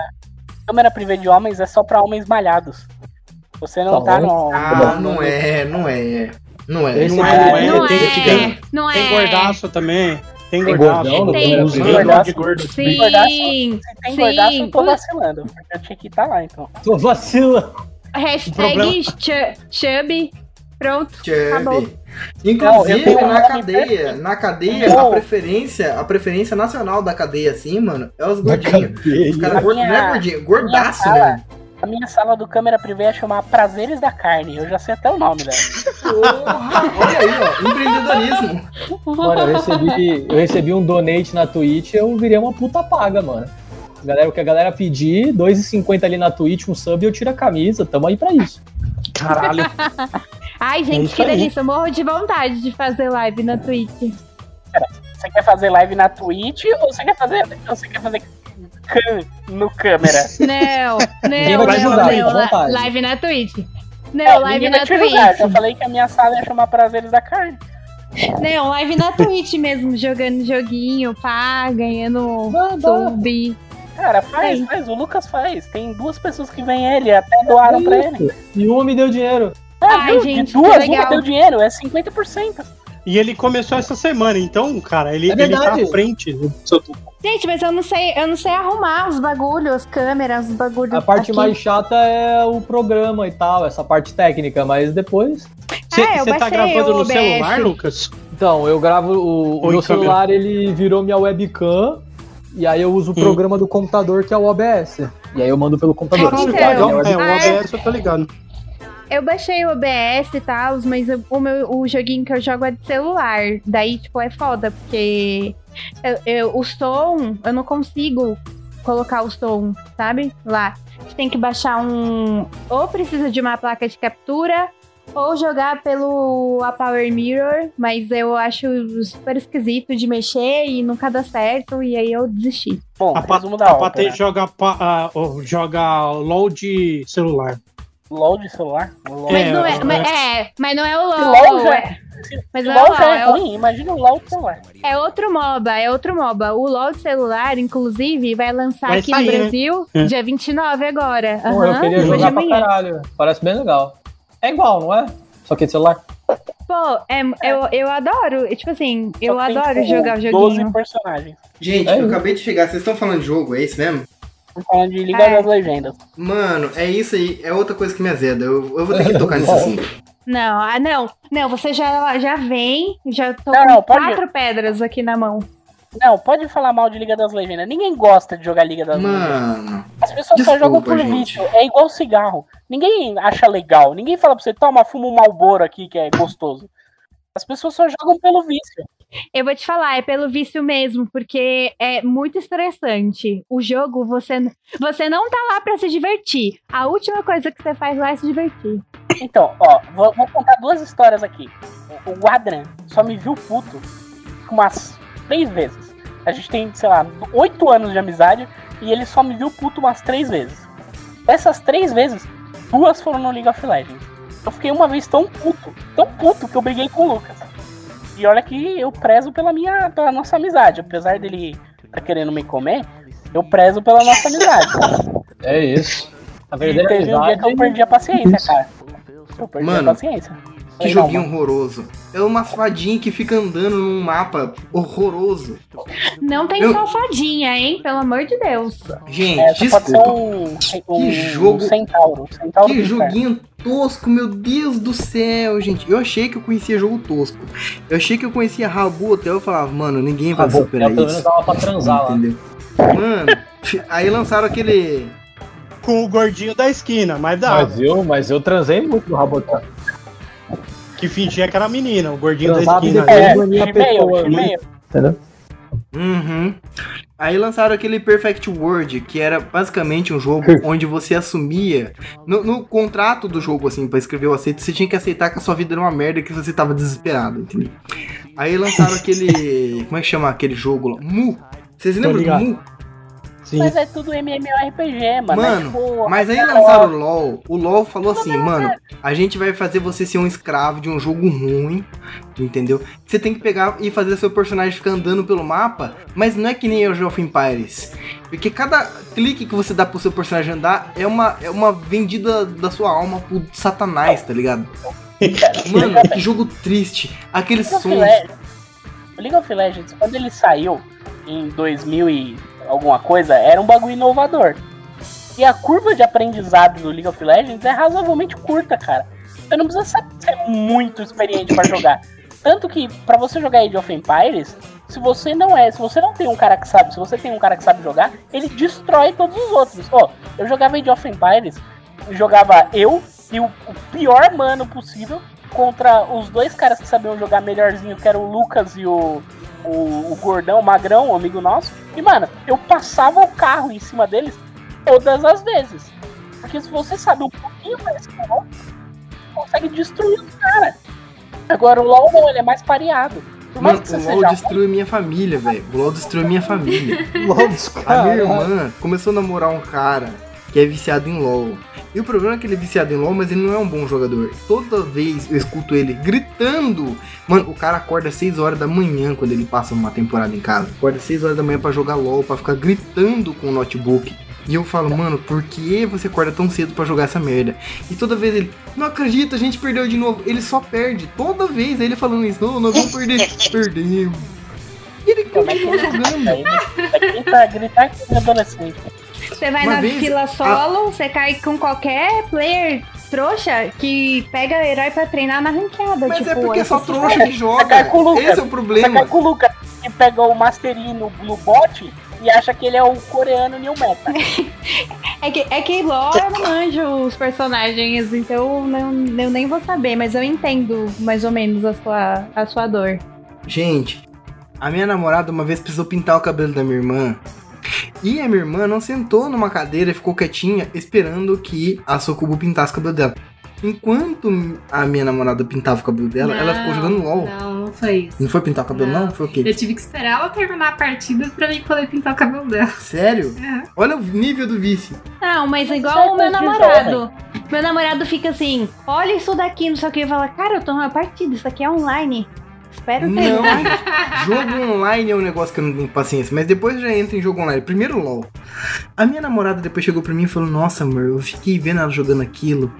Câmera privê de homens é só pra homens malhados. Você não Tá tá, no. Ah, não é, não é. Não é. Esse Não é- é, não é. Não tem, é, tem, não é. tem gordaço também. Tem Tem gordaço. Tem. Tem privê? gordaço de gordo. Sim, gordaço? Se tem sim. gordaço, eu tô vacilando. Porque eu tinha que estar lá, então. Tô vacila. Hashtag chubby. Pronto. Acabou. Não, Inclusive, um na cadeia, na cadeia, Não. a preferência, a preferência nacional da cadeia, assim, mano, é os gordinhos. Os caras gordos, não é gordinho, gordaço, minha sala- né? A minha sala do câmera privê é chamar Prazeres da Carne. Eu já sei até o nome dela. Porra, olha aí, ó, empreendedorismo. Mano, eu recebi, eu recebi um donate na Twitch eu virei uma puta paga, mano. Galera, o que a galera pedir, 2,50 ali na Twitch, um sub e eu tiro a camisa. Tamo aí pra isso. Caralho. Ai, É gente, isso que delícia. Eu morro de vontade de fazer live na Twitch. Você quer fazer live na Twitch ou você quer fazer, ou você quer fazer no câmera? Não, não, vai não, julgar, la-. Live na Twitch. Não, É, live na te julgar. Eu Twitch. falei que a minha sala ia chamar Prazeres da Carne. Não, live na Twitch mesmo, jogando joguinho, pá, ganhando sub. Cara, faz, Sim. faz. O Lucas faz. Tem duas pessoas que vêm ele, até doaram pra ele. E uma me deu dinheiro. Ah, Ai, viu? gente, De duas, uma deu dinheiro. É 50%. E ele começou essa semana, então, cara, ele, É ele tá à frente do seu Gente, mas eu não sei, eu não sei arrumar os bagulhos, as câmeras, os bagulhos. A parte aqui. mais chata é o programa e tal, essa parte técnica, mas depois. Você Ah, eu tá gravando no celular, Lucas? Então, eu gravo o, o Oi, meu câmera. celular, ele virou minha webcam. E aí eu uso o Hum. programa do computador que é o OBS. E aí eu mando pelo computador. Caralho, né? É, o Ah, é? OBS eu tô ligado. Eu baixei o OBS e tal, mas eu- o, meu, o joguinho que eu jogo é de celular. Daí, tipo, é foda, porque eu- eu- o som, eu não consigo colocar o som, sabe? Lá. Você tem que baixar um. Ou precisa de uma placa de captura, ou jogar pelo a Power Mirror, mas eu acho super esquisito de mexer e nunca dá certo, e aí eu desisti. Bom, A, Pa- resumo da a. Patê joga, pa- oh, joga LOL de celular. LOL de celular? LOL, Mas não é, é. mas, é, mas não é o LOL. LOL já é, mas não é LOL o LOL, já é é o- ruim, imagina o LOL de celular. É outro MOBA, é outro MOBA. O LoL de celular, inclusive, vai lançar Vai aqui sair, no né? Brasil É. dia 29 agora. Pô, Aham, eu queria jogar pra amanhã. caralho. Parece bem legal. É igual, não é? Só que de celular. Pô, é, eu, eu adoro. Tipo assim, eu Só tem, adoro tipo, jogar o 12 joguinho. personagens. Gente, É eu acabei de chegar, vocês estão falando de jogo, é isso mesmo? Tô falando de Liga É. das Legendas. Mano, é isso aí, é outra coisa que me azeda. Eu, eu vou ter que tocar nisso assim. Não, ah, não. Não, você já, já vem, já tô Não, com não, quatro pedras aqui na mão. Não, pode falar mal de Liga das Legendas. Ninguém gosta de jogar Liga das Legendas. Mano, As pessoas desculpa, só jogam por gente. vício. É igual cigarro. Ninguém acha legal. Ninguém fala pra você, toma, fuma um Malboro aqui que é gostoso. As pessoas só jogam pelo vício. Eu vou te falar, é pelo vício mesmo, porque é muito estressante. O jogo, você, você não tá lá pra se divertir. A última coisa que você faz lá é se divertir. Então, ó, vou, vou contar duas histórias aqui. O, o Adran só me viu puto umas três vezes. A gente tem, sei lá, oito anos de amizade e ele só me viu puto umas três vezes. Dessas três vezes, duas foram no League of Legends. Eu fiquei uma vez tão puto, tão puto que eu briguei com o Lucas. E olha que eu prezo pela minha, pela nossa amizade, apesar dele tá querendo me comer, eu prezo pela nossa amizade. É isso. A E teve um dia amizade. que eu perdi a paciência, cara. Eu perdi Mano, a paciência. Que não, joguinho horroroso. É uma fadinha que fica andando num mapa horroroso. Não tem Eu- só fadinha, hein? Pelo amor de Deus. Gente, É, desculpa. um, um, Que jogo- um centauro. centauro Que joguinho tosco, meu Deus do céu, gente. Eu achei que eu conhecia jogo tosco. Eu achei que eu conhecia Rabu até eu falava, mano, ninguém vai bom, superar pelo menos isso. dava pra transar lá. Mano, aí lançaram aquele. Com o gordinho da esquina, mas dá. Mas eu, mas eu transei muito no Rabotan. Que fingia que era menina, o gordinho Transava da esquina. É, Gmail, pessoa. Gmail. Entendeu? Uhum. Aí lançaram aquele Perfect World, que era basicamente um jogo onde você assumia. No, no contrato do jogo, assim, pra escrever o aceito, você tinha que aceitar que a sua vida era uma merda e que você tava desesperado, entendeu? Aí lançaram aquele. Como é que chama aquele jogo lá? Mu! Vocês lembram do. Mu? Sim. Mas é tudo MMORPG, mano. Mano, é tipo, Mas aí é lançaram o LOL. O LOL falou assim, mano, a gente vai fazer você ser um escravo de um jogo ruim, entendeu? Você tem que pegar e fazer seu personagem ficar andando pelo mapa, mas não é que nem Age of Empires. Porque cada clique que você dá pro seu personagem andar é uma, é uma vendida da sua alma pro satanás, tá ligado? Mano, que jogo triste. Aqueles sons. O League of Legends, quando ele saiu em 2000 e alguma coisa, era um bagulho inovador. E a curva de aprendizado do League of Legends é razoavelmente curta, cara. Você não precisa ser, ser muito experiente pra jogar. Tanto que, pra você jogar Age of Empires, se você não é, se você não tem um cara que sabe, se você tem um cara que sabe jogar, ele destrói todos os outros. Ó, eu jogava Age of Empires, jogava eu e o pior mano possível contra os dois caras que sabiam jogar melhorzinho, que eram o Lucas e o, o, o Gordão, o Magrão, um amigo nosso. E, mano, eu passava o carro em cima deles todas as vezes. Porque se você sabe um pouquinho mais que o outro, consegue destruir os caras. Agora o LoL não, ele é mais pareado. Mano, o LoL destruiu minha família, velho. O LoL destruiu minha família. LOL A minha irmã começou a namorar um cara que é viciado em LoL. E o problema é que ele é viciado em LoL, mas ele não é um bom jogador. Toda vez eu escuto ele gritando. Mano, o cara acorda às 6 horas da manhã quando ele passa uma temporada em casa. Acorda às 6 horas da manhã pra jogar LoL, pra ficar gritando com o notebook. E eu falo, mano, por que você acorda tão cedo pra jogar essa merda? E toda vez ele, não acredito, a gente perdeu de novo. Ele só perde. Toda vez ele falando isso, não, nós vamos perder. Perdemos. E ele é continua ele jogando. Aí, é gritar, gritar com adolescente. Você vai Uma na vez, fila solo, você cai com qualquer player trouxa que pega herói pra treinar na ranqueada. Mas tipo, é porque é só trouxa que joga. cai com o Lucas. Esse é o Você problema. cai com o Lucas que pega o Mastery no, no bot e acha que ele é o coreano New Meta. É que, é que LOL eu não manjo os personagens, então não, eu nem vou saber, mas eu entendo mais ou menos a sua, a sua dor. Gente, a minha namorada uma vez precisou pintar o cabelo da minha irmã. E a minha irmã não sentou numa cadeira e ficou quietinha esperando que a Socubo pintasse o cabelo dela. Enquanto a minha namorada pintava o cabelo dela, ela ficou jogando LOL. Não, não foi isso. Não foi pintar o cabelo, não? Não. Foi o quê? Eu tive que esperar ela terminar a partida pra mim poder pintar o cabelo dela. Sério? É. Olha o nível do vício. Não, mas Mas igual o meu namorado. Meu namorado fica assim, olha isso daqui, não sei o que, e fala, cara, eu tô numa partida, isso aqui é online. Espero Não. terminar. Jogo online é um negócio que eu não tenho paciência, mas depois já entra em jogo online. Primeiro LOL. A minha namorada depois chegou pra mim e falou: Nossa, amor, eu fiquei vendo ela jogando aquilo.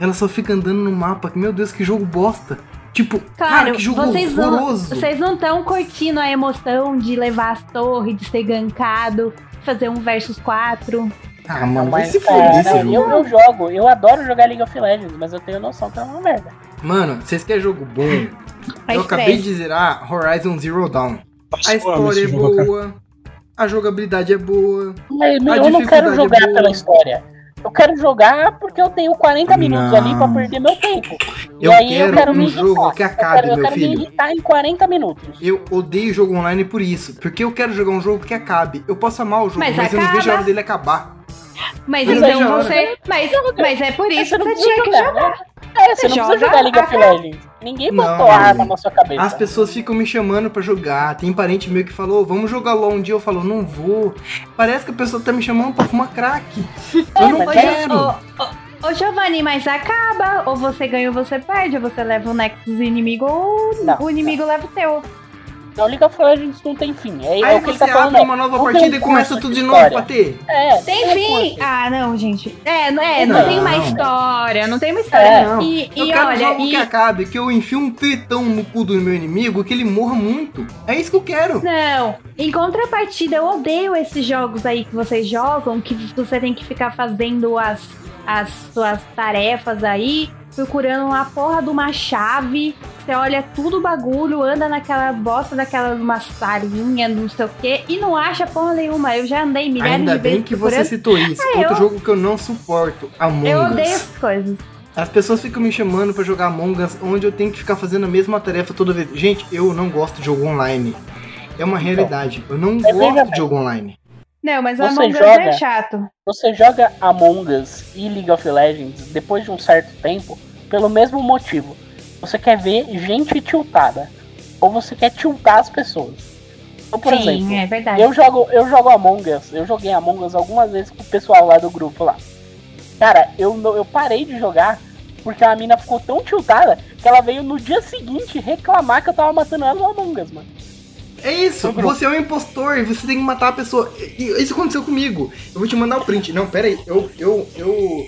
Ela só fica andando no mapa. Meu Deus, que jogo bosta. Tipo, cara, Claro, que jogo vocês não, horroroso. vocês não estão curtindo a emoção de levar as torres, de ser gankado, fazer um versus 4. Ah, mano, vai Mas, se foder cara, esse eu, jogo. eu jogo, eu adoro jogar League of Legends, mas eu tenho noção que é uma merda. Mano, vocês querem jogo bom? Eu acabei de zerar Horizon Zero Dawn. A eu história é jogo, boa. A jogabilidade é boa. Mas eu não quero jogar é boa. pela história. Eu quero jogar porque eu tenho 40 minutos Não. ali pra perder meu tempo. E Eu aí quero eu quero um me jogo irritar. que eu acabe, quero, eu meu quero filho. me irritar em 40 minutos. Eu odeio jogo online por isso. Porque eu quero jogar um jogo que acabe. Eu posso amar o jogo, mas, Mas eu não vejo a hora dele acabar. Mas Mas então veja a hora. você. Mas, mas é por isso Você que não você tinha que jogar, jogar. É, você não Joga precisa jogar League of Legends. Ninguém Não, botou arma mano. na sua cabeça. As pessoas ficam me chamando pra jogar. Tem parente meu que falou, vamos jogar LOL um dia. Eu falo, não vou. Parece que a pessoa tá me chamando pra fumar crack. Eu não é- quero. Ô, ô, ô, Giovanni, mas acaba. Ou você ganha ou você perde. Ou você leva o Nexus inimigo ou Não, o inimigo leva o teu. Não, League of Legends não tem fim. É, é Aí o que ele você tá falando. abre é, uma nova não partida e começa tudo de novo pra ter. É, Tem é fim! Ah, não, gente. É, não, é, não, Não. tem uma história. Não tem uma história. É. Não. E, Eu e quero um olha, jogo e- que acabe, que eu enfio um tritão no cu do meu inimigo, que ele morra muito. É isso que eu quero. Não, em contrapartida, eu odeio esses jogos aí que vocês jogam, que você tem que ficar fazendo as, as suas tarefas aí, procurando uma porra de uma chave. Você olha tudo bagulho, anda naquela bosta daquela uma salinha, não sei o quê, e não acha porra nenhuma. Eu já andei milhares Ainda de vezes bem que você procurando. citou isso. Ah, Outro eu- jogo que eu não suporto, Among Eu Us. odeio essas coisas. As pessoas ficam me chamando pra jogar Among Us, onde eu tenho que ficar fazendo a mesma tarefa toda vez. Gente, eu não gosto de jogo online. É uma realidade. Eu não gosto de jogo online. Não, mas Você Among Us joga- é chato. Você joga Among Us e League of Legends depois de um certo tempo pelo mesmo motivo. Você quer ver gente tiltada. Ou você quer tiltar as pessoas. Então, por Sim, exemplo, é verdade. eu jogo, eu jogo Among Us, eu joguei Among Us algumas vezes com o pessoal lá do grupo lá. Cara, eu, não- eu parei de jogar porque a mina ficou tão tiltada que ela veio no dia seguinte reclamar que eu tava matando ela no Among Us, mano. É isso, você é um impostor e você tem que matar a pessoa. E- isso aconteceu comigo. Eu vou te mandar o print. Não, pera aí. Eu. Eu. eu...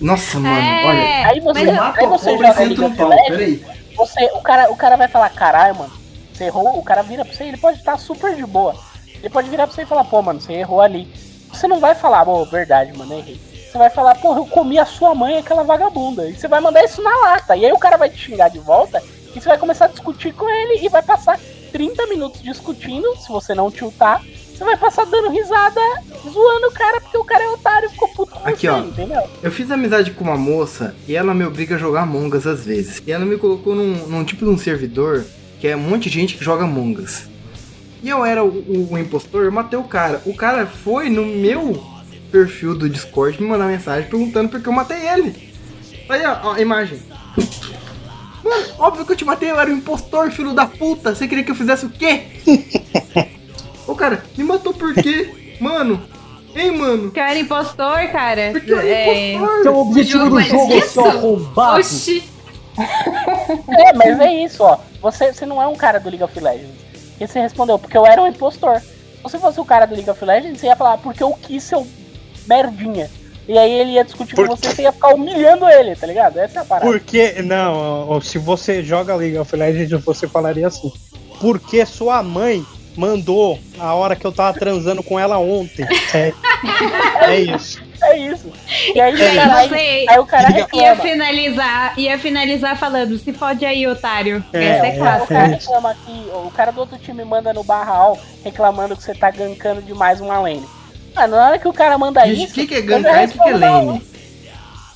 Nossa, mano, olha. É, Aí você, eu- Mata aí o você pobre e of pau. Legends, Pera aí. você, o, cara, o cara vai falar, caralho, mano, você errou, o cara vira pra você, ele pode estar super de boa. Ele pode virar pra você e falar, pô, mano, você errou ali. Você não vai falar, pô, verdade, mano, errei. Você você vai falar, porra, eu comi a sua mãe, aquela vagabunda. E você vai mandar isso na lata. E aí o cara vai te xingar de volta e você vai começar a discutir com ele e vai passar 30 minutos discutindo, se você não tiltar. Você vai passar dando risada, zoando o cara, porque o cara é otário ficou puto com Aqui, você, ó. entendeu? Eu fiz amizade com uma moça e ela me obriga a jogar Among Us às vezes. E ela me colocou num, num tipo de um servidor que é um monte de gente que joga Among Us. E eu era o, o- o impostor, eu matei o cara. O cara foi no meu perfil do Discord me mandar mensagem perguntando por que eu matei ele. Aí, ó, ó, a imagem. Óbvio que eu te matei, eu era o impostor, filho da puta. Você queria que eu fizesse o quê? Ô cara, me matou por quê? Mano, hein, mano? Que eu era impostor, cara. Por que eu era É, impostor? Seu objetivo jogo do é jogo é seu arrombado. Oxi, É, mas é isso, ó. Você, você não é um cara do League of Legends. E você respondeu, porque eu era um impostor. Se você fosse o cara do League of Legends, você ia falar, porque eu quis seu merdinha. E aí ele ia discutir Por com você, você ia ficar humilhando ele, tá ligado? Essa é a parada. Porque, não, se você joga League of Legends, você falaria assim. Porque sua mãe mandou a hora que eu tava transando com ela ontem. É, é isso. É isso. E aí, É o cara, aí, aí o cara ia reclama. finalizar, ia finalizar falando, se pode aí, otário. É, Essa é é, O clássica. cara reclama aqui, o cara do outro time manda no barral reclamando que você tá gankando demais uma lane. Mano, na hora que o cara manda Gente, isso. o que, que é gankar e o que, que é lane?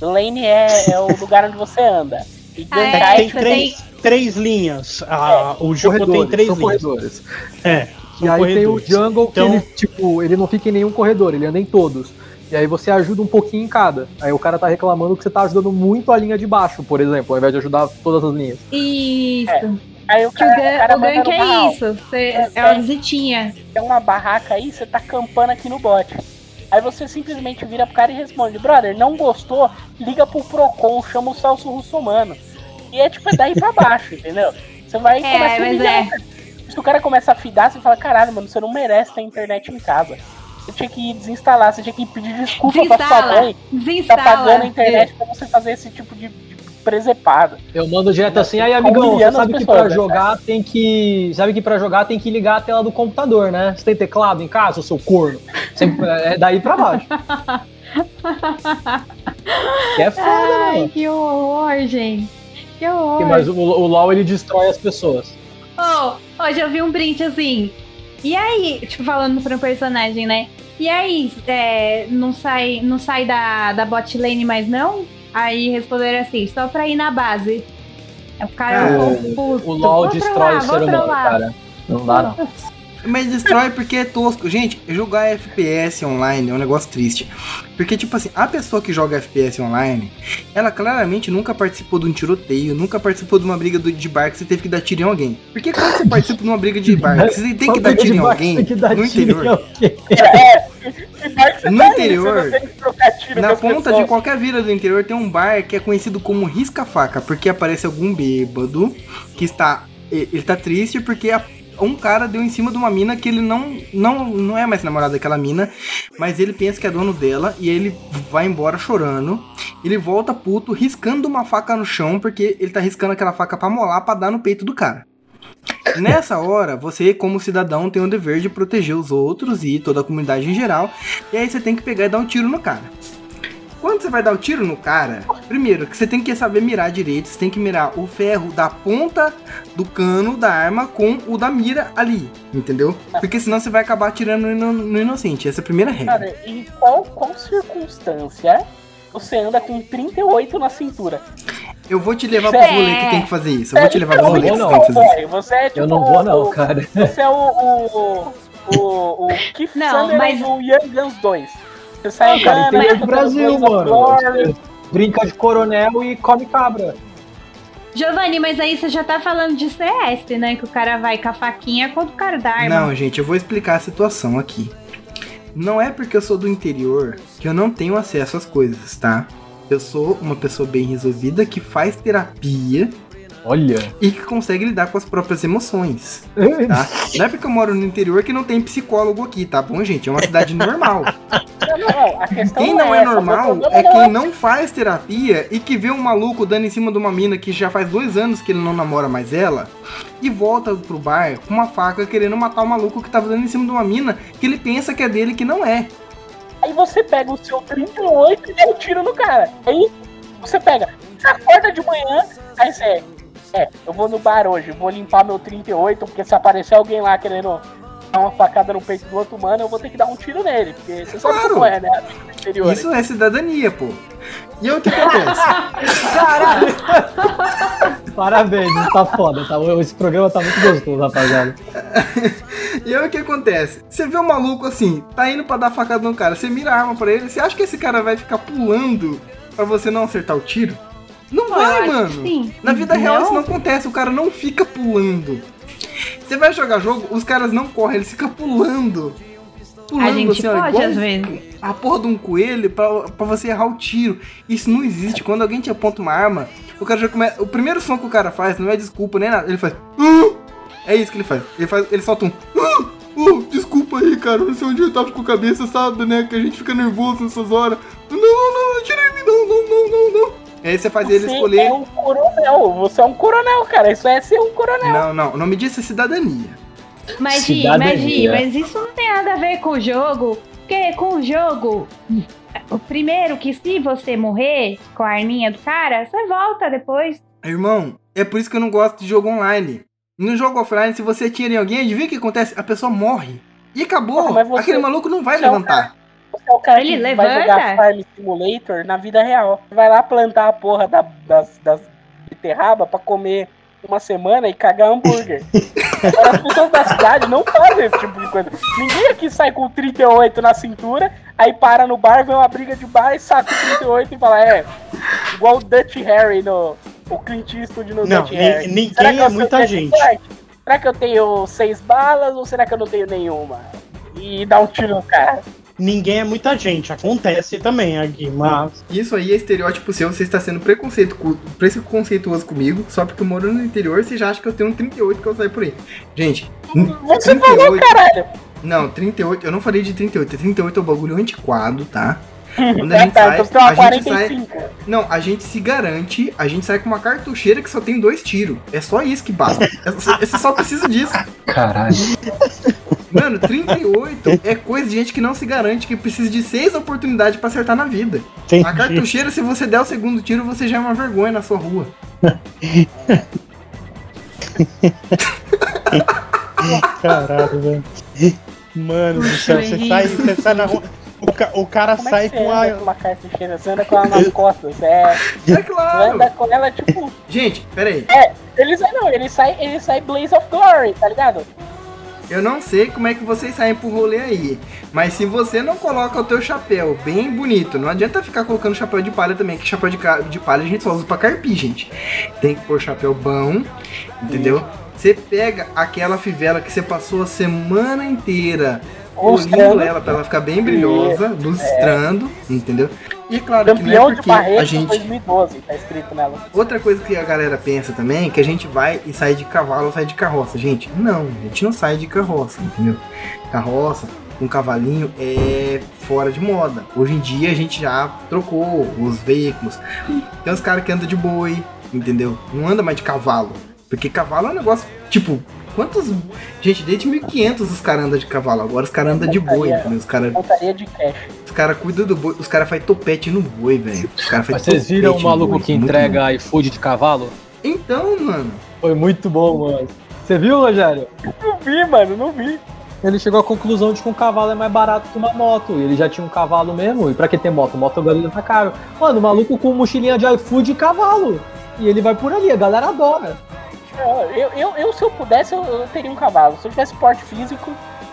Lane é, é o lugar onde você anda. E Ah, é, tem três, três linhas. Ah, o jogo tem Corredores, três são linhas. corredores. É. E aí tem o corredores. jungle que Então- ele, tipo, ele não fica em nenhum corredor, ele anda em todos. E aí você ajuda um pouquinho em cada. Aí o cara tá reclamando que você tá ajudando muito a linha de baixo, por exemplo, ao invés de ajudar todas as linhas. Isso. Aí o Que o, cara, o cara o gank é barral. isso. Você, É, é uma é. visitinha. Tem uma barraca aí, você tá campando aqui no bot. Aí você simplesmente vira pro cara e responde, brother, não gostou? Liga pro Procon, chama o Celso Russomano. E é tipo, é daí pra baixo, entendeu? Você vai e É, começa a humilhar. Se o cara começa a fidar, você fala, caralho, mano, você não merece ter internet em casa. Você tinha que desinstalar, você tinha que pedir desculpa pra sua Desinstala. mãe. Tá Desinstala. pagando a internet pra você fazer esse tipo de presepada. Eu mando direto assim, aí amigão, você sabe que pra né, jogar tem que. Sabe que pra jogar tem que ligar a tela do computador, né? Você tem teclado em casa, seu corno? Sempre, é daí pra baixo. que é foda, Ai, né? que horror, gente. Que horror. Mas o, o LoL ele destrói as pessoas. Ô, hoje eu vi um print assim. E aí, tipo, falando pra um personagem, né? E aí, é, não sai, não sai da, da bot lane mais não? Aí responderam assim, só pra ir na base. O cara ficou puto. O LoL destrói lá, o ser humano, lá. cara. Não dá, não. Mas destrói porque é tosco. Gente, jogar FPS online é um negócio triste. Porque, tipo assim, a pessoa que joga FPS online, ela claramente nunca participou de um tiroteio, nunca participou de uma briga do- de bar que você teve que dar tiro em alguém. Porque quando você participa de uma briga de bar, que você tem que dar tiro em alguém, Tem que dar no tiro em interior, alguém. Você No tá aí? interior, tiro na ponta pessoas. de qualquer vila do interior tem um bar que é conhecido como risca-faca, porque aparece algum bêbado que está. Ele tá triste porque a- um cara deu em cima de uma mina que ele não, não, não é mais namorado daquela mina, mas ele pensa que é dono dela e aí ele vai embora chorando. Ele volta puto, riscando uma faca no chão, porque ele tá riscando aquela faca pra molar pra dar no peito do cara. Nessa hora, você, como cidadão, tem o dever de proteger os outros e toda a comunidade em geral. E aí você tem que pegar e dar um tiro no cara. Quando você vai dar o tiro no cara, primeiro que você tem que saber mirar direito, você tem que mirar o ferro da ponta do cano da arma com o da mira ali, entendeu? Porque senão você vai acabar atirando no inocente. Essa é a primeira regra. Cara, em qual, qual circunstância você anda com 38 na cintura? Eu vou te levar pro É. rolê que tem que fazer isso. Eu vou te levar pro não rolê que tem que fazer isso. Você é tipo Eu não vou, não, o- cara. Você é o. o. o. o Keith Não, Sanders mas- do Young Guns 2. Você sai Não, cara, anda do Brasil, mano. Brinca de coronel e come cabra. Giovanni, mas aí você já tá falando de CS, né? Que o cara vai com a faquinha contra o cara da arma. Não, gente, eu vou explicar a situação aqui. Não é porque eu sou do interior que eu não tenho acesso às coisas, tá? Eu sou uma pessoa bem resolvida que faz terapia Olha. e que consegue lidar com as próprias emoções, tá? Não é porque eu moro no interior que não tem psicólogo aqui, tá bom, gente? É uma cidade normal. Não, não, a questão Quem não é o normal é quem não faz terapia e que vê um maluco dando em cima de uma mina que já faz dois anos que ele não namora mais ela e volta pro bar com uma faca querendo matar o maluco que tava dando em cima de uma mina que ele pensa que é dele que não é. Aí você pega o seu 38 e dá um tiro no cara. Aí você pega, acorda de manhã, aí você. É, eu vou no bar hoje, vou limpar meu 38, porque se aparecer alguém lá querendo dar uma facada no peito do outro mano, eu vou ter que dar um tiro nele. Porque você sabe Claro. como é, né? exterior. Isso é cidadania, pô. E aí o que acontece? Parabéns, tá foda, tá? Esse programa tá muito gostoso, rapaziada. E aí o que acontece? Você vê o maluco assim, tá indo pra dar facada no cara, você mira a arma pra ele, você acha que esse cara vai ficar pulando pra você não acertar o tiro? Não Pô, vai, mano. sim. Na vida real Não? isso não acontece, o cara não fica pulando. Você vai jogar jogo, os caras não correm, eles ficam pulando. Pulando A gente assim, ó, pode, igual às vezes. a porra de um coelho pra, pra você errar o tiro. Isso não existe. Quando alguém te aponta uma arma, o cara já começa. O primeiro som que o cara faz não é desculpa nem nada. Ele faz. "Ah!" É isso que ele faz. Ele faz. Ele solta um. "Ah! Oh, desculpa aí, cara. Não sei onde eu tava com a cabeça, sabe, né? Que a gente fica nervoso nessas horas. Não, não. Aí você faz ele Você escolher. é um coronel, você é um coronel, cara. Isso é ser um coronel. Não, não. O nome disso é cidadania. Mas, Cidadania. mas, Gi, mas isso não tem nada a ver com o jogo. Porque com o jogo, o primeiro que se você morrer com a arminha do cara, você volta depois. Irmão, é por isso que eu não gosto de jogo online. No jogo offline, se você atira em alguém, adivinha o que acontece? A pessoa morre. E acabou. Você- Aquele maluco não vai você é um levantar. Você é o cara Ele que levanta? vai jogar Farm Simulator na vida real. Vai lá plantar a porra da, das, das beterraba pra comer uma semana e cagar hambúrguer. Agora, as pessoas da cidade não fazem esse tipo de coisa. Ninguém aqui sai com 38 na cintura, aí para no bar, vê uma briga de bar e saca o 38 e fala, é, igual o Dutch Harry no. O Clint Eastwood no Não, Dutch Harry. ninguém é muita gente. Será que eu tenho seis balas ou será que eu não tenho nenhuma? E dá um tiro no cara. Ninguém é muita gente, acontece também aqui, mas. Isso aí é estereótipo seu, você está sendo preconceito, preconceituoso comigo, só porque eu moro no interior, você já acha que eu tenho um 38 que eu saio por aí. Gente, Você falou, caralho. Não, 38, eu não falei de 38, 38 é um bagulho antiquado, tá? Quando a Ah, gente tá, sai, então a gente sai, 45. não, a gente se garante, a gente sai com uma cartucheira que só tem dois tiros. É só isso que basta. É- Você só precisa disso. Caralho. Mano, 38 é coisa de gente que não se garante, que precisa de seis oportunidades pra acertar na vida. Entendi. A cartucheira, se você der o segundo tiro, você já é uma vergonha na sua rua. Caralho, velho. Mano do céu, você sai, você sai na rua. O, ca- o cara Como sai é que você com anda a. com uma cartucheira? Você anda com ela nas costas. É, É você claro. anda com ela, tipo... Gente, pera aí. Ele sai, não, ele sai, ele sai Blaze of Glory, tá ligado? Eu não sei como é que vocês saem pro rolê aí, mas se você não coloca o teu chapéu bem bonito, não adianta ficar colocando chapéu de palha também, que chapéu de, de palha a gente só usa pra carpir, gente. Tem que pôr chapéu bom, entendeu? Você pega aquela fivela que você passou a semana inteira polindo ela pra ela ficar bem brilhosa, lustrando, entendeu? E claro que não Campeão é de porque Barreto a gente... 2012, tá escrito nela. Outra coisa que a galera pensa também é que a gente vai e sai de cavalo ou sai de carroça. Gente, não, a gente não sai de carroça, entendeu? Carroça com cavalinho é fora de moda. Hoje em dia a gente já trocou os veículos. Tem uns caras que andam de boi, entendeu? Não anda mais de cavalo. Porque cavalo é um negócio, tipo, quantos. Gente, desde 1500 os caras andam de cavalo, agora os caras andam de boi, entendeu? Os caras Pontaria de cash. os cara cuidam do boi, os caras fazem topete no boi, velho. Caras vocês viram o maluco boi, que entrega iFood de cavalo? bom. Então, mano. Foi muito bom, mano. Você viu, Rogério? Não vi, mano, não vi. Ele chegou à conclusão de que um cavalo é mais barato que uma moto. E ele já tinha um cavalo mesmo. E pra que ter moto? Moto a gasolina tá caro. Mano, o maluco com mochilinha de iFood e cavalo. E ele vai por ali, a galera adora. Eu, eu, eu, se eu pudesse, eu, eu teria um cavalo. Se eu tivesse porte físico,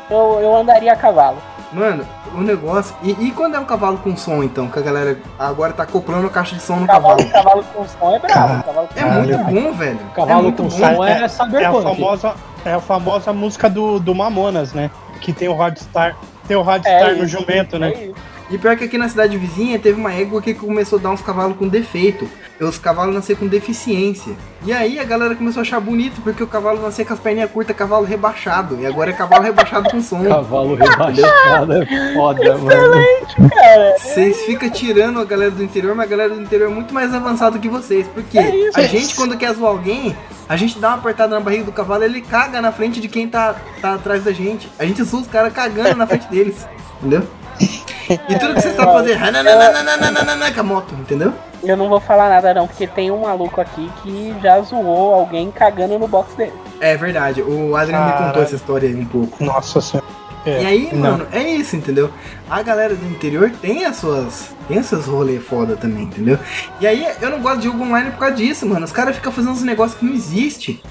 eu, eu andaria a cavalo. Mano, o negócio. E, e quando é um cavalo com som, então? Que a galera agora tá acoplando caixa de som no Cavalo, cavalo. cavalo com som é bravo. Cavalo com É som muito bom, velho. Cavalo é muito com bom. som é, É a cyberpunk. famosa, é a famosa música do, do Mamonas, né? Que tem o Rodstar. Tem o É Rodstar no isso, jumento, né? É isso. E pior que aqui na cidade vizinha teve uma égua que começou a dar uns cavalos com defeito. Os cavalos nasceram com deficiência. E aí a galera começou a achar bonito porque o cavalo nascia com as perninhas curtas, cavalo rebaixado. E agora é cavalo rebaixado com som. Cavalo rebaixado é foda, mano. Cara, Vocês ficam tirando a galera do interior, mas a galera do interior é muito mais avançada que vocês. Porque É isso. a gente, quando quer zoar alguém, a gente dá uma apertada na barriga do cavalo ele caga na frente de quem tá, tá atrás da gente. A gente zoa os caras cagando na frente deles. Entendeu? E tudo que você sabe fazer com a moto, entendeu? Eu não vou falar nada não, porque tem um maluco aqui que já zoou alguém cagando no box dele. É verdade, o Adriano me contou essa história aí um pouco. Nossa senhora. É, E aí, não. mano, é isso, entendeu? A galera do interior tem as suas. Tem esses rolês foda também, entendeu? E aí eu não gosto de jogo online por causa disso, mano. Os caras ficam fazendo uns negócios que não existe.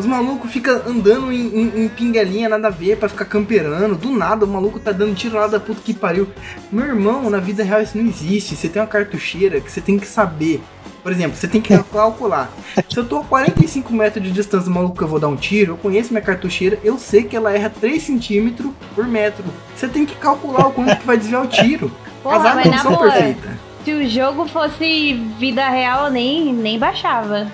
Os malucos ficam andando em, em, em pingalinha, nada a ver, pra ficar camperando. Do nada, o maluco tá dando tiro lá da puta que pariu. Meu irmão, na vida real isso não existe. Você tem uma cartucheira que você tem que saber. Por exemplo, você tem que calcular. Se eu tô a 45 metros de distância do maluco que eu vou dar um tiro, eu conheço minha cartucheira, eu sei que ela erra 3 centímetros por metro. Você tem que calcular o quanto que vai desviar o tiro. Porra, As armas mas não na são boa, perfeitas. se o jogo fosse vida real, eu nem, nem baixava.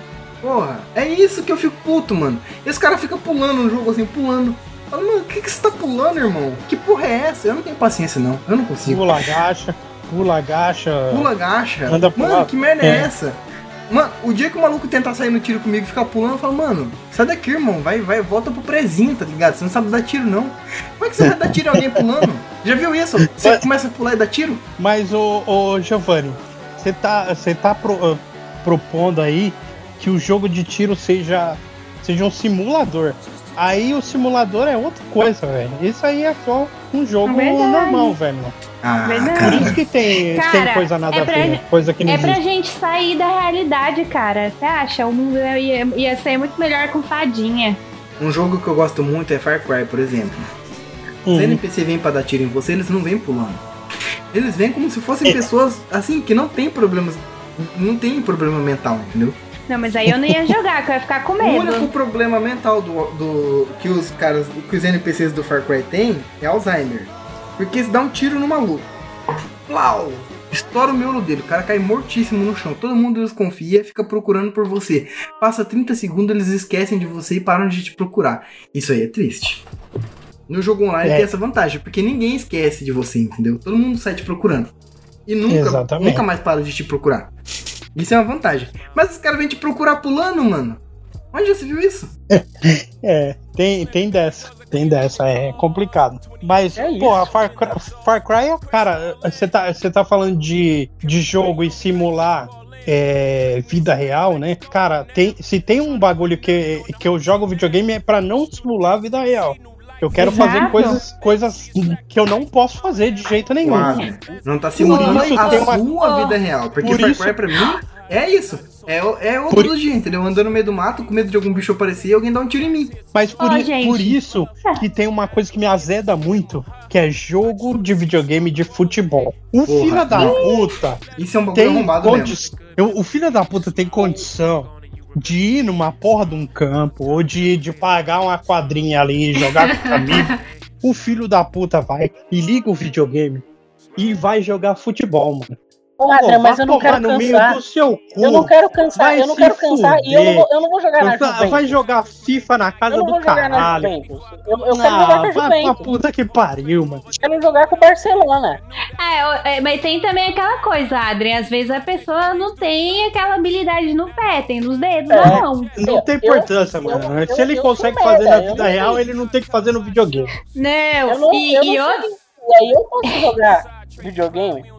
Porra, é isso que eu fico puto, mano. E os caras ficam pulando no jogo assim, pulando. Fala, mano, o que, que você tá pulando, irmão? Que porra é essa? Eu não tenho paciência, não. Eu não consigo. Pula, agacha, pula, agacha. Pula, agacha. Anda mano, que merda é. É. essa? Mano, o dia que o maluco tentar sair no tiro comigo e ficar pulando, eu falo, mano, sai daqui, irmão. Vai, vai, volta pro prezinho, tá ligado? Você não sabe dar tiro, não. Como é que você vai dar tiro em alguém pulando? Já viu isso? Você começa a pular e dá tiro? Mas, ô, ô Giovanni, você tá, você tá pro- ah, propondo aí que o jogo de tiro seja, seja um simulador. Aí o simulador é outra coisa, velho. Isso aí é só um jogo Verdade. normal, velho. Ah, Verdade. Por isso que tem, Cara, tem coisa nada é a pra ver, gente- coisa que não É pra existe. gente sair da realidade, cara. Você acha? O mundo ia, ia ser muito melhor com fadinha. Um jogo que eu gosto muito é Far Cry, por exemplo. Os Uhum. NPC vêm pra dar tiro em você, eles não vêm pulando. Eles vêm como se fossem pessoas, assim, que não tem problemas. Não tem problema mental, entendeu? Não, mas aí eu não ia jogar, que eu ia ficar com O único medo. problema mental do, do que os caras, que os NPCs do Far Cry têm é Alzheimer. Porque se dá um tiro no maluco. Plau! Estoura o miolo dele, o cara cai mortíssimo no chão. Todo mundo desconfia, fica procurando por você. Passa 30 segundos, eles esquecem de você e param de te procurar. Isso aí é triste. No jogo online É. tem essa vantagem, porque ninguém esquece de você, entendeu? Todo mundo sai te procurando. E nunca, Exatamente. nunca mais para de te procurar. Isso é uma vantagem. Mas os caras vêm te procurar pulando, mano. Onde já se viu isso? É, tem, tem dessa. Tem dessa, é complicado. Mas, É pô, Far Cry, Far Cry é, cara, você tá, você tá falando de, de jogo e simular é, vida real, né? Cara, tem, se tem um bagulho que, que eu jogo videogame é pra não simular a vida real. Eu quero Exato. fazer coisas, coisas que eu não posso fazer de jeito nenhum. Claro. Não tá simulando isso a uma- sua vida real. Porque Por Far isso- Cry pra mim é isso. É, o- é o Por- dia, entendeu? Andando no meio do mato, com medo de algum bicho aparecer e alguém dar um tiro em mim. Mas por, i- gente. por isso que tem uma coisa que me azeda muito, que é jogo de videogame de futebol. O Porra. filho da puta Isso é um bagulho tem arrombado mesmo. condi- eu- O filho da puta tem condição de ir numa porra de um campo ou de, de pagar uma quadrinha ali e jogar com os amigos. O filho da puta vai e liga o videogame e vai jogar futebol, mano. Ô, Adrian, mas vai eu não quero no meio cansar. do seu cu. Eu não quero cansar, Vai eu não quero cansar e eu não, vou, eu não vou jogar na Vai- Juventus. vai jogar FIFA na casa eu não do vou jogar na caralho. Juventus. Eu, eu quero jogar com a Ah, vai pra Juventus. puta que pariu, mano. Eu quero jogar com o Barcelona. É, é, mas tem também aquela coisa, Adri. Às vezes a pessoa não tem aquela habilidade no pé, tem nos dedos, É. não. Não Eu- tem eu- importância, mano. eu- Se ele eu consegue fazer merda, na eu vida não real, ele não tem que fazer no videogame. Não, Eu não, e, eu e não. E aí eu posso jogar videogame.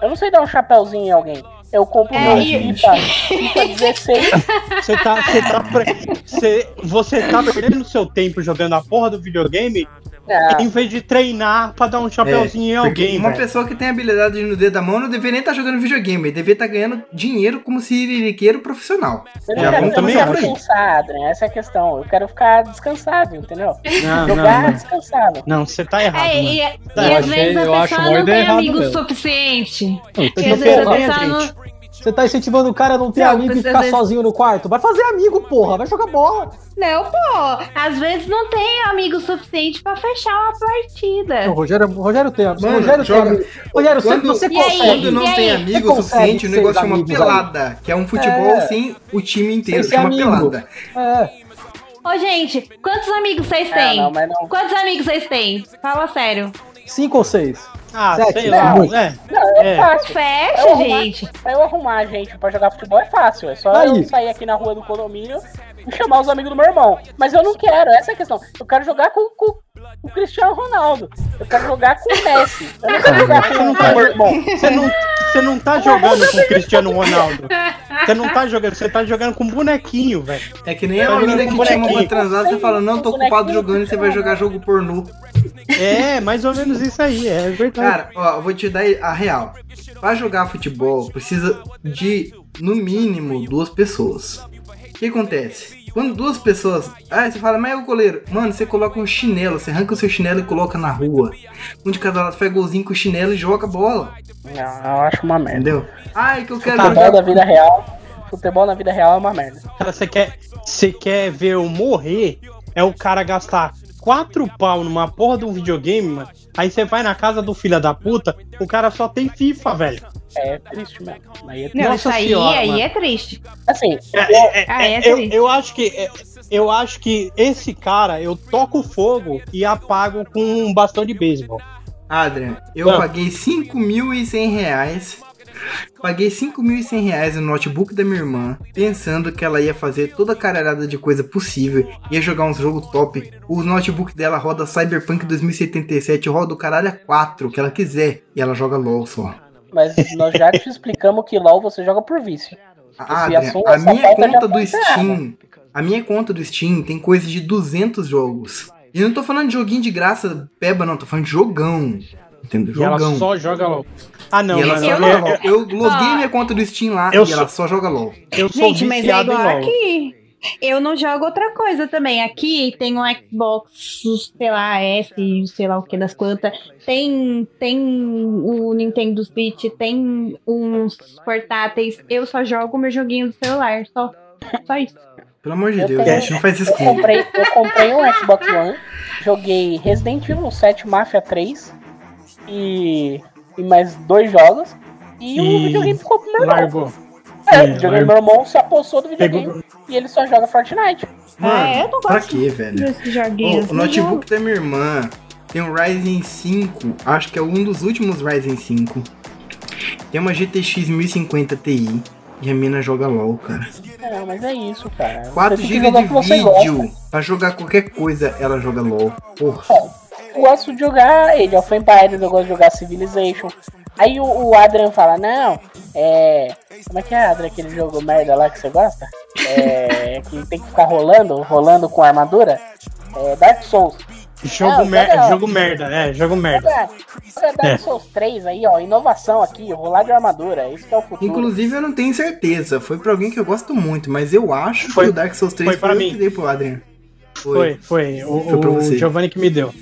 Eu não sei dar um chapéuzinho em alguém. Eu compro É, meu e- FIFA, FIFA 16. Você tá, você tá, pre- você, você tá perdendo seu tempo jogando a porra do videogame Ah, em vez de treinar pra dar um chapéuzinho em É, Porque alguém, uma pessoa que tem habilidade no dedo da mão não deveria nem estar jogando videogame, ele deveria estar ganhando dinheiro como siririqueiro profissional. eu não Já quero, eu não começar quero Adrian. Essa é a questão. Eu quero ficar descansado, entendeu? Não, Jogar não, não. descansado. Não, você tá errado, É, e, e Eu às vezes eu a acho pessoa uma não ideia tem errada amigo mesmo. suficiente. Não, E às vezes a tá- pessoa não. Você tá incentivando o cara a não ter Não, amigo e ficar vezes- sozinho no quarto? Vai fazer amigo, porra. Vai jogar bola. Não, pô. Às vezes não tem amigo suficiente pra fechar uma partida. O Rogério, Rogério tem. Mano, Rogério joga- tem. Rogério, Quando- você E aí? consegue. Quando não tem aí? amigo suficiente, o negócio chama amigos pelada, que é um futebol É. sem o time inteiro, Sem chama amigo. pelada. É. Ô, gente, quantos amigos vocês Ah, têm? não, mas não. Quantos amigos vocês têm? Fala sério. Cinco ou seis. Ah, Sete, sei né? lá. É. É, É. fácil. Fecha, Eu arrumar- gente. Pra eu arrumar gente pra jogar futebol é fácil. É só Aí. eu sair aqui na rua do condomínio e chamar os amigos do meu irmão. Mas eu não quero, essa é a questão. Eu quero jogar com, com, com o Cristiano Ronaldo. Eu quero jogar com o Messi. Eu não quero jogar com o meu irmão. Você não, você não tá jogando com o Cristiano Ronaldo. Você não tá jogando, você tá jogando com bonequinho, velho. É que nem a Tá menina jogando que com te chama pra transar, você fala, não, tô ocupado jogando e você vai jogar jogo pornô. É, mais ou menos isso aí, é verdade. Cara, ó, eu vou te dar a real. Pra jogar futebol, precisa de, no mínimo, duas pessoas. O que acontece? Quando duas pessoas. Ah, você fala, mas é o goleiro. Mano, você coloca um chinelo, você arranca o seu chinelo e coloca na rua. Um de cada lado faz golzinho com o chinelo e joga bola. Não, eu acho uma merda. Entendeu? Ah, é que eu quero Futebol jogar. da vida real. Futebol na vida real é uma merda. Cara, você quer, você quer ver eu morrer? É o cara gastar quatro pau numa porra de um videogame, mano. Aí você vai na casa do filho da puta, o cara só tem FIFA, velho. É triste mesmo. Aí é Não, Nossa isso aí, senhora, aí mano. é triste. Assim, É, é, Ah, é, eu, triste. eu acho que é, eu acho que esse cara eu toco fogo e apago com um bastão de beisebol. Adrian, eu Não. paguei 5.100 reais. Paguei 5.100 reais no notebook da minha irmã, pensando que ela ia fazer toda a caralhada de coisa possível, ia jogar uns jogos top. O notebook dela roda Cyberpunk 2077, roda o caralho a 4 que ela quiser, e ela joga LOL só. mas nós já te explicamos que LOL você joga por vício. Ah, Adrian, a minha conta do foi encerrada. Steam, a minha conta do Steam tem coisa de 200 jogos. E eu não tô falando de joguinho de graça, peba não, tô falando de jogão. Entendeu? E ela só joga LOL. Ah, não, e ela Eu, LOL. Eu loguei Ó. minha conta do Steam lá Eu e ela sou- só joga LOL. eu sou Gente, mas é igual aqui. Eu não jogo outra coisa também. Aqui tem um Xbox, sei lá, S, sei lá o que das quantas. Tem, tem o Nintendo Switch, tem uns portáteis. Eu só jogo meu joguinho do celular, só. Só isso. Pelo amor de Eu Deus, tenho- gente, não faz isso Eu comigo. comprei, eu comprei um Xbox One, joguei Resident Evil 7 Mafia 3 e, e mais dois jogos. E, o E videogame ficou pro meu irmão. É, É, o videogame, largou. meu irmão se apossou do videogame Pegou- e ele só joga Fortnite. Mano, Ah, eu não pra gosto quê, velho? Ô, o notebook da minha irmã tem um Ryzen 5, acho que é um dos últimos Ryzen 5. Tem uma GTX 1050 Ti e a mina joga LOL, cara. Não, mas é isso, cara. 4 Você tem que GB o de vídeo. gosta. Pra jogar qualquer coisa, ela joga LOL. Porra. Eu gosto de jogar Age of Empires, eu gosto de jogar Civilization. Aí o, o Adrian fala, não, é. Como é que é, Adrian, aquele jogo merda lá que você gosta? É. que tem que ficar rolando, rolando com armadura? É Dark Souls. Jogo, Ah, mer jogo merda, é, jogo merda. Joga, joga Dark É. Souls 3 aí, ó, inovação aqui, rolar de armadura, isso que é o futuro. Inclusive, eu não tenho certeza. Foi pra alguém que eu gosto muito, mas eu acho Foi- que o Dark Souls 3 foi pra eu mim. que dei pro Adrian. Foi, foi. O, Foi pra o você. Giovanni que me deu.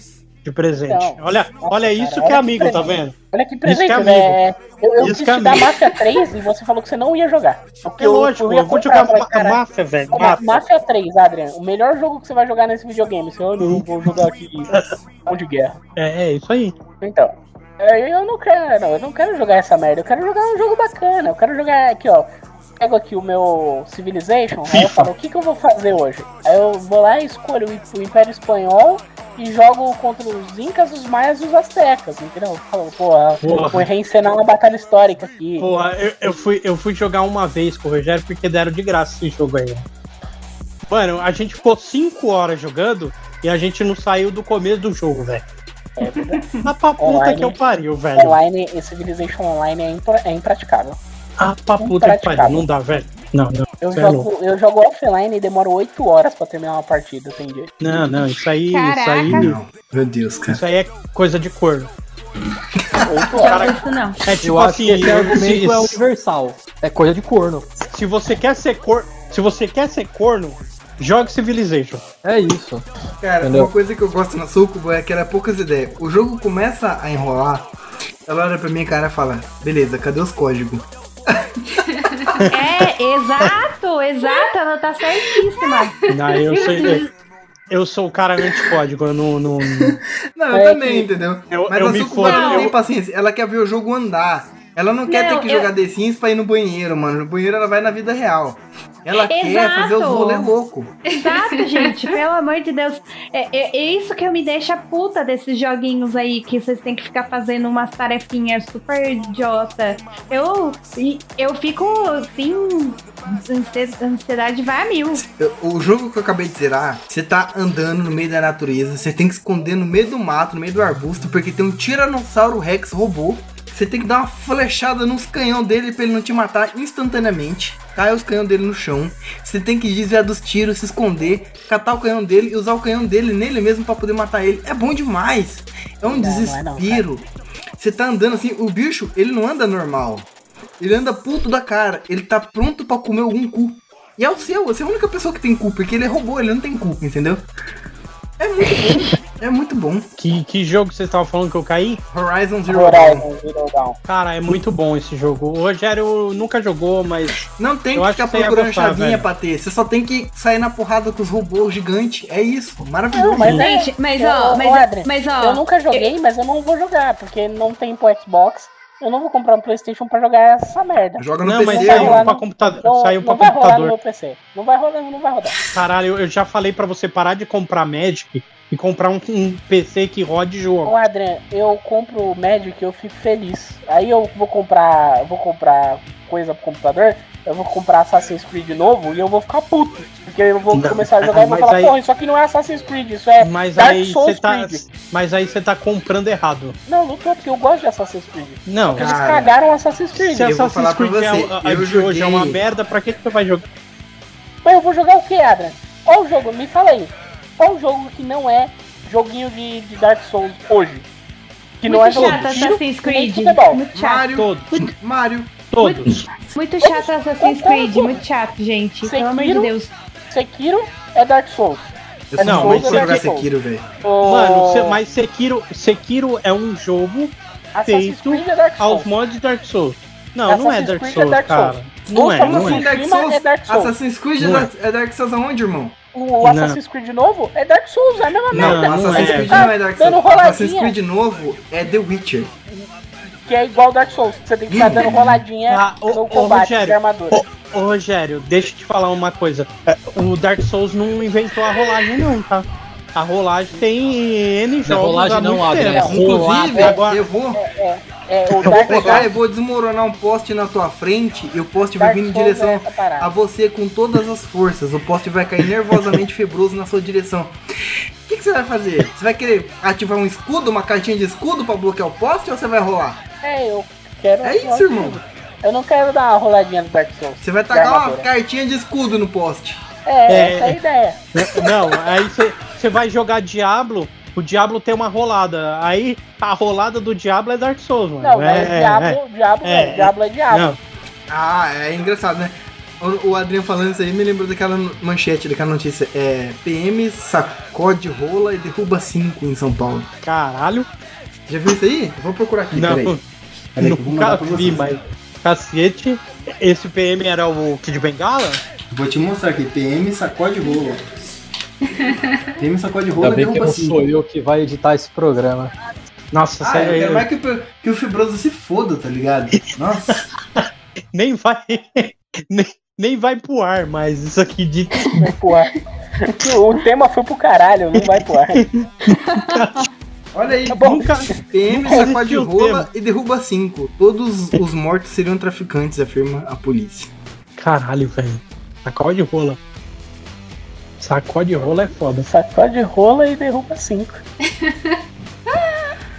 De presente. Então, olha, nossa, olha cara, isso olha que é que amigo, tá presente. vendo? Olha que Isso presente, que é né? Eu, eu Isso quis que é te dar. Mafia 3 e você falou que você não ia jogar. Porque É lógico, eu ia eu vou comprar, jogar falei, "Cara, máfia, velho. Máfia. Mafia 3, Adrian, o melhor jogo que você vai jogar nesse videogame. Se eu não vou jogar aqui mão de guerra. É, é isso aí. Então, é, eu não quero, não, eu não quero jogar essa merda. Eu quero jogar um jogo bacana. Eu quero jogar aqui, ó. Pego aqui o meu Civilization, aí eu falo, o que, que eu vou fazer hoje? Aí eu vou lá e escolho o Império Espanhol e jogo contra os Incas, os Maias e os Aztecas, entendeu? Porra, Porra. vou reencenar uma batalha histórica aqui. Porra, eu, eu fui, eu fui jogar uma vez com o Rogério porque deram de graça esse jogo aí. Mano, a gente ficou 5 horas jogando e a gente não saiu do começo do jogo, velho. É, Ah, pra puta Online. que eu pariu, velho. online, Civilization Online é, impra- é impraticável. Ah, pra puta que pariu. Não dá, velho. Não, não. Eu é jogo, eu jogo offline e demoro 8 horas pra terminar uma partida, tem jeito. Não, não, isso aí, isso Caraca. aí. Não, meu Deus, cara. Isso aí é coisa de corno. 8 Não horas. gosto, não. É tipo Eu assim, esse se- argumento é universal. É coisa de corno. se você quer ser corno, se você quer ser corno, jogue Civilization. É isso. Cara, Entendeu? uma coisa que eu gosto na Sucubo é que ela é poucas ideias. O jogo começa a enrolar, ela olha pra mim cara e fala, beleza, cadê os códigos? É, exato, exato, ela tá certíssima. Não, eu sei. Eu sou o cara anti-código, eu não. não- Não, eu É também, que- entendeu? Eu- Mas eu a me fodo, não eu- tem paciência, ela quer ver o jogo andar. Ela não quer Não, ter que eu- jogar The Sims pra ir no banheiro, mano. No banheiro ela vai na vida real. Ela quer Exato. fazer os rolê louco. Exato, gente, pelo amor de Deus. É, é- é isso que eu me deixa puta desses joguinhos aí, que vocês têm que ficar fazendo umas tarefinhas super idiota. Eu, eu fico, assim, ansie- ansiedade vai a mil. Eu- O jogo que eu acabei de zerar, você tá andando no meio da natureza, você tem que esconder no meio do mato, no meio do arbusto, porque tem um Tiranossauro Rex robô. Você tem que dar uma flechada nos canhão dele pra ele não te matar instantaneamente. Cai os canhão dele no chão. Você tem que desviar dos tiros, se esconder, catar o canhão dele e usar o canhão dele nele mesmo pra poder matar ele. É bom demais. É um Não, é desespero. Você tá andando assim, o bicho, ele não anda normal. Ele anda puto da cara. Ele tá pronto pra comer algum cu. E é o seu, você é a única pessoa que tem cu, porque ele é robô, ele não tem cu, entendeu? É muito bom. É muito bom. Que, que jogo você estava falando que eu caí? Horizon Zero Dawn. Horizon Zero Dawn. Cara, é muito bom esse jogo. O Rogério nunca jogou, mas Não tem Eu que ficar que procurando gostar, chavinha velho. pra ter. Você só tem que sair na porrada com os robôs gigantes. É isso. Maravilhoso. Não, mas é- Gente, mas eu- ó, mas, mas ó. Eu nunca joguei, mas eu não vou jogar, porque não tem pro Xbox. Eu não vou comprar um Playstation pra jogar essa merda. Joga no não, mas PC. vai saiu pra no- computador. Não, Saiu pra não vai rolar no computador. meu PC. Não vai rolar, não vai rodar. Caralho, eu- eu já falei pra você parar de comprar Magic e comprar um, um PC que rode jogo. Ô Adrian, eu compro o Magic e eu fico feliz. Aí eu vou comprar. vou comprar coisa pro computador, eu vou comprar Assassin's Creed novo e eu vou ficar puto. Porque eu vou Não, começar a jogar e vou falar, aí- porra, isso aqui não é Assassin's Creed, isso é Mas Dark aí Souls você tá, Creed. mas aí você tá comprando errado. Não, não tô, porque eu gosto de Assassin's Creed. Não, Eles Cara, cagaram Assassin's Creed. se Assassin's Creed é, você, a- a eu de hoje é uma merda, pra que você vai jogar? Mas eu vou jogar o que, Adrian? Qual o jogo? Me fala aí. Qual o jogo que não é joguinho de, de Dark Souls hoje? Que não é Muito jogo chato de Assassin's Creed. Muito chato. Mario. Todos, Mario. todos. Muito chato Assassin's Creed. Muito chato, gente. Pelo amor de Sekiro? Deus. Sekiro é Dark Souls. Eu Não, não, mas você- jogar Sekiro, velho. O... Mano, mas Sekiro, Sekiro é um jogo Assassin's feito é aos mods de Dark Souls. Não, não é Dark Creed é Souls, cara. Não é, Como não assim? é. Dark Cima Souls, é Dark Souls. Assassin's Creed é é. É Dark Souls aonde, irmão? O Assassin's Creed novo é Dark Souls, é a mesma Não, merda. não Assassin's é. Creed Tá não é Dark dando Souls. roladinha. Assassin's Creed novo é The Witcher. Que é igual Dark Souls. Você tem que ficar dando roladinha Ah, ô, no ô, combate de Rogério, armadura. Ô, ô, Rogério, deixa eu te falar uma coisa. É, O Dark Souls não inventou a rolagem, não, tá? A rolagem tem N Não é jogos rolagem há não, muito Adrian, é tempo. Inclusive, agora- eu vou, É, o eu vou pegar e vou desmoronar um poste na tua frente e o poste vai vir em é direção a você com todas as forças. O poste vai cair nervosamente febroso na sua direção. O que, que você vai fazer? Você vai querer ativar um escudo, uma cartinha de escudo pra bloquear o poste ou você vai rolar? É, eu quero. É isso, irmão. Eu não quero dar uma roladinha no Dark Souls. Você vai tacar uma cartinha de escudo no poste. É, É. essa é a ideia. Não, aí você- você vai jogar Diablo, o Diablo tem uma rolada. Aí a rolada do Diablo é Dark Souls, mano. Não, mas é, Diablo, é. Diablo, É, é, Diablo é Diablo. Não, Ah, é engraçado, né? O, o Adriano falando isso aí me lembrou daquela manchete, daquela notícia. É, PM sacode rola e derruba 5 em São Paulo. caralho. Já viu isso aí? Vou procurar aqui, Não, peraí. Peraí, nunca vi, mas cacete. Esse PM era o Kid Bengala? Vou te mostrar aqui. PM sacode rola. PM sacode rola Ainda e bem que derruba não 5. sou eu que vai editar esse programa. Nossa, Ah, sério, eu quero mais que, o- que o Fibroso se foda, tá ligado? Nossa. nem vai. Nem, nem vai pro ar, mas isso aqui de. Vai pro ar. O tema foi pro caralho, não vai pro ar. Olha aí. Tá bom. Nunca. PM sacode o rola e derruba 5. Todos os mortos seriam traficantes, afirma a polícia. Caralho, velho. Sacode rola. Sacode rola é foda. Sacode rola e derruba 5.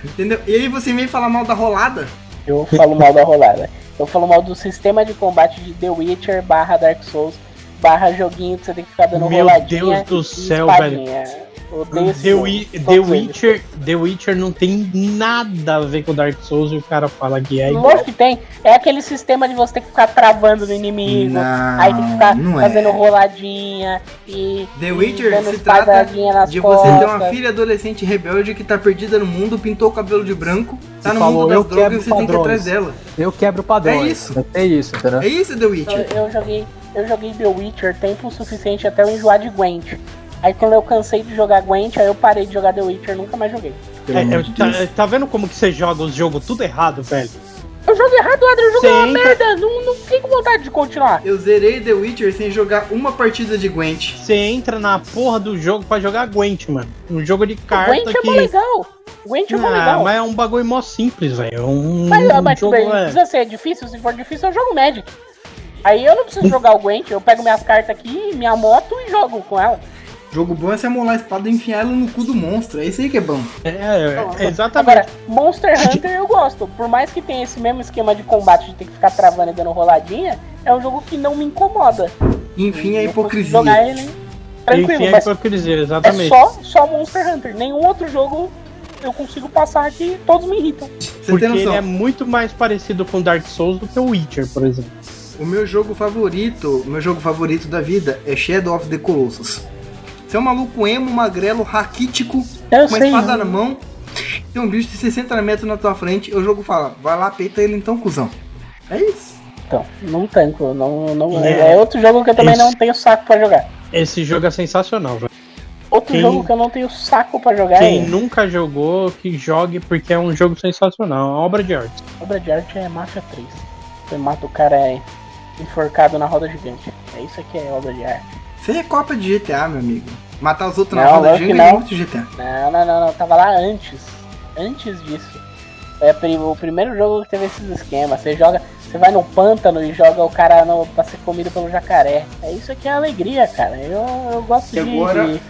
Entendeu? E aí você vem falar mal da rolada? Eu falo mal da rolada. Eu falo mal do sistema de combate de The Witcher barra Dark Souls barra joguinho que você tem que ficar dando Meu roladinha. Deus do céu, espadinha. The, The. Witcher, The Witcher não tem nada a ver com Dark Souls e o cara fala que é igual. Lógico que tem. É aquele sistema de você ter que ficar travando no inimigo. Não, aí tem que ficar é. fazendo roladinha e. The Witcher se trata de você ter uma costas. filha adolescente rebelde que tá perdida no mundo, pintou o cabelo de branco, tá Você no falou, mundo eu das drogas e você tem que ir atrás padrões. dela. Eu quebro padrões. É isso. É isso, entendeu? É isso, The Eu, Witcher. eu joguei, eu joguei The Witcher tempo suficiente até eu enjoar de Gwent. Aí quando eu cansei de jogar Gwent, aí eu parei de jogar The Witcher, nunca mais joguei. É, é, de tá, tá vendo como que você joga os jogos tudo errado, velho? Eu joguei errado, Adri, eu joguei Você uma entra- merda, não, não fiquei com vontade de continuar. Eu zerei The Witcher sem jogar uma partida de Gwent. Você entra na porra do jogo pra jogar Gwent, mano. Um jogo de carta Gwent é que. mó legal. Gwent é mó Ah, legal. mas é um bagulho mó simples, velho. É Um, Mas, um mas jogo. bem, é- precisa ser difícil, se for difícil eu jogo Magic. Aí eu não preciso jogar o Gwent, eu pego minhas cartas aqui, minha moto e jogo com ela. Jogo bom é você amolar a espada e enfiar ela no cu do monstro. É isso aí que é bom. É, é, exatamente. Agora, Monster Hunter eu gosto. Por mais que tenha esse mesmo esquema de combate de ter que ficar travando e dando roladinha, é um jogo que não me incomoda. Enfim, a consigo hipocrisia. Jogar ele tranquilo, Enfim, é mas hipocrisia, é exatamente. só, só Monster Hunter. Nenhum outro jogo eu consigo passar que todos me irritam. Você Porque tem ele noção? é muito mais parecido com Dark Souls do que o Witcher, por exemplo. O meu jogo favorito, o meu jogo favorito da vida é Shadow of the Colossus. Você é um maluco emo, magrelo, raquítico, Eu com uma espada na mão, tem um bicho de 60 metros na tua frente, o jogo fala, vai lá, peita ele então, cuzão. É isso. Então, não tanco. Não, não, É. é. outro jogo que eu também Isso. não tenho saco pra jogar. Esse jogo é sensacional, velho. Outro Quem- jogo que eu não tenho saco pra jogar Quem é nunca jogou, que jogue, porque é um jogo sensacional. É uma obra de arte. obra de arte é Mafia 3. Você mata o cara é, enforcado na roda gigante. É isso que é obra de arte. Aí é Copa de GTA, meu amigo. Matar os outros na Não, roda lógico gigante que é não. muito GTA. Não, não, não, não. Tava lá antes. Antes disso. É o primeiro jogo que teve esses esquemas. Você joga. Você vai no pântano e joga o cara no, pra ser comido pelo jacaré. É isso que é alegria, cara. Eu, eu gosto E de. agora- de-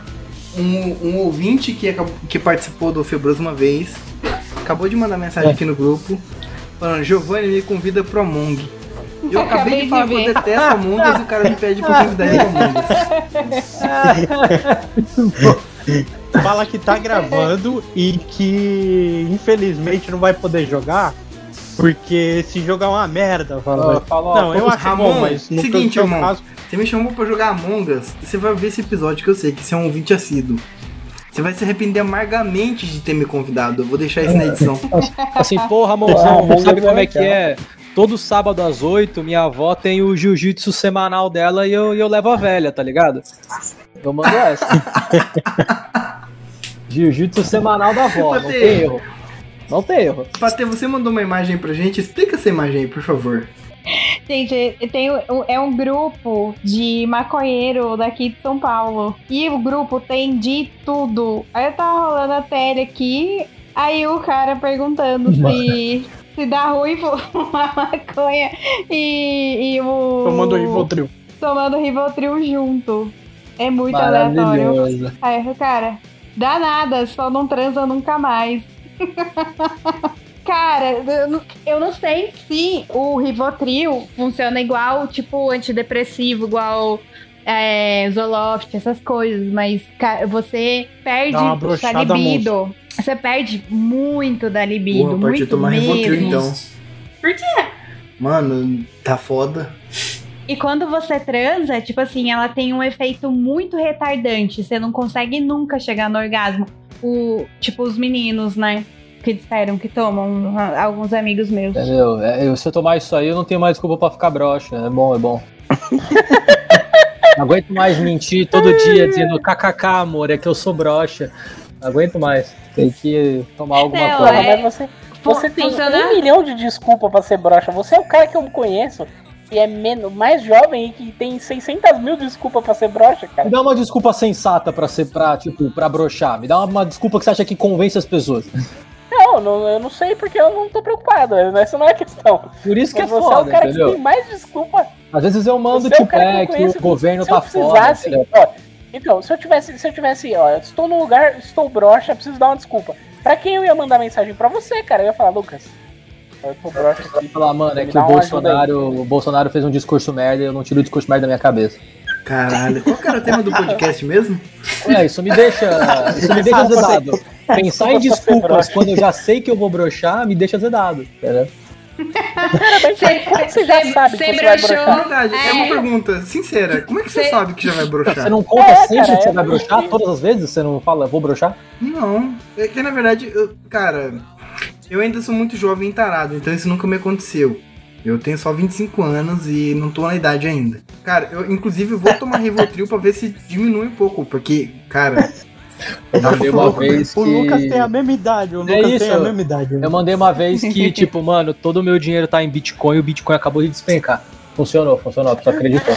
Um, um ouvinte que, acabou- que participou do Febroso uma vez, acabou de mandar mensagem aqui no grupo, falando, Giovanni me convida pro Among. Eu acabei, Acabei de de falar que eu detesto Among Us e o cara me pede pra convidar ele Among Us. Fala que tá gravando e que infelizmente não vai poder jogar. Porque esse jogo é uma merda. Fala, Ah, não, eu acho Ramon, bom, mas no seguinte, irmão. caso, Você me chamou pra jogar Among Us você vai ver esse episódio que eu sei que você é um ouvinte assíduo. Você vai se arrepender amargamente de ter me convidado. Eu vou deixar isso na edição. Assim, porra, Ah, Ramonzão, Among sabe como é é que é? Todo sábado às 8, minha avó tem o jiu-jitsu semanal dela e eu, eu levo a velha, tá ligado? Eu mando essa. jiu-jitsu semanal da avó, não tem erro. Não tem erro. Patê, você mandou uma imagem pra gente? Explica essa imagem aí, por favor. Gente, tem, é um grupo de maconheiro daqui de São Paulo. E o grupo tem de tudo. Aí eu tava rolando a tele aqui, aí o cara perguntando se, se dá ruim fumar maconha e, e o. tomando o Rivotril. Tomando Rivotril junto. É muito aleatório. O cara, dá nada, só não transa nunca mais. Cara, eu não, sei se o Rivotril funciona igual, tipo, antidepressivo, igual é, Zoloft, essas coisas, mas você perde Dá uma a brochada libido. Você perde muito da libido, Porra, muito tomar mesmo. Então. Por quê? Mano, tá foda. E quando você transa, tipo assim, ela tem um efeito muito retardante. Você não consegue nunca chegar no orgasmo. O, tipo, os meninos, né? Que disseram que tomam, ah, alguns amigos meus. Entendeu? É, eu- se eu tomar isso aí, eu não tenho mais desculpa pra ficar broxa. É bom, é bom. não aguento mais mentir todo dia dizendo kkk, amor, é que eu sou broxa. Não aguento mais. Tem que tomar alguma Não, coisa. É- mas você, você tem funciona- um milhão de desculpas pra ser broxa. Você é o cara que eu conheço que é menos, mais jovem e que tem 600 mil desculpas pra ser broxa, cara. Me dá uma desculpa sensata pra ser pra, tipo, pra broxar. Me dá uma, uma desculpa que você acha que convence as pessoas. Não, não, eu não sei porque eu não tô preocupado. Essa não é a questão. Por isso que é você é foda, o cara que entendeu? tem mais desculpa. Às vezes eu mando Você é o tipo, que é que o governo se tá foda. ó, então, se eu tivesse, se eu tivesse, ó, eu estou no lugar, estou broxa, preciso dar uma desculpa. Pra quem eu ia mandar mensagem? Pra você, cara. Eu ia falar, Lucas, eu tô broxa aqui. Falar, mano, é que o. Bolsonaro, o Bolsonaro fez um discurso merda e eu não tiro o discurso merda da minha cabeça. Caralho, qual que era o tema do podcast mesmo? É, isso me deixa. Isso me deixa azedado. Pensar em desculpas quando eu já sei que eu vou broxar me deixa azedado. entendeu? Você já sabe cê que você vai broxar? verdade, é. É. uma pergunta sincera. Como é que você Cê- sabe que já vai broxar? Você não conta É, sempre cara, que você é vai broxar? Todas as vezes você não fala, vou broxar? Não, é que na verdade, eu- cara, eu ainda sou muito jovem e tarado, então isso nunca me aconteceu. Eu tenho só 25 anos e não tô na idade ainda. Cara, eu inclusive vou tomar Rivotril pra ver se diminui um pouco, porque, cara, Eu mandei uma vez que. O Lucas tem a mesma idade, o É Lucas isso, tem a mesma idade. né? Eu mandei uma vez que, tipo, mano, todo o meu dinheiro tá em Bitcoin e o Bitcoin acabou de despencar. Funcionou, funcionou, a pessoa acreditou.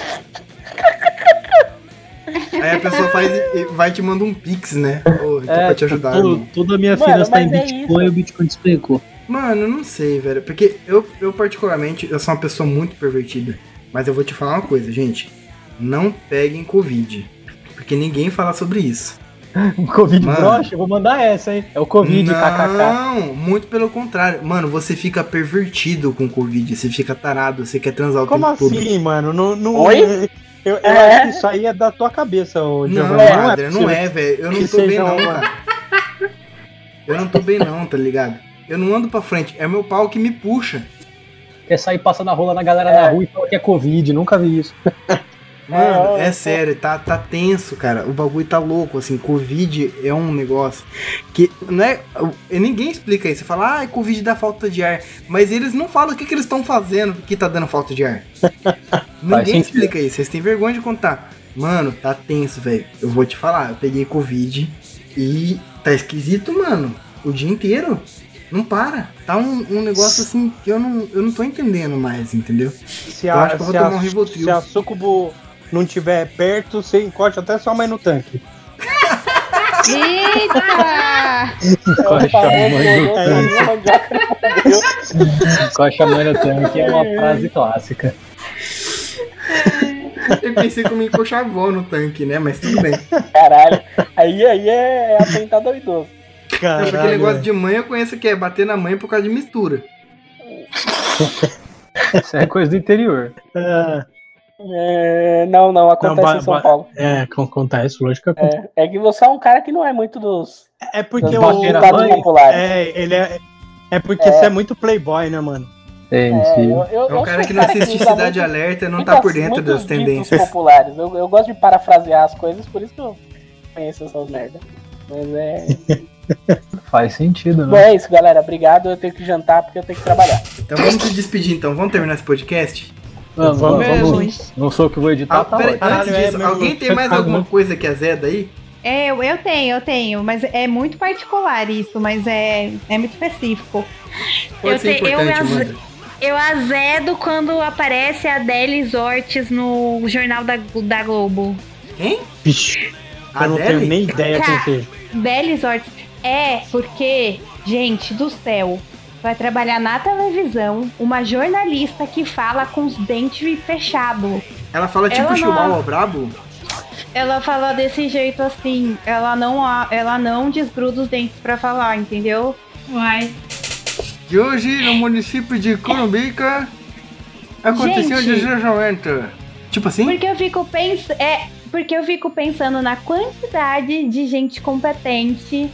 Aí a pessoa faz e e vai te manda um pix, né? Tô É, pra te ajudar. Tudo, tudo a minha Mano, filha está em mas é Bitcoin e isso. o Bitcoin despecou. Mano, eu não sei, velho. Porque eu, eu, particularmente, eu sou uma pessoa muito pervertida. Mas eu vou te falar uma coisa, gente. Não peguem Covid. Porque ninguém fala sobre isso. Covid Mano. broxa, eu vou mandar essa, hein? É o Covid, kkk. não, muito pelo contrário. Mano, você fica pervertido com Covid. Você fica tarado, você quer transar o Como tempo todo. assim, mano? Não, não, Oi? Eu, eu É. acho que isso aí é da tua cabeça, ô Não, Giovanni. Adrian, não possível. é, velho. Eu não tô bem não, uma- cara. Eu não tô bem não, tá ligado? Eu não ando pra frente. É meu pau que me puxa. Quer sair passando a rola na galera É. na rua e fala que é Covid, nunca vi isso. Mano, É, é, eu- sério, tá, tá tenso, cara. O bagulho tá louco, assim. Covid é um negócio que não é. Ninguém explica isso. Você fala, ah, Covid dá falta de ar. Mas eles não falam o que, que eles estão fazendo que tá dando falta de ar. Ninguém explica isso. Vocês têm vergonha de contar. Mano, tá tenso, velho. Eu vou te falar, eu peguei Covid e tá esquisito, mano. O dia inteiro. Não para. Tá um, um negócio assim que eu não, eu não tô entendendo mais, entendeu? Se Eu a, acho que eu vou se a- tomar um Rivotril. se a Sucubo não tiver perto, você encosta até sua mãe no tanque. Eita! Coxa Falando, mãe eu- tanque. deu. Coxa mãe do tanque é uma frase clássica. Eu pensei que eu me encoxavou no tanque, né? Mas tudo bem. Caralho. Aí, aí é, é atentado ao idoso. Não, Caralho. porque negócio de mãe eu conheço que é bater na mãe por causa de mistura. Isso é coisa do interior. Ah, É, não, não, acontece ba- em São Paulo. É, con- acontece, lógico que acontece. É, é que você é um cara que não é muito dos, É, dos porque Dos o. mãe? populares. É, ele é. É porque É. você é muito playboy, né, mano? É, eu, eu, É um cara que não assiste usa Cidade muito- Alerta e não muitas- tá por dentro das tendências. populares. Eu, eu gosto de parafrasear as coisas, por isso que eu conheço essas merda. Mas é. Faz sentido, Bom, né? é isso, galera. Obrigado. Eu tenho que jantar porque eu tenho que trabalhar. Então vamos se despedir então. Vamos terminar esse podcast? Vamos, Vamos. vamos, Vamos. vamos. Não sou eu que vou editar, Ah, tá pera- antes Caralho, é, disso, meu, alguém tem mais tá alguma muito- coisa que azeda aí? É, eu, eu tenho, eu tenho, mas é muito particular isso, mas é, é muito específico. Pode Eu ser te- eu importante, manda. Eu azedo quando aparece a Delis Ortiz no Jornal da, da Globo. Quem? Vixe, A eu não Adele? tenho nem ideia quem Cara. seja. Delis Ortiz. É, porque, gente do céu, vai trabalhar na televisão uma jornalista que fala com os dentes fechados. Ela fala tipo Ela não- brabo? Ela fala desse jeito assim, ela não, ela não desgruda os dentes pra falar, entendeu? Uai. E hoje, no município de Curumbica, aconteceu Gente. um desajamento. Tipo assim? Porque eu fico pensando. É, porque eu fico pensando na quantidade de gente competente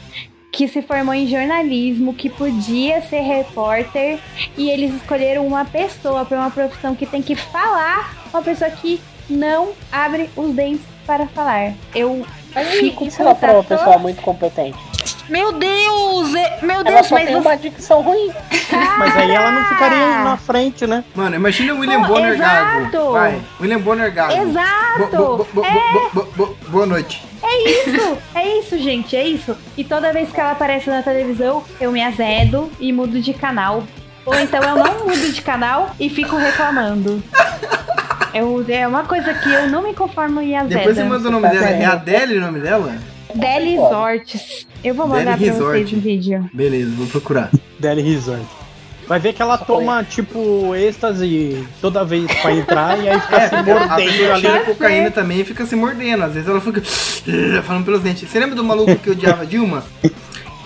que se formou em jornalismo, que podia ser repórter, e eles escolheram uma pessoa para uma profissão que tem que falar, uma pessoa que não abre os dentes para falar. Eu Mas fico isso ela foi uma pessoa muito competente. Meu Deus! é- Meu Ela Deus, só mas tem você- uma dicção ruim. Mas aí ela não ficaria na frente, né? Mano, imagina o William Pô, Bonner exato. Gago. Vai, William Bonner Gago. Exato! Bo- bo- bo- bo- bo- bo- boa noite. Isso, é isso, gente, é isso. E toda vez que ela aparece na televisão, eu me azedo e mudo de canal. Ou então eu não mudo de canal e fico reclamando. Eu, é uma coisa que eu não me conformo em azedo. Depois você manda o nome tá dela. É certo. Adele o nome dela? Delis Ortiz. Eu vou mandar Deli pra vocês Resort. um vídeo. Beleza, vou procurar. Deli Resort. Vai ver que ela toma, tipo, êxtase toda vez pra entrar e aí fica É, se a mordendo pessoa ali. cheira cocaína também e fica se mordendo. Às vezes ela fica falando pelos dentes. Você lembra do maluco que odiava a Dilma?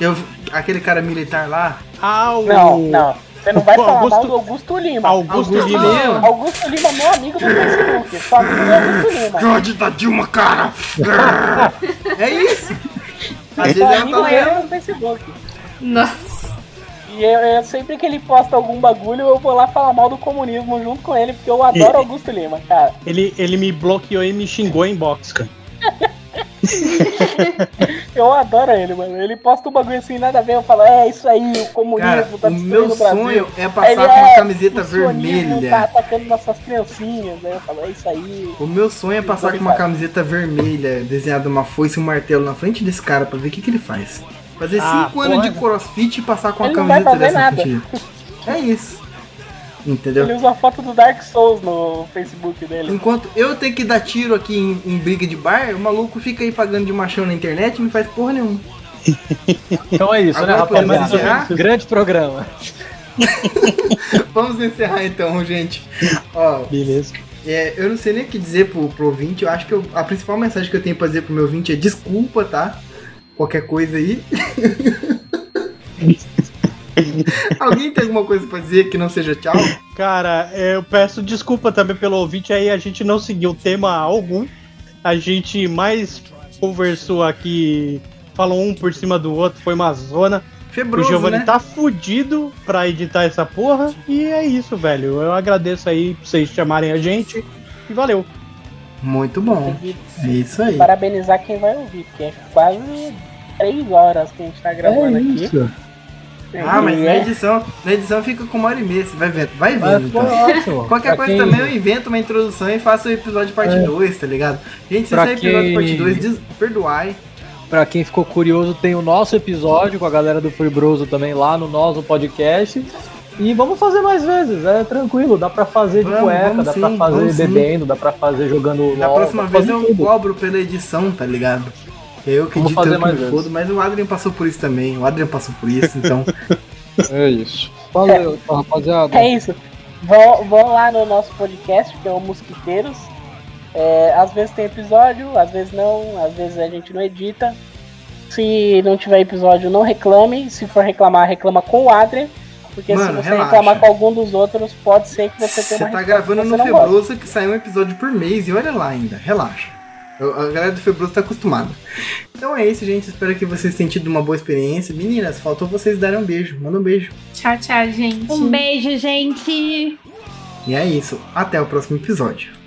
Eu- aquele cara militar lá? Ah, o... Não, não. Você não vai falar Augusto- mal do Augusto Lima. Augusto Augusto Lima. Lima. Augusto Lima, meu amigo do Facebook. Só amigo do Augusto Lima. Que ódio da Dilma, cara! é isso! Às vezes ela tá lendo. no Facebook. Nossa. E eu, eu- sempre que ele posta algum bagulho, eu vou lá falar mal do comunismo junto com ele, porque eu adoro Augusto Lima, cara. Ele, ele me bloqueou e me xingou em box, cara. Eu adoro ele, mano. Ele posta um bagulho assim, nada a ver, eu falo, é isso aí, o comunismo Cara, tá o meu o Brasil. sonho é passar ele, com uma "É, camiseta vermelha. tá atacando nossas criancinhas. Aí eu falo, é isso aí. O meu sonho é passar com uma camiseta vermelha, desenhada uma foice e um martelo na frente desse cara pra ver o que, que ele faz. Fazer Ah, 5 anos porra. de crossfit e passar com Ele não vai camiseta fazer dessa na nada. É isso. Entendeu? Ele usa a foto do Dark Souls no Facebook dele. Enquanto eu tenho que dar tiro aqui em, em briga de bar, o maluco fica aí pagando de machão na internet e não faz porra nenhuma. Então é isso, né, Agora podemos rapaziada? encerrar? Grande programa. Vamos encerrar então, gente. Ó, Beleza. é, eu não sei nem o que dizer pro, pro ouvinte. Eu acho que eu- a principal mensagem que eu tenho pra dizer pro meu ouvinte é desculpa, tá? Qualquer coisa aí. Alguém tem alguma coisa pra dizer que não seja tchau? Cara, eu peço desculpa também pelo ouvinte aí, a gente não seguiu tema algum. A gente mais conversou aqui, falou um por cima do outro, foi uma zona. O Febroso, Giovanni né? tá fudido pra editar essa porra. E é isso, velho. Eu agradeço aí por vocês chamarem a gente. E valeu. Muito bom. É isso aí. parabenizar quem vai ouvir, porque é quase três horas que a gente tá gravando aqui. Ah, mas E na é- edição, na edição fica com uma hora e meia. Você vai vendo, vai vendo então. ótimo. Qualquer Pra coisa quem- também eu invento uma introdução e faço o episódio parte 2, tá ligado? Gente, se sair episódio quem- parte 2, des... perdoai. Pra quem ficou curioso, tem o nosso episódio com a galera do Freebroso também lá no nosso podcast. E vamos fazer mais vezes, é tranquilo, dá pra fazer de Vamos, cueca, vamos dá sim, pra fazer vamos sim. bebendo, dá pra fazer jogando Na LOL, próxima vez eu tudo. cobro pela edição, tá ligado? É eu que Vamos edito, fazer eu que mais me fodo, mas o Adrian passou por isso também. O Adrian passou por isso, então. É isso. Valeu, então, rapaziada. É isso. Vão, vão lá no nosso podcast, que é o Mosquiteiros. É, às vezes tem episódio, às vezes não, às vezes a gente não edita. Se não tiver episódio, não reclame. Se for reclamar, reclama com o Adrian. Porque Mano, se você relaxa. reclamar com algum dos outros, pode ser que você Você tenha uma tá resposta gravando que no você. Febroso que sai um episódio por mês e olha lá ainda, relaxa. A galera do Febroso tá acostumada. Então é isso, gente. Espero que vocês tenham tido uma boa experiência. Meninas, faltou vocês darem um beijo. Manda um beijo. Tchau, tchau, gente. Um beijo, gente! E é isso. Até o próximo episódio.